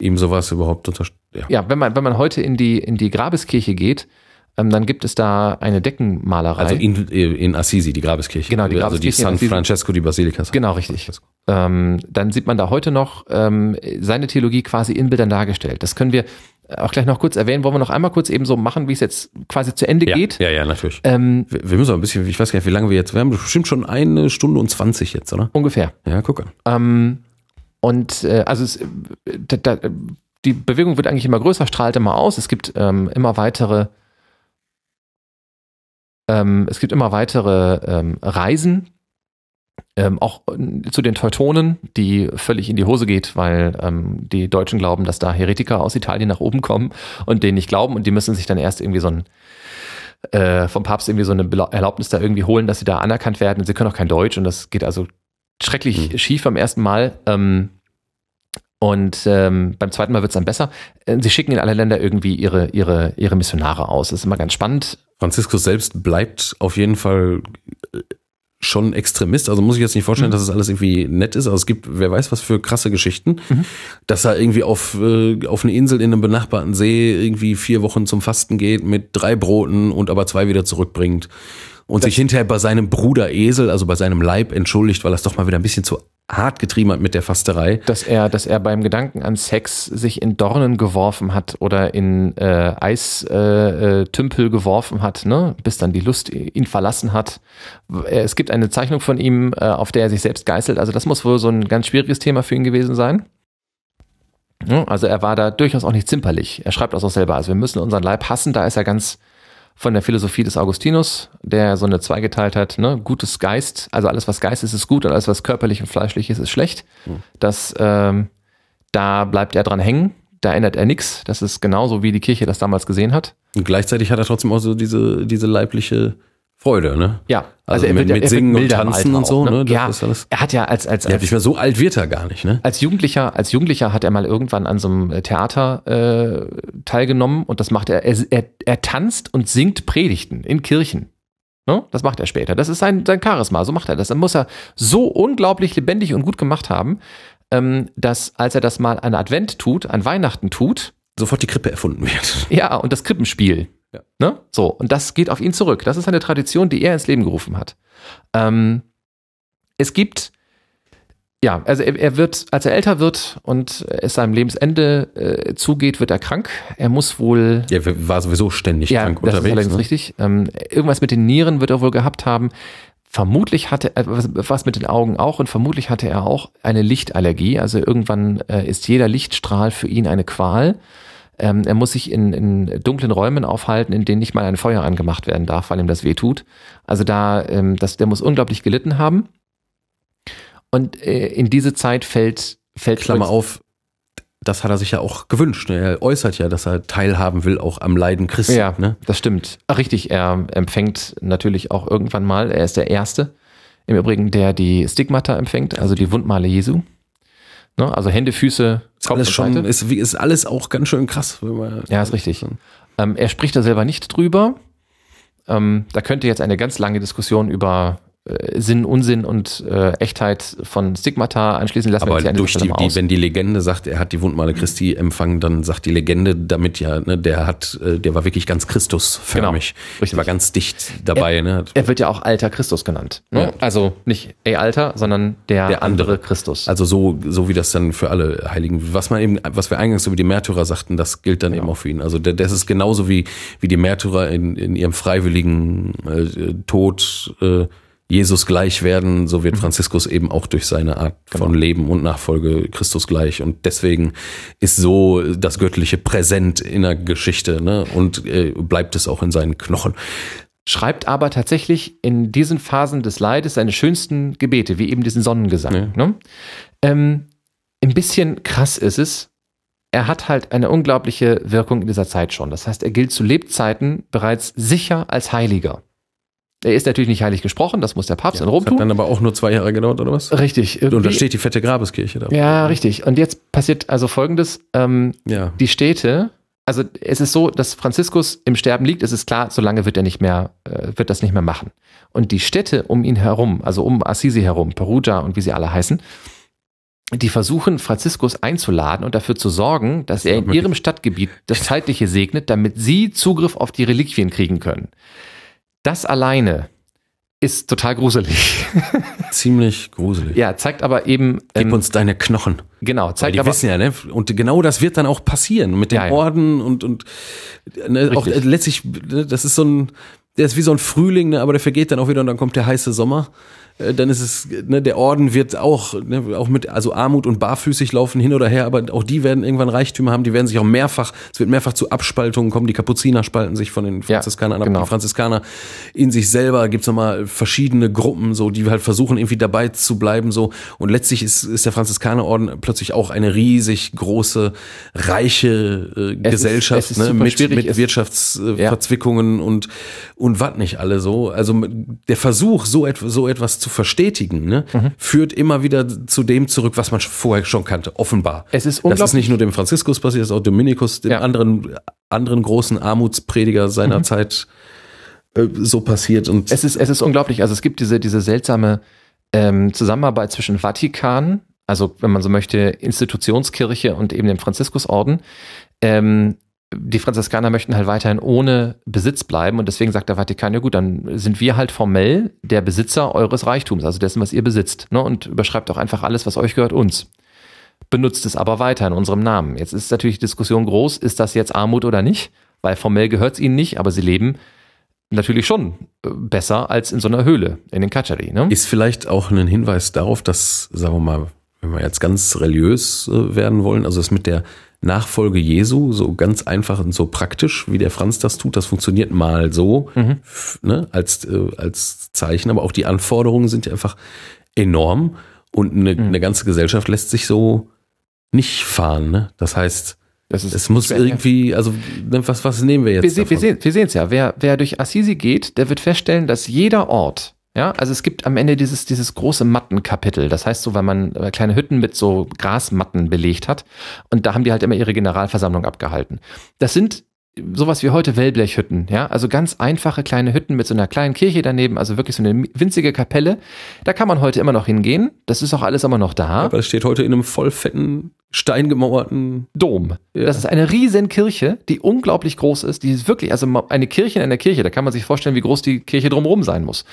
ihm sowas überhaupt unterstützt. Ja. ja, wenn man, wenn man heute in die, in die Grabeskirche geht, dann gibt es da eine Deckenmalerei. Also in, in Assisi, die Grabeskirche. Genau, die Grabeskirche. Also die San Francesco di Basilica. Genau, richtig. Ähm, dann sieht man da heute noch ähm, seine Theologie quasi in Bildern dargestellt. Das können wir auch gleich noch kurz erwähnen. Wollen wir noch einmal kurz eben so machen, wie es jetzt quasi zu Ende ja, geht? Ja, ja, natürlich. Ähm, wir, wir, müssen auch ein bisschen, ich weiß gar nicht, wie lange wir jetzt, wir haben bestimmt schon eine Stunde und zwanzig jetzt, oder? Ungefähr. Ja, guck an. Ähm, und äh, also es, da, da, die Bewegung wird eigentlich immer größer, strahlt immer aus. Es gibt ähm, immer weitere, ähm, es gibt immer weitere ähm, Reisen, ähm, auch äh, zu den Teutonen, die völlig in die Hose geht, weil ähm, die Deutschen glauben, dass da Heretiker aus Italien nach oben kommen und denen nicht glauben und die müssen sich dann erst irgendwie so ein äh, vom Papst irgendwie so eine Erlaubnis da irgendwie holen, dass sie da anerkannt werden. Sie können auch kein Deutsch und das geht also schrecklich hm. schief am ersten Mal. Ähm, und ähm, beim zweiten Mal wird es dann besser. Äh, sie schicken in alle Länder irgendwie ihre, ihre, ihre Missionare aus. Das ist immer ganz spannend. Franziskus selbst bleibt auf jeden Fall äh, schon Extremist. Also muss ich jetzt nicht vorstellen, mhm. dass es alles irgendwie nett ist. Also es gibt, wer weiß was für krasse Geschichten, mhm. dass er irgendwie auf, äh, auf eine Insel in einem benachbarten See irgendwie vier Wochen zum Fasten geht mit drei Broten und aber zwei wieder zurückbringt und das sich hinterher bei seinem Bruder Esel, also bei seinem Leib entschuldigt, weil er es doch mal wieder ein bisschen zu hart getrieben hat mit der Fasterei. Dass er, dass er beim Gedanken an Sex sich in Dornen geworfen hat oder in äh, Eistümpel äh, geworfen hat, ne? bis dann die Lust ihn verlassen hat. Es gibt eine Zeichnung von ihm, äh, auf der er sich selbst geißelt. Also das muss wohl so ein ganz schwieriges Thema für ihn gewesen sein. Also er war da durchaus auch nicht zimperlich. Er schreibt das auch selber. Also wir müssen unseren Leib hassen. Da ist er ganz von der Philosophie des Augustinus, der so eine zweigeteilt hat, ne, gutes Geist, also alles was Geist ist, ist gut und alles was körperlich und fleischlich ist, ist schlecht. Mhm. Das, ähm, da bleibt er dran hängen, da ändert er nichts. Das ist genauso, wie die Kirche das damals gesehen hat. Und gleichzeitig hat er trotzdem auch so diese, diese leibliche Freude, ne? Ja. Also, also er mit, wird, mit Singen und Tanzen und so, ne? ja, er hat ja als, als, als, nicht mehr so alt wird er gar nicht, ne? Als Jugendlicher, als Jugendlicher hat er mal irgendwann an so einem Theater äh, teilgenommen und das macht er, er, er, er tanzt und singt Predigten in Kirchen. Ne? Das macht er später. Das ist sein, sein Charisma, so macht er das. Dann muss er so unglaublich lebendig und gut gemacht haben, ähm, dass als er das mal an Advent tut, an Weihnachten tut, sofort die Krippe erfunden wird. Ja, und das Krippenspiel. Ja. Ne? So, und das geht auf ihn zurück. Das ist eine Tradition, die er ins Leben gerufen hat. Ähm, es gibt, ja, also er, er, wird, als er älter wird und es seinem Lebensende äh, zugeht, wird er krank. Er muss wohl. Er war sowieso ständig ja, krank das unterwegs. Ist allerdings ne? richtig. Ähm, irgendwas mit den Nieren wird er wohl gehabt haben. Vermutlich hatte er was, was mit den Augen auch und vermutlich hatte er auch eine Lichtallergie. Also irgendwann äh, ist jeder Lichtstrahl für ihn eine Qual. Ähm, er muss sich in, in dunklen Räumen aufhalten, in denen nicht mal ein Feuer angemacht werden darf, weil ihm das weh tut. Also da, ähm, das, der muss unglaublich gelitten haben. Und äh, in diese Zeit fällt, fällt Klammer auf, das hat er sich ja auch gewünscht. Ne? Er äußert ja, dass er teilhaben will, auch am Leiden Christi. Ja, ne? das stimmt. Ach, richtig, er empfängt natürlich auch irgendwann mal, er ist der Erste im Übrigen, der die Stigmata empfängt, also die Wundmale Jesu. Ne? Also Hände, Füße, Kopf alles schon, ist, ist alles auch ganz schön krass. ja, ist richtig. Ähm, er spricht da selber nicht drüber. Ähm, da könnte jetzt eine ganz lange Diskussion über Sinn, Unsinn und äh, Echtheit von Stigmata anschließen lassen. Aber durch die, die, wenn die Legende sagt, er hat die Wundmale Christi empfangen, dann sagt die Legende damit ja, ne, der hat, äh, der war wirklich ganz Christusförmig. Genau, der war ganz dicht dabei. Er, ne? er wird ja auch alter Christus genannt. Ne? Ja. Also nicht ey alter, sondern der, der andere. andere Christus. Also so, so wie das dann für alle Heiligen, was man eben, was wir eingangs über die Märtyrer sagten, das gilt dann genau. eben auch für ihn. Also der, das ist genauso wie, wie die Märtyrer in, in ihrem freiwilligen äh, Tod äh, Jesus gleich werden, so wird mhm. Franziskus eben auch durch seine Art genau. von Leben und Nachfolge Christus gleich. Und deswegen ist so das Göttliche präsent in der Geschichte ne? und äh, bleibt es auch in seinen Knochen. schreibt aber tatsächlich in diesen Phasen des Leides seine schönsten Gebete, wie eben diesen Sonnengesang. Ja. Ne? Ähm, ein bisschen krass ist es. Er hat halt eine unglaubliche Wirkung in dieser Zeit schon. Das heißt, er gilt zu Lebzeiten bereits sicher als Heiliger. Er ist natürlich nicht heilig gesprochen, das muss der Papst in Rom Das hat tun. dann aber auch nur zwei Jahre gedauert, oder was? Richtig. Und da steht die fette Grabeskirche da. ja, richtig. Und jetzt passiert also Folgendes. Ähm, Ja. die Städte, also es ist so, dass Franziskus im Sterben liegt, es ist klar, so lange wird er nicht mehr, äh, wird das nicht mehr machen. Und die Städte um ihn herum, also um Assisi herum, Perugia und wie sie alle heißen, die versuchen, Franziskus einzuladen und dafür zu sorgen, dass er in ihrem Stadtgebiet das Zeitliche segnet, damit sie Zugriff auf die Reliquien kriegen können. Das alleine ist total gruselig. Ziemlich gruselig. ja, zeigt aber eben, Gib ähm, uns deine Knochen. genau, Weil zeigt die aber, wissen ja, ne? Und genau das wird dann auch passieren mit den Ja. Orden und, und ne, auch letztlich, ne, das ist so ein, der ist wie so ein Frühling, ne, aber der vergeht dann auch wieder und dann kommt der heiße Sommer. Äh, Dann ist es, ne, der Orden wird auch, ne, auch mit, also Armut und barfüßig laufen hin oder her, aber auch die werden irgendwann Reichtümer haben, die werden sich auch mehrfach, es wird mehrfach zu Abspaltungen kommen, die Kapuziner spalten sich von den Franziskanern ab, genau. die Franziskaner in sich selber gibt's nochmal verschiedene Gruppen, so, die halt versuchen irgendwie dabei zu bleiben, so. Und letztlich ist, ist der Franziskanerorden plötzlich auch eine riesig große, reiche äh, Es Gesellschaft, es ist ne, mit, schwierig. mit Wirtschaftsverzwickungen Ja. und, und was nicht alle so. Also der Versuch, so, et so etwas zu verstetigen, ne, Mhm. führt immer wieder zu dem zurück, was man vorher schon kannte, offenbar. Es ist das ist unglaublich- nicht nur dem Franziskus passiert, das ist auch Dominikus, dem Ja. anderen, anderen großen Armutsprediger seiner Zeit äh, so passiert. Und Es ist, es ist unglaublich. Also es gibt diese, diese seltsame ähm, Zusammenarbeit zwischen Vatikan, also wenn man so möchte, Institutionskirche und eben dem Franziskusorden. Ähm, die Franziskaner möchten halt weiterhin ohne Besitz bleiben und deswegen sagt der Vatikan, ja gut, dann sind wir halt formell der Besitzer eures Reichtums, also dessen, was ihr besitzt. Ne? Und überschreibt auch einfach alles, was euch gehört, uns. Benutzt es aber weiter in unserem Namen. Jetzt ist natürlich die Diskussion groß, ist das jetzt Armut oder nicht? Weil formell gehört es ihnen nicht, aber sie leben natürlich schon äh, besser als in so einer Höhle in den Katschari. Ne? ist vielleicht auch ein Hinweis darauf, dass, sagen wir mal, wenn wir jetzt ganz religiös äh, werden wollen, also das mit der Nachfolge Jesu, so ganz einfach und so praktisch, wie der Franz das tut, das funktioniert mal so, f- ne, als, äh, als Zeichen, aber auch die Anforderungen sind ja einfach enorm und eine, eine ganze Gesellschaft lässt sich so nicht fahren. Ne? Das heißt, Das ist es muss schwer. irgendwie, also ne, was, was nehmen wir jetzt? Wir, se- wir sehen sehen's ja. Wer, wer durch Assisi geht, der wird feststellen, dass jeder Ort, ja, also es gibt am Ende dieses, dieses große Mattenkapitel. Das heißt so, weil man kleine Hütten mit so Grasmatten belegt hat. Und da haben die halt immer ihre Generalversammlung abgehalten. Das sind sowas wie heute Wellblechhütten, ja, also ganz einfache kleine Hütten mit so einer kleinen Kirche daneben, also wirklich so eine winzige Kapelle. Da kann man heute immer noch hingehen. Das ist auch alles immer noch da. Aber es steht heute in einem voll fetten, steingemauerten Dom. Ja. Das ist eine riesen Kirche, die unglaublich groß ist. Die ist wirklich, also eine Kirche in einer Kirche, da kann man sich vorstellen, wie groß die Kirche drumherum sein muss.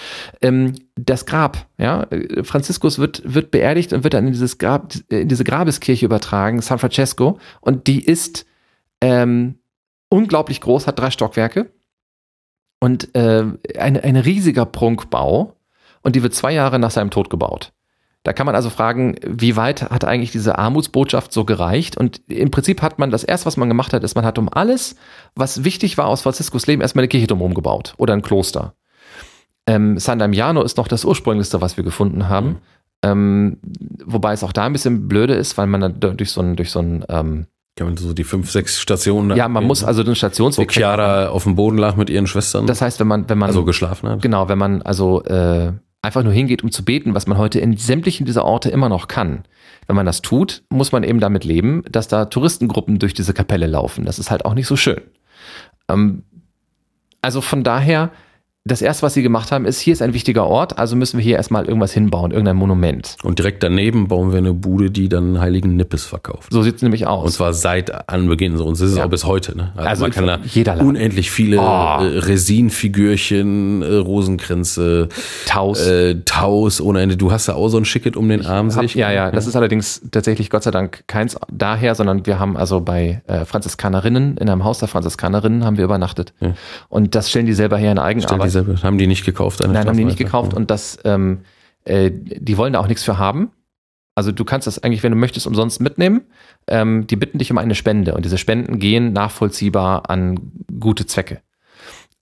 Ähm, das Grab, ja, äh, Franziskus wird, wird beerdigt und wird dann in dieses Grab, in diese Grabeskirche übertragen, San Francesco. Und die ist ähm, unglaublich groß, hat drei Stockwerke und äh, ein, ein riesiger Prunkbau. Und die wird zwei Jahre nach seinem Tod gebaut. Da kann man also fragen, wie weit hat eigentlich diese Armutsbotschaft so gereicht? Und im Prinzip hat man das erste, was man gemacht hat, ist, man hat um alles, was wichtig war aus Franziskus Leben, erstmal eine Kirche drumherum gebaut oder ein Kloster. Ähm, San Damiano ist noch das ursprünglichste, was wir gefunden haben. Mhm. Ähm, wobei es auch da ein bisschen blöde ist, weil man dann durch so ein, durch so ein, ähm, Kann man so die fünf, sechs Stationen. ja, man muss ne? also den Wo Stationsweg. Chiara auf dem Boden lag mit ihren Schwestern. Das heißt, wenn man, wenn man also geschlafen hat. Genau, wenn man also äh, einfach nur hingeht, um zu beten, was man heute in sämtlichen dieser Orte immer noch kann. Wenn man das tut, muss man eben damit leben, dass da Touristengruppen durch diese Kapelle laufen. Das ist halt auch nicht so schön. Ähm, also von daher, das erste, was sie gemacht haben, ist, hier ist ein wichtiger Ort, also müssen wir hier erstmal irgendwas hinbauen, irgendein Monument. Und direkt daneben bauen wir eine Bude, die dann heiligen Nippes verkauft. So sieht es nämlich aus. Und zwar seit Anbeginn so. Und das ist es Ja. auch bis heute. Ne? Also, Also man kann da jeder Laden. unendlich viele Oh. äh, Resinfigürchen, äh, Rosenkränze, Taus. äh, Taus ohne Ende. Du hast ja auch so ein Schicket um den Arm, sehe ich. ja, ja, das ist allerdings tatsächlich Gott sei Dank keins daher, sondern wir haben also bei äh, Franziskanerinnen, in einem Haus der Franziskanerinnen haben wir übernachtet. Ja. Und das stellen die selber her in Eigenarbeit. Selber, haben die nicht gekauft? Nein, haben die nicht gekauft und das, ähm, äh, die wollen da auch nichts für haben. Also du kannst das eigentlich, wenn du möchtest, umsonst mitnehmen. Ähm, die bitten dich um eine Spende und diese Spenden gehen nachvollziehbar an gute Zwecke.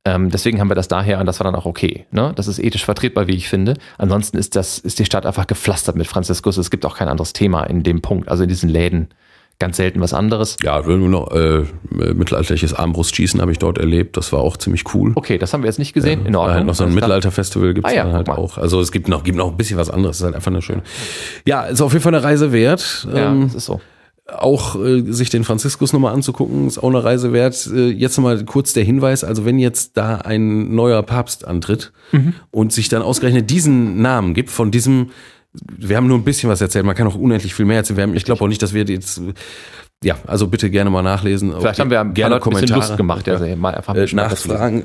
Ähm, deswegen haben wir das daher und das war dann auch okay. Ne? Das ist ethisch vertretbar, wie ich finde. Ansonsten ist das, ist die Stadt einfach gepflastert mit Franziskus. Es gibt auch kein anderes Thema in dem Punkt. Also in diesen Läden ganz selten was anderes. Ja, nur noch äh, mittelalterliches Armbrustschießen habe ich dort erlebt. Das war auch ziemlich cool. Okay, das haben wir jetzt nicht gesehen. Ja, in Ordnung. Halt noch so ein Mittelalterfestival gibt es Ah ja, dann halt auch. Also es gibt noch, gibt noch ein bisschen was anderes. Es ist halt einfach eine schöne. Ja, ist auf jeden Fall eine Reise wert. Ja, Ähm, das ist so. auch äh, sich den Franziskus nochmal anzugucken, ist auch eine Reise wert. Äh, jetzt nochmal kurz der Hinweis, also wenn jetzt da ein neuer Papst antritt und sich dann ausgerechnet diesen Namen gibt von diesem, wir haben nur ein bisschen was erzählt, man kann auch unendlich viel mehr erzählen. Haben, ich glaube auch nicht, dass wir jetzt, ja, also bitte gerne mal nachlesen. Vielleicht haben wir gerne Leuten ein bisschen Lust gemacht, also mal einfach ein äh, nachfragen.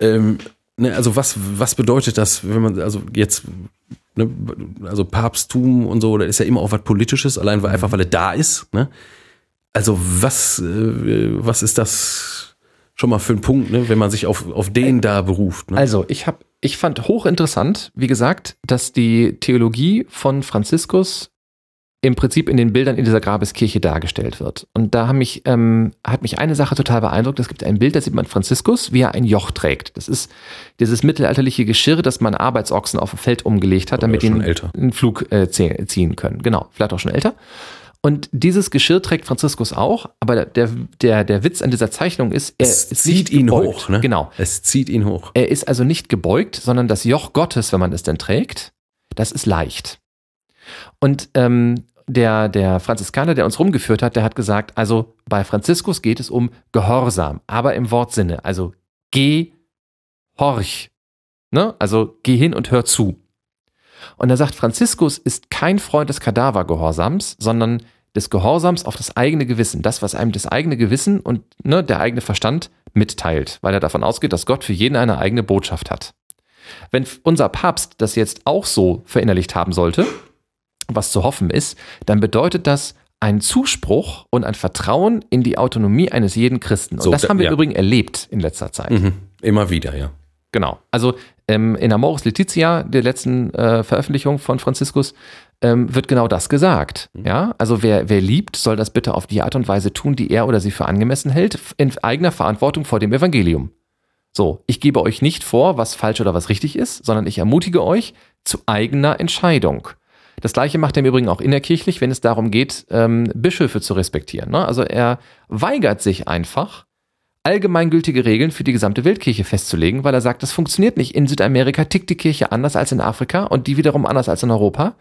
Ähm, ne, also was, was bedeutet das, wenn man, also jetzt, ne, also Papsttum und so, da ist ja immer auch was Politisches, allein weil einfach, weil er da ist. Ne? Also was, äh, was ist das schon mal für ein Punkt, ne, wenn man sich auf, auf den da beruft? Ne? Also, ich habe, ich fand hochinteressant, wie gesagt, dass die Theologie von Franziskus im Prinzip in den Bildern in dieser Grabeskirche dargestellt wird. Und da haben mich, ähm, hat mich eine Sache total beeindruckt. Es gibt ein Bild, da sieht man Franziskus, wie er ein Joch trägt. Das ist dieses mittelalterliche Geschirr, das man Arbeitsochsen auf dem Feld umgelegt hat, damit die einen, einen Flug äh, zie- ziehen können. Genau, vielleicht auch schon älter. Und dieses Geschirr trägt Franziskus auch, aber der, der, der Witz an dieser Zeichnung ist, er es zieht ihn gebeugt. hoch. Ne? Genau. Es zieht ihn hoch. Er ist also nicht gebeugt, sondern das Joch Gottes, wenn man es denn trägt, das ist leicht. Und ähm, der, der Franziskaner, der uns rumgeführt hat, der hat gesagt, also bei Franziskus geht es um Gehorsam, aber im Wortsinne, also geh, horch. Ne? Also geh hin und hör zu. Und er sagt, Franziskus ist kein Freund des Kadavergehorsams, sondern des Gehorsams auf das eigene Gewissen, das, was einem das eigene Gewissen und ne, der eigene Verstand mitteilt, weil er davon ausgeht, dass Gott für jeden eine eigene Botschaft hat. Wenn unser Papst das jetzt auch so verinnerlicht haben sollte, was zu hoffen ist, dann bedeutet das ein Zuspruch und ein Vertrauen in die Autonomie eines jeden Christen. Und So, das da- haben wir ja. im Übrigen erlebt in letzter Zeit. Mhm. Immer wieder, ja. Genau. Also ähm, in Amoris Laetitia, der letzten äh, Veröffentlichung von Franziskus, ähm, wird genau das gesagt. Ja, also wer, wer liebt, soll das bitte auf die Art und Weise tun, die er oder sie für angemessen hält, in eigener Verantwortung vor dem Evangelium. So, ich gebe euch nicht vor, was falsch oder was richtig ist, sondern ich ermutige euch zu eigener Entscheidung. Das gleiche macht er im Übrigen auch innerkirchlich, wenn es darum geht, ähm, Bischöfe zu respektieren. Ne? Also er weigert sich einfach, allgemeingültige Regeln für die gesamte Weltkirche festzulegen, weil er sagt, das funktioniert nicht. In Südamerika tickt die Kirche anders als in Afrika und die wiederum anders als in Europa.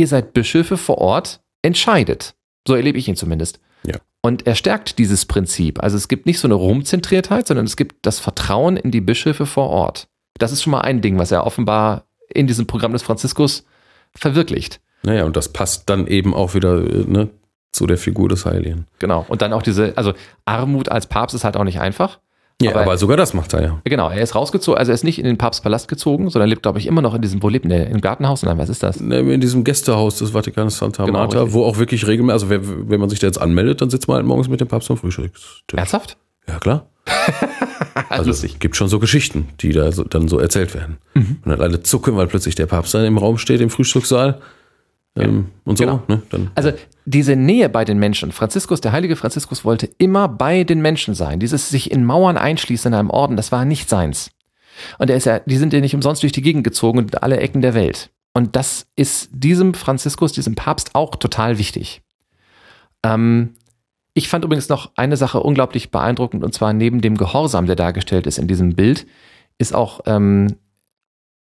Ihr seid Bischöfe vor Ort, entscheidet. So erlebe ich ihn zumindest. Ja. Und er stärkt dieses Prinzip. Also es gibt nicht so eine Rumzentriertheit, sondern es gibt das Vertrauen in die Bischöfe vor Ort. Das ist schon mal ein Ding, was er offenbar in diesem Programm des Franziskus verwirklicht. Naja, und das passt dann eben auch wieder äh, ne, zu der Figur des Heiligen. Genau. Und dann auch diese, also Armut als Papst ist halt auch nicht einfach. Ja, Aber- aber, sogar das macht er ja. Genau, er ist rausgezogen, also er ist nicht in den Papstpalast gezogen, sondern lebt, glaube ich, immer noch in diesem, wo lebt der? Im Gartenhaus? Nein, was ist das? In diesem Gästehaus des Vatikans Santa Genau, Marta, richtig. wo auch wirklich regelmäßig, also wer, wenn man sich da jetzt anmeldet, dann sitzt man halt morgens mit dem Papst am Frühstückstisch. Ernsthaft? Ja, klar. Also lustig. es gibt schon so Geschichten, die da so, dann so erzählt werden. Mhm. Und dann alle zucken, weil plötzlich der Papst dann im Raum steht, im Frühstückssaal. Ähm, und so, Genau. ne? Dann, Also diese Nähe bei den Menschen. Franziskus, der heilige Franziskus wollte immer bei den Menschen sein. Dieses sich in Mauern einschließen in einem Orden, das war nicht seins. Und er ist ja, die sind ja nicht umsonst durch die Gegend gezogen und alle Ecken der Welt. Und das ist diesem Franziskus, diesem Papst auch total wichtig. Ähm, ich fand übrigens noch eine Sache unglaublich beeindruckend, und zwar neben dem Gehorsam, der dargestellt ist in diesem Bild, ist auch ähm,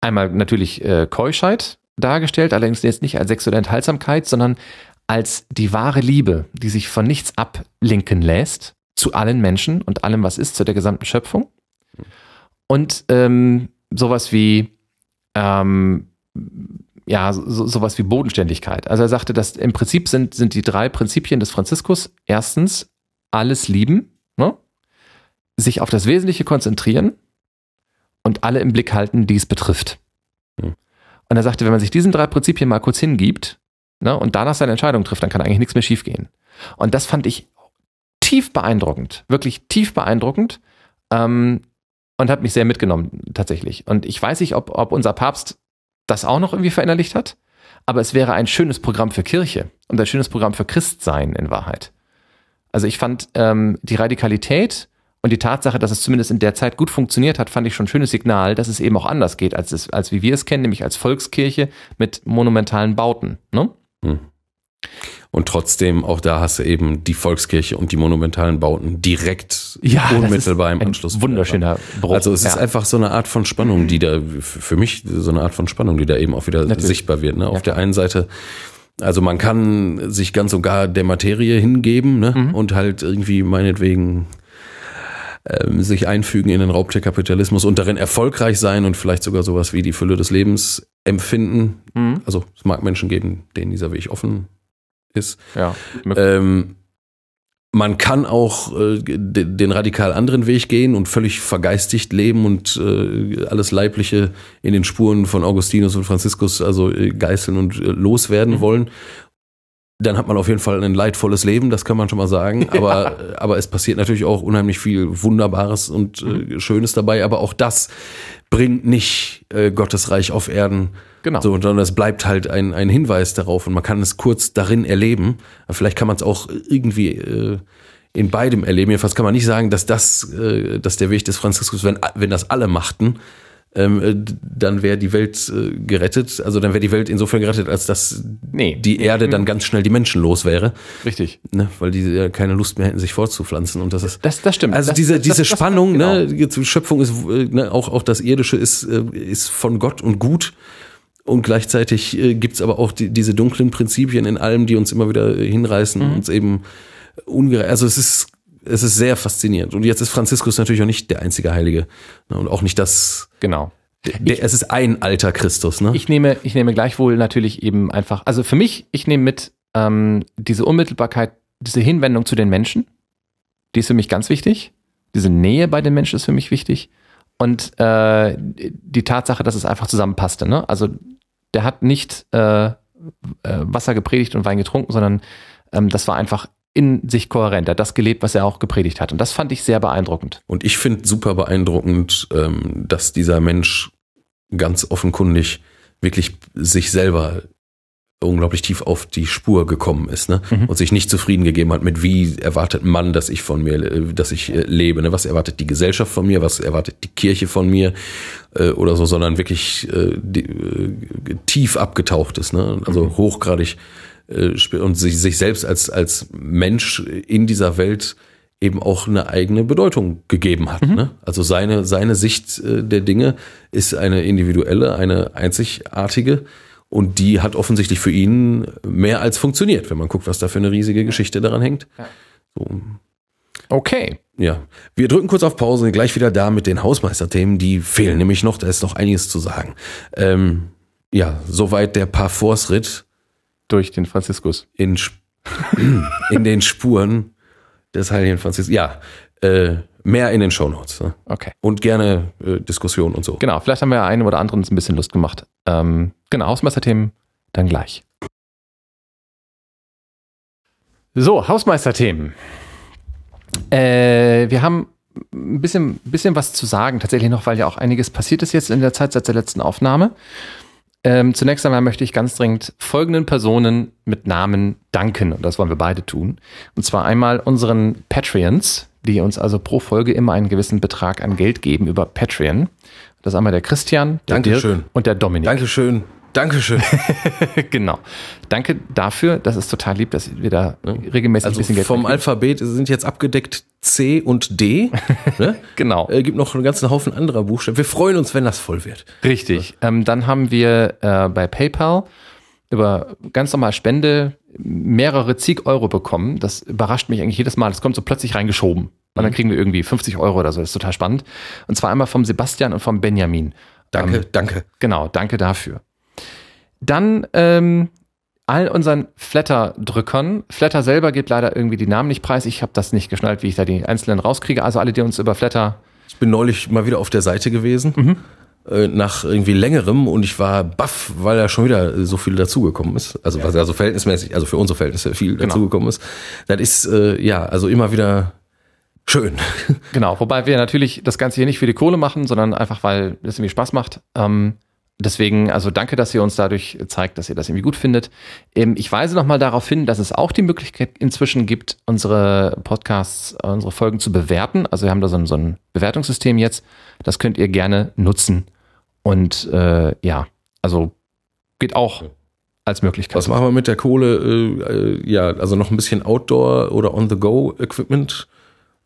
einmal natürlich äh, Keuschheit dargestellt, allerdings jetzt nicht als sexuelle Enthaltsamkeit, sondern als die wahre Liebe, die sich von nichts ablenken lässt, zu allen Menschen und allem, was ist, zu der gesamten Schöpfung. Und ähm, sowas wie, ähm, ja, so, sowas wie Bodenständigkeit. Also er sagte, dass im Prinzip sind, sind die drei Prinzipien des Franziskus erstens alles lieben, ne? sich auf das Wesentliche konzentrieren und alle im Blick halten, die es betrifft. Hm. Und er sagte, wenn man sich diesen drei Prinzipien mal kurz hingibt ne, und danach seine Entscheidung trifft, dann kann eigentlich nichts mehr schiefgehen. Und das fand ich tief beeindruckend, wirklich tief beeindruckend ähm, und hat mich sehr mitgenommen tatsächlich. Und ich weiß nicht, ob, ob unser Papst das auch noch irgendwie verinnerlicht hat, aber es wäre ein schönes Programm für Kirche und ein schönes Programm für Christsein in Wahrheit. Also ich fand ähm, die Radikalität Und die Tatsache, dass es zumindest in der Zeit gut funktioniert hat, fand ich schon ein schönes Signal, dass es eben auch anders geht, als, es, als wie wir es kennen, nämlich als Volkskirche mit monumentalen Bauten. Ne? Hm. Und trotzdem, auch da hast du eben die Volkskirche und die monumentalen Bauten direkt ja, unmittelbar im Anschluss. Wunderschöner Bruch. Also es ja. ist einfach so eine Art von Spannung, die da, für mich so eine Art von Spannung, die da eben auch wieder Natürlich. sichtbar wird. Ne? Auf ja, der einen Seite also man kann sich ganz und gar der Materie hingeben ne? Mhm. und halt irgendwie meinetwegen ähm, sich einfügen in den Raubtierkapitalismus und darin erfolgreich sein und vielleicht sogar sowas wie die Fülle des Lebens empfinden. Mhm. Also es mag Menschen geben, denen dieser Weg offen ist. Ja. Ähm, man kann auch äh, den radikal anderen Weg gehen und völlig vergeistigt leben und äh, alles Leibliche in den Spuren von Augustinus und Franziskus also äh, geißeln und äh, loswerden mhm. wollen. Dann hat man auf jeden Fall ein leidvolles Leben, das kann man schon mal sagen. Aber, ja. aber es passiert natürlich auch unheimlich viel Wunderbares und äh, mhm. Schönes dabei. Aber auch das bringt nicht äh, Gottes Reich auf Erden Genau. So, sondern es bleibt halt ein, ein Hinweis darauf und man kann es kurz darin erleben. Aber vielleicht kann man es auch irgendwie äh, in beidem erleben. Jedenfalls kann man nicht sagen, dass das, äh, dass der Weg des Franziskus, wenn, wenn das alle machten, ähm, äh, dann wäre die Welt äh, gerettet. Also dann wäre die Welt insofern gerettet, als dass nee. die Erde dann ganz schnell die Menschen los wäre. Richtig. Ne? Weil die ja keine Lust mehr hätten, sich fortzupflanzen. Und das ist. Das, das stimmt. Also das, diese, das, diese Spannung, genau. ne, Schöpfung ist, äh, ne, auch, auch das Irdische ist, äh, ist von Gott und gut. Und gleichzeitig äh, gibt's aber auch die, diese dunklen Prinzipien in allem, die uns immer wieder hinreißen, mhm. uns eben ungerecht. Also es ist, es ist sehr faszinierend. Und jetzt ist Franziskus natürlich auch nicht der einzige Heilige. Ne? Und auch nicht das. Genau. Der, ich, es ist ein alter Christus, ne? Ich nehme, ich nehme gleichwohl natürlich eben einfach, also für mich, ich nehme mit ähm, diese Unmittelbarkeit, diese Hinwendung zu den Menschen, die ist für mich ganz wichtig. Diese Nähe bei den Menschen ist für mich wichtig. Und äh, die Tatsache, dass es einfach zusammenpasste. Ne? Also der hat nicht äh, äh, Wasser gepredigt und Wein getrunken, sondern ähm, das war einfach in sich kohärent. Er hat das gelebt, was er auch gepredigt hat. Und das fand ich sehr beeindruckend. Und ich finde super beeindruckend, ähm, dass dieser Mensch ganz offenkundig wirklich sich selber unglaublich tief auf die Spur gekommen ist ne? Mhm. und sich nicht zufrieden gegeben hat mit wie erwartet man, dass ich von mir, äh, dass ich äh, lebe, ne? was erwartet die Gesellschaft von mir, was erwartet die Kirche von mir äh, oder so, sondern wirklich äh, die, äh, tief abgetaucht ist, ne? also mhm. hochgradig und sich, sich selbst als als Mensch in dieser Welt eben auch eine eigene Bedeutung gegeben hat. Mhm. Ne? Also seine seine Sicht äh, der Dinge ist eine individuelle, eine einzigartige und die hat offensichtlich für ihn mehr als funktioniert, wenn man guckt, was da für eine riesige Geschichte daran hängt. So. Okay. Ja. Wir drücken kurz auf Pause, und gleich wieder da mit den Hausmeisterthemen. Die fehlen nämlich noch, da ist noch einiges zu sagen. Ähm, ja, soweit der Parforce-Ritt. Durch den Franziskus. In, in den Spuren des heiligen Franziskus. Ja, äh, mehr in den Shownotes. Ne? Okay. Und gerne äh, Diskussion und so. Genau, vielleicht haben wir einem oder anderen ein bisschen Lust gemacht. Ähm, genau, Hausmeisterthemen dann gleich. So, Hausmeisterthemen. Äh, wir haben ein bisschen, bisschen was zu sagen, tatsächlich noch, weil ja auch einiges passiert ist jetzt in der Zeit seit der letzten Aufnahme. Ähm, zunächst einmal möchte ich ganz dringend folgenden Personen mit Namen danken und das wollen wir beide tun. Und zwar einmal unseren Patreons, die uns also pro Folge immer einen gewissen Betrag an Geld geben über Patreon. Das ist einmal der Christian, der Dankeschön. Dirk und der Dominik. Dankeschön. Dankeschön. genau. Danke dafür. Das ist total lieb, dass wir da regelmäßig also ein bisschen Geld Vom kriegen. Alphabet sind jetzt abgedeckt C und D. Ne? genau. Es äh, gibt noch einen ganzen Haufen anderer Buchstaben. Wir freuen uns, wenn das voll wird. Richtig. Ähm, dann haben wir äh, bei PayPal über ganz normal Spende mehrere zig Euro bekommen. Das überrascht mich eigentlich jedes Mal. Das kommt so plötzlich reingeschoben. Und dann mhm. kriegen wir irgendwie 50 Euro oder so. Das ist total spannend. Und zwar einmal vom Sebastian und vom Benjamin. Danke, ähm, danke. Genau, danke dafür. Dann ähm, all unseren Flatter-Drückern. Flatter selber gibt leider irgendwie die Namen nicht preis. Ich habe das nicht geschnallt, wie ich da die einzelnen rauskriege. Also alle, die uns über Flatter. Ich bin neulich mal wieder auf der Seite gewesen. Mhm. Äh, nach irgendwie längerem und ich war baff, weil da schon wieder so viel dazugekommen ist. Also ja. was also verhältnismäßig, also für unsere Verhältnisse viel genau. dazugekommen ist. Das ist äh, ja also immer wieder schön. Genau, wobei wir natürlich das Ganze hier nicht für die Kohle machen, sondern einfach, weil es irgendwie Spaß macht. Ähm, deswegen, also danke, dass ihr uns dadurch zeigt, dass ihr das irgendwie gut findet. Ähm, ich weise nochmal darauf hin, dass es auch die Möglichkeit inzwischen gibt, unsere Podcasts, äh, unsere Folgen zu bewerten. Also wir haben da so ein, so ein Bewertungssystem jetzt. Das könnt ihr gerne nutzen. Und äh, ja, also geht auch als Möglichkeit. Was machen wir mit der Kohle? Äh, äh, ja, also noch ein bisschen Outdoor- oder On-the-Go-Equipment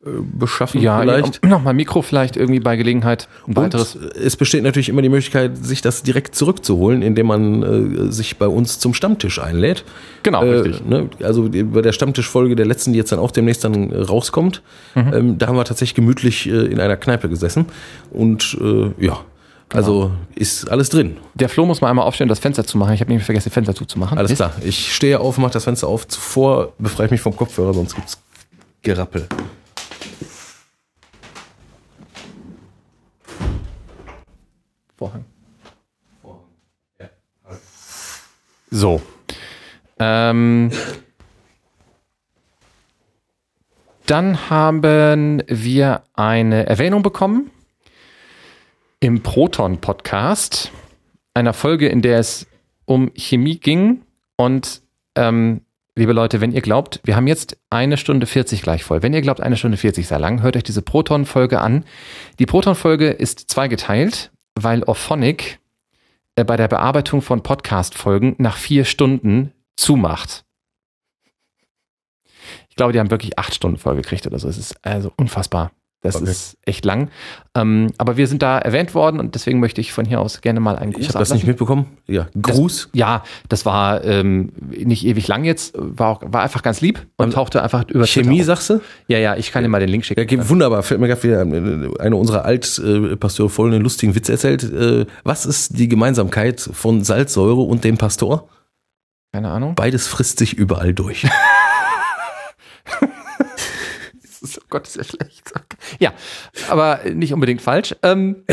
beschaffen ja, vielleicht. Nochmal Mikro vielleicht irgendwie bei Gelegenheit. Ein weiteres. es besteht natürlich immer die Möglichkeit, sich das direkt zurückzuholen, indem man äh, sich bei uns zum Stammtisch einlädt. Genau, äh, richtig. Ne, also bei der Stammtischfolge der letzten, die jetzt dann auch demnächst dann äh, rauskommt, mhm. ähm, da haben wir tatsächlich gemütlich äh, in einer Kneipe gesessen und äh, ja, also ist alles drin. Der Flo muss mal einmal aufstehen, das Fenster zu machen. Ich habe nämlich vergessen, das Fenster zuzumachen. Alles klar. Ich stehe auf, mache das Fenster auf. Zuvor befreie ich mich vom Kopfhörer, sonst gibt's Gerappel. Vorhang. So. Ähm, dann haben wir eine Erwähnung bekommen im Proton-Podcast, einer Folge, in der es um Chemie ging. Und ähm, liebe Leute, wenn ihr glaubt, wir haben jetzt eine Stunde 40 gleich voll. Wenn ihr glaubt, eine Stunde 40 sei lang, hört euch diese Proton-Folge an. Die Proton-Folge ist zweigeteilt, weil Orphonic äh, bei der Bearbeitung von Podcast-Folgen nach vier Stunden zumacht. Ich glaube, die haben wirklich acht Stunden voll gekriegt oder so. Es ist also unfassbar. Das okay. ist echt lang. Ähm, aber wir sind da erwähnt worden und deswegen möchte ich von hier aus gerne mal einen Gruß Ich habe das nicht mitbekommen. Ja, Gruß. Das, ja, das war ähm, nicht ewig lang jetzt, war, auch, war einfach ganz lieb und, und tauchte einfach über Chemie, sagst du? Ja, ja, ich kann dir mal den Link schicken. Ja, wunderbar, fällt mir gerade wieder eine unserer Altpastoren voll einen lustigen Witz erzählt. Äh, was ist die Gemeinsamkeit von Salzsäure und dem Pastor? Keine Ahnung. Beides frisst sich überall durch. ist, oh Gott, ist ja schlecht. Ja, aber nicht unbedingt falsch. Ähm,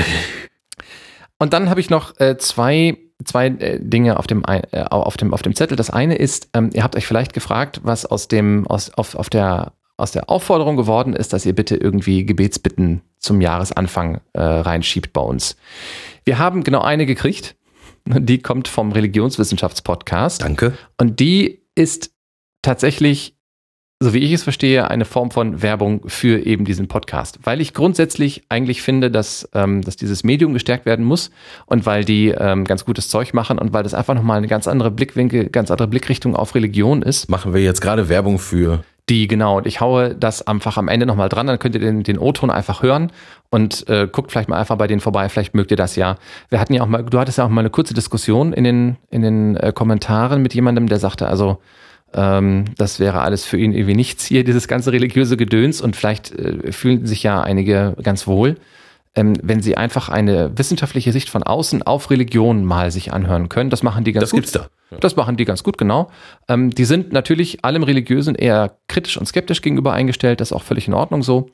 und dann habe ich noch äh, zwei, zwei äh, Dinge auf dem, äh, auf, dem, auf dem Zettel. Das eine ist, ähm, ihr habt euch vielleicht gefragt, was aus dem, aus, auf, auf der, aus der Aufforderung geworden ist, dass ihr bitte irgendwie Gebetsbitten zum Jahresanfang äh, reinschiebt bei uns. Wir haben genau eine gekriegt. Die kommt vom Religionswissenschaftspodcast. Danke. Und die ist tatsächlich so wie ich es verstehe, eine Form von Werbung für eben diesen Podcast. Weil ich grundsätzlich eigentlich finde, dass, ähm, dass dieses Medium gestärkt werden muss und weil die ähm, ganz gutes Zeug machen und weil das einfach nochmal eine ganz andere Blickwinkel, ganz andere Blickrichtung auf Religion ist. Machen wir jetzt gerade Werbung für die, genau. Und ich haue das einfach am Ende nochmal dran, dann könnt ihr den, den O-Ton einfach hören und äh, guckt vielleicht mal einfach bei denen vorbei, vielleicht mögt ihr das ja. Wir hatten ja auch mal, du hattest ja auch mal eine kurze Diskussion in den, in den äh, Kommentaren mit jemandem, der sagte, also ähm, das wäre alles für ihn irgendwie nichts hier, dieses ganze religiöse Gedöns. Und vielleicht äh, fühlen sich ja einige ganz wohl, ähm, wenn sie einfach eine wissenschaftliche Sicht von außen auf Religion mal sich anhören können. Das machen die ganz das gut. Das gibt's da. Ja. Das machen die ganz gut, genau. Ähm, die sind natürlich allem Religiösen eher kritisch und skeptisch gegenüber eingestellt. Das ist auch völlig in Ordnung so.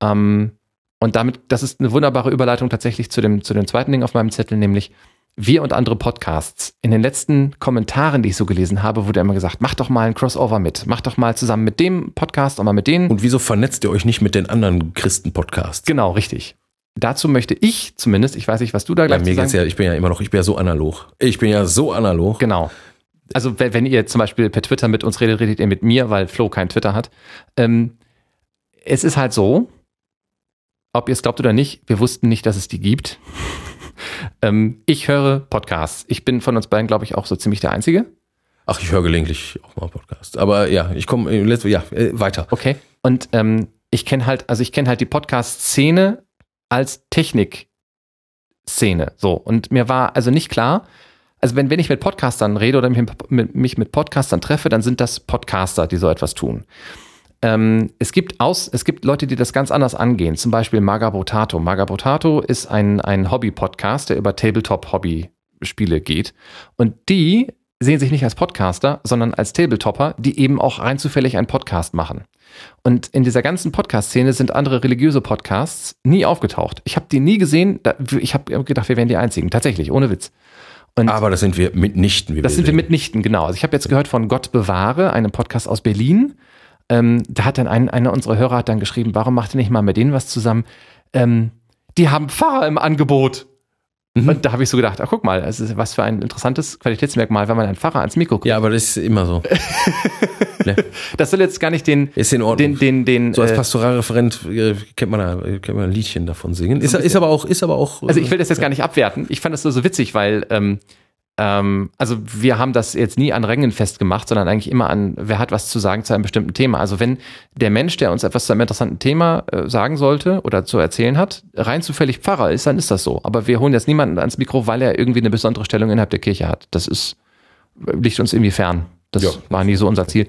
Ähm, und damit, das ist eine wunderbare Überleitung tatsächlich zu dem, zu dem zweiten Ding auf meinem Zettel, nämlich wir und andere Podcasts. In den letzten Kommentaren, die ich so gelesen habe, wurde immer gesagt, mach doch mal ein Crossover mit. Mach doch mal zusammen mit dem Podcast und mal mit denen. Und wieso vernetzt ihr euch nicht mit den anderen Christen-Podcasts? Genau, richtig. Dazu möchte ich zumindest, ich weiß nicht, was du da gleich ja, mir geht's ja, ich bin ja immer noch, ich bin ja so analog. Ich bin ja so analog. Genau. Also wenn, wenn ihr zum Beispiel per Twitter mit uns redet, redet ihr mit mir, weil Flo kein Twitter hat. Ähm, es ist halt so, ob ihr es glaubt oder nicht, wir wussten nicht, dass es die gibt. Ähm, ich höre Podcasts. Ich bin von uns beiden, glaube ich, auch so ziemlich der Einzige. Ach, ich höre gelegentlich auch mal Podcasts. Aber ja, ich komme äh, ja äh, weiter. Okay. Und ähm, ich kenne halt, also ich kenne halt die Podcast-Szene als Technik-Szene. So. Und mir war also nicht klar, also wenn, wenn ich mit Podcastern rede oder mich mit, mich mit Podcastern treffe, dann sind das Podcaster, die so etwas tun. Ähm, es, gibt aus, es gibt Leute, die das ganz anders angehen. Zum Beispiel Magabotato. Magabotato ist ein, ein Hobby-Podcast, der über Tabletop-Hobby-Spiele geht. Und die sehen sich nicht als Podcaster, sondern als Tabletopper, die eben auch rein zufällig einen Podcast machen. Und in dieser ganzen Podcast-Szene sind andere religiöse Podcasts nie aufgetaucht. Ich habe die nie gesehen. Ich habe gedacht, wir wären die Einzigen. Tatsächlich, ohne Witz. Und Aber das sind wir mitnichten. Wie das wir sind sehen. wir mitnichten, genau. Also ich habe jetzt gehört von Gott bewahre, einem Podcast aus Berlin. Ähm, da hat dann ein, einer unserer Hörer hat dann geschrieben, warum macht ihr nicht mal mit denen was zusammen? Ähm, die haben Pfarrer im Angebot. Mhm. Und da habe ich so gedacht, ach guck mal, also was für ein interessantes Qualitätsmerkmal, wenn man einen Pfarrer ans Mikro guckt. Ja, aber das ist immer so. Das soll jetzt gar nicht den, ist in Ordnung. den, den, den so als äh, Pastoralreferent äh, kennt man da, kennt man ein Liedchen davon singen. Ist, ist aber auch, ist aber auch. Also ich will das jetzt gar nicht abwerten. Ich fand das so, so witzig, weil ähm, ähm, also wir haben das jetzt nie an Rängen festgemacht, sondern eigentlich immer an, wer hat was zu sagen zu einem bestimmten Thema. Also wenn der Mensch, der uns etwas zu einem interessanten Thema äh, sagen sollte oder zu erzählen hat, rein zufällig Pfarrer ist, dann ist das so. Aber wir holen jetzt niemanden ans Mikro, weil er irgendwie eine besondere Stellung innerhalb der Kirche hat. Das ist, liegt uns irgendwie fern. Das ja. war nie so unser Ziel.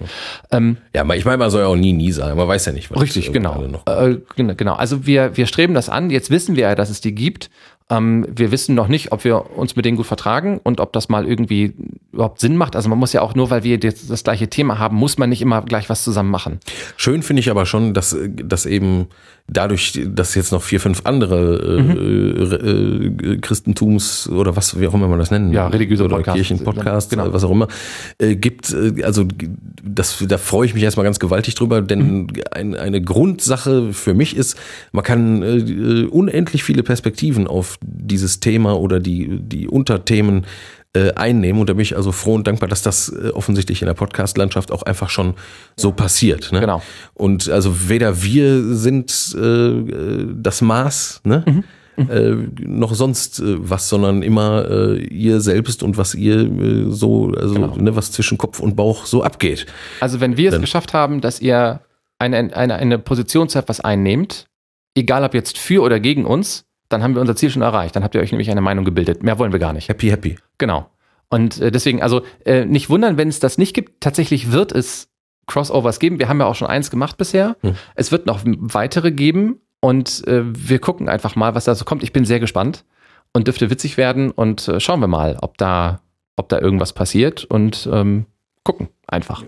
Ähm, ja, ich meine, man soll ja auch nie, nie sagen. Man weiß ja nicht, was Richtig, genau. Äh, genau. Also wir, wir streben das an. Jetzt wissen wir ja, dass es die gibt. Ähm, wir wissen noch nicht, ob wir uns mit denen gut vertragen und ob das mal irgendwie überhaupt Sinn macht. Also man muss ja auch nur, weil wir das, das gleiche Thema haben, muss man nicht immer gleich was zusammen machen. Schön finde ich aber schon, dass, dass eben dadurch, dass jetzt noch vier, fünf andere äh, mhm. äh, Christentums oder was, wie auch immer man das nennen, ja, religiöse oder Podcast, Kirchenpodcast, genau. was auch immer, äh, gibt, äh, also das, da freue ich mich erstmal ganz gewaltig drüber, denn mhm. ein, eine Grundsache für mich ist, man kann äh, unendlich viele Perspektiven auf dieses Thema oder die, die Unterthemen äh, einnehmen. Und da bin ich also froh und dankbar, dass das äh, offensichtlich in der Podcast-Landschaft auch einfach schon so passiert. Ne? Genau. Und also weder wir sind äh, das Maß, ne? Mhm. Äh, noch sonst äh, was, sondern immer äh, ihr selbst und was ihr äh, so, also genau. ne, was zwischen Kopf und Bauch so abgeht. Also wenn wir es geschafft haben, dass ihr eine, eine, eine Position zu etwas einnehmt, egal ob jetzt für oder gegen uns, dann haben wir unser Ziel schon erreicht. Dann habt ihr euch nämlich eine Meinung gebildet. Mehr wollen wir gar nicht. Happy, happy. Genau. Und äh, deswegen, also äh, nicht wundern, wenn es das nicht gibt. Tatsächlich wird es Crossovers geben. Wir haben ja auch schon eins gemacht bisher. Hm. Es wird noch weitere geben und äh, wir gucken einfach mal, was da so kommt. Ich bin sehr gespannt und dürfte witzig werden und schauen wir mal, ob da, ob da irgendwas passiert und ähm, gucken einfach.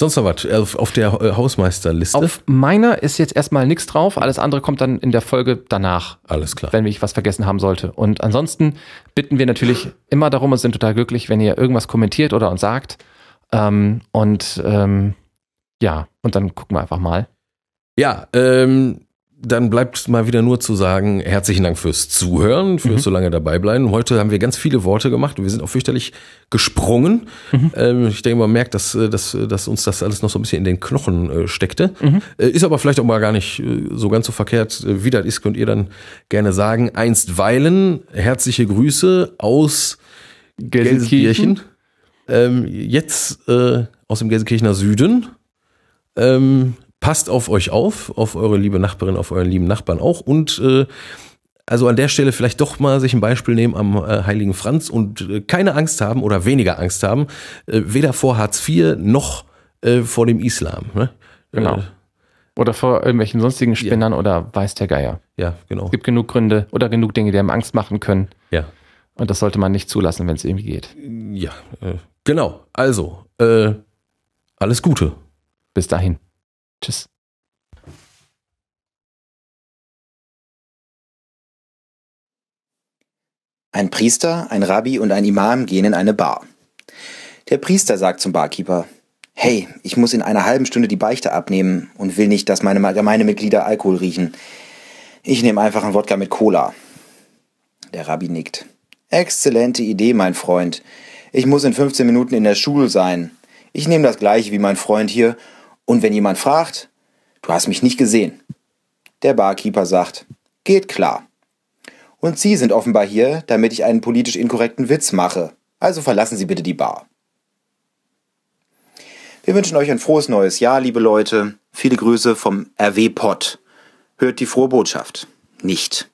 Sonst noch was auf, auf der äh, Hausmeisterliste? Auf meiner ist jetzt erstmal nichts drauf. Alles andere kommt dann in der Folge danach. Alles klar. Wenn ich was vergessen haben sollte. Und ansonsten bitten wir natürlich immer darum und sind total glücklich, wenn ihr irgendwas kommentiert oder uns sagt. Ähm, und ähm, ja, und dann gucken wir einfach mal. Ja, ähm, dann bleibt mal wieder nur zu sagen, herzlichen Dank fürs Zuhören, fürs mhm. so lange dabei bleiben. Heute haben wir ganz viele Worte gemacht und wir sind auch fürchterlich gesprungen. Mhm. Ähm, ich denke, man merkt, dass, äh, dass, dass uns das alles noch so ein bisschen in den Knochen äh, steckte. Mhm. Äh, ist aber vielleicht auch mal gar nicht äh, so ganz so verkehrt. Äh, wie das ist, könnt ihr dann gerne sagen. Einstweilen, herzliche Grüße aus Gelsenkirchen. Ähm, jetzt äh, aus dem Gelsenkirchener Süden. Ähm, passt auf euch auf, auf eure liebe Nachbarin, auf euren lieben Nachbarn auch und äh, also an der Stelle vielleicht doch mal sich ein Beispiel nehmen am äh, Heiligen Franz und äh, keine Angst haben oder weniger Angst haben, äh, weder vor Hartz IV noch äh, vor dem Islam. Ne? Genau. Äh, oder vor irgendwelchen sonstigen Spinnern ja. oder weiß der Geier. Ja, genau. Es gibt genug Gründe oder genug Dinge, die einem Angst machen können. Ja. Und das sollte man nicht zulassen, wenn es irgendwie geht. Ja, äh, genau. Also, äh, alles Gute. Bis dahin. Tschüss. Ein Priester, ein Rabbi und ein Imam gehen in eine Bar. Der Priester sagt zum Barkeeper, Hey, ich muss in einer halben Stunde die Beichte abnehmen und will nicht, dass meine Gemeindemitglieder Alkohol riechen. Ich nehme einfach einen Wodka mit Cola. Der Rabbi nickt. Exzellente Idee, mein Freund. Ich muss in 15 Minuten in der Schule sein. Ich nehme das gleiche wie mein Freund hier und wenn jemand fragt, du hast mich nicht gesehen. Der Barkeeper sagt, geht klar. Und Sie sind offenbar hier, damit ich einen politisch inkorrekten Witz mache. Also verlassen Sie bitte die Bar. Wir wünschen euch ein frohes neues Jahr, liebe Leute. Viele Grüße vom RW-Pod. Hört die frohe Botschaft. Nicht.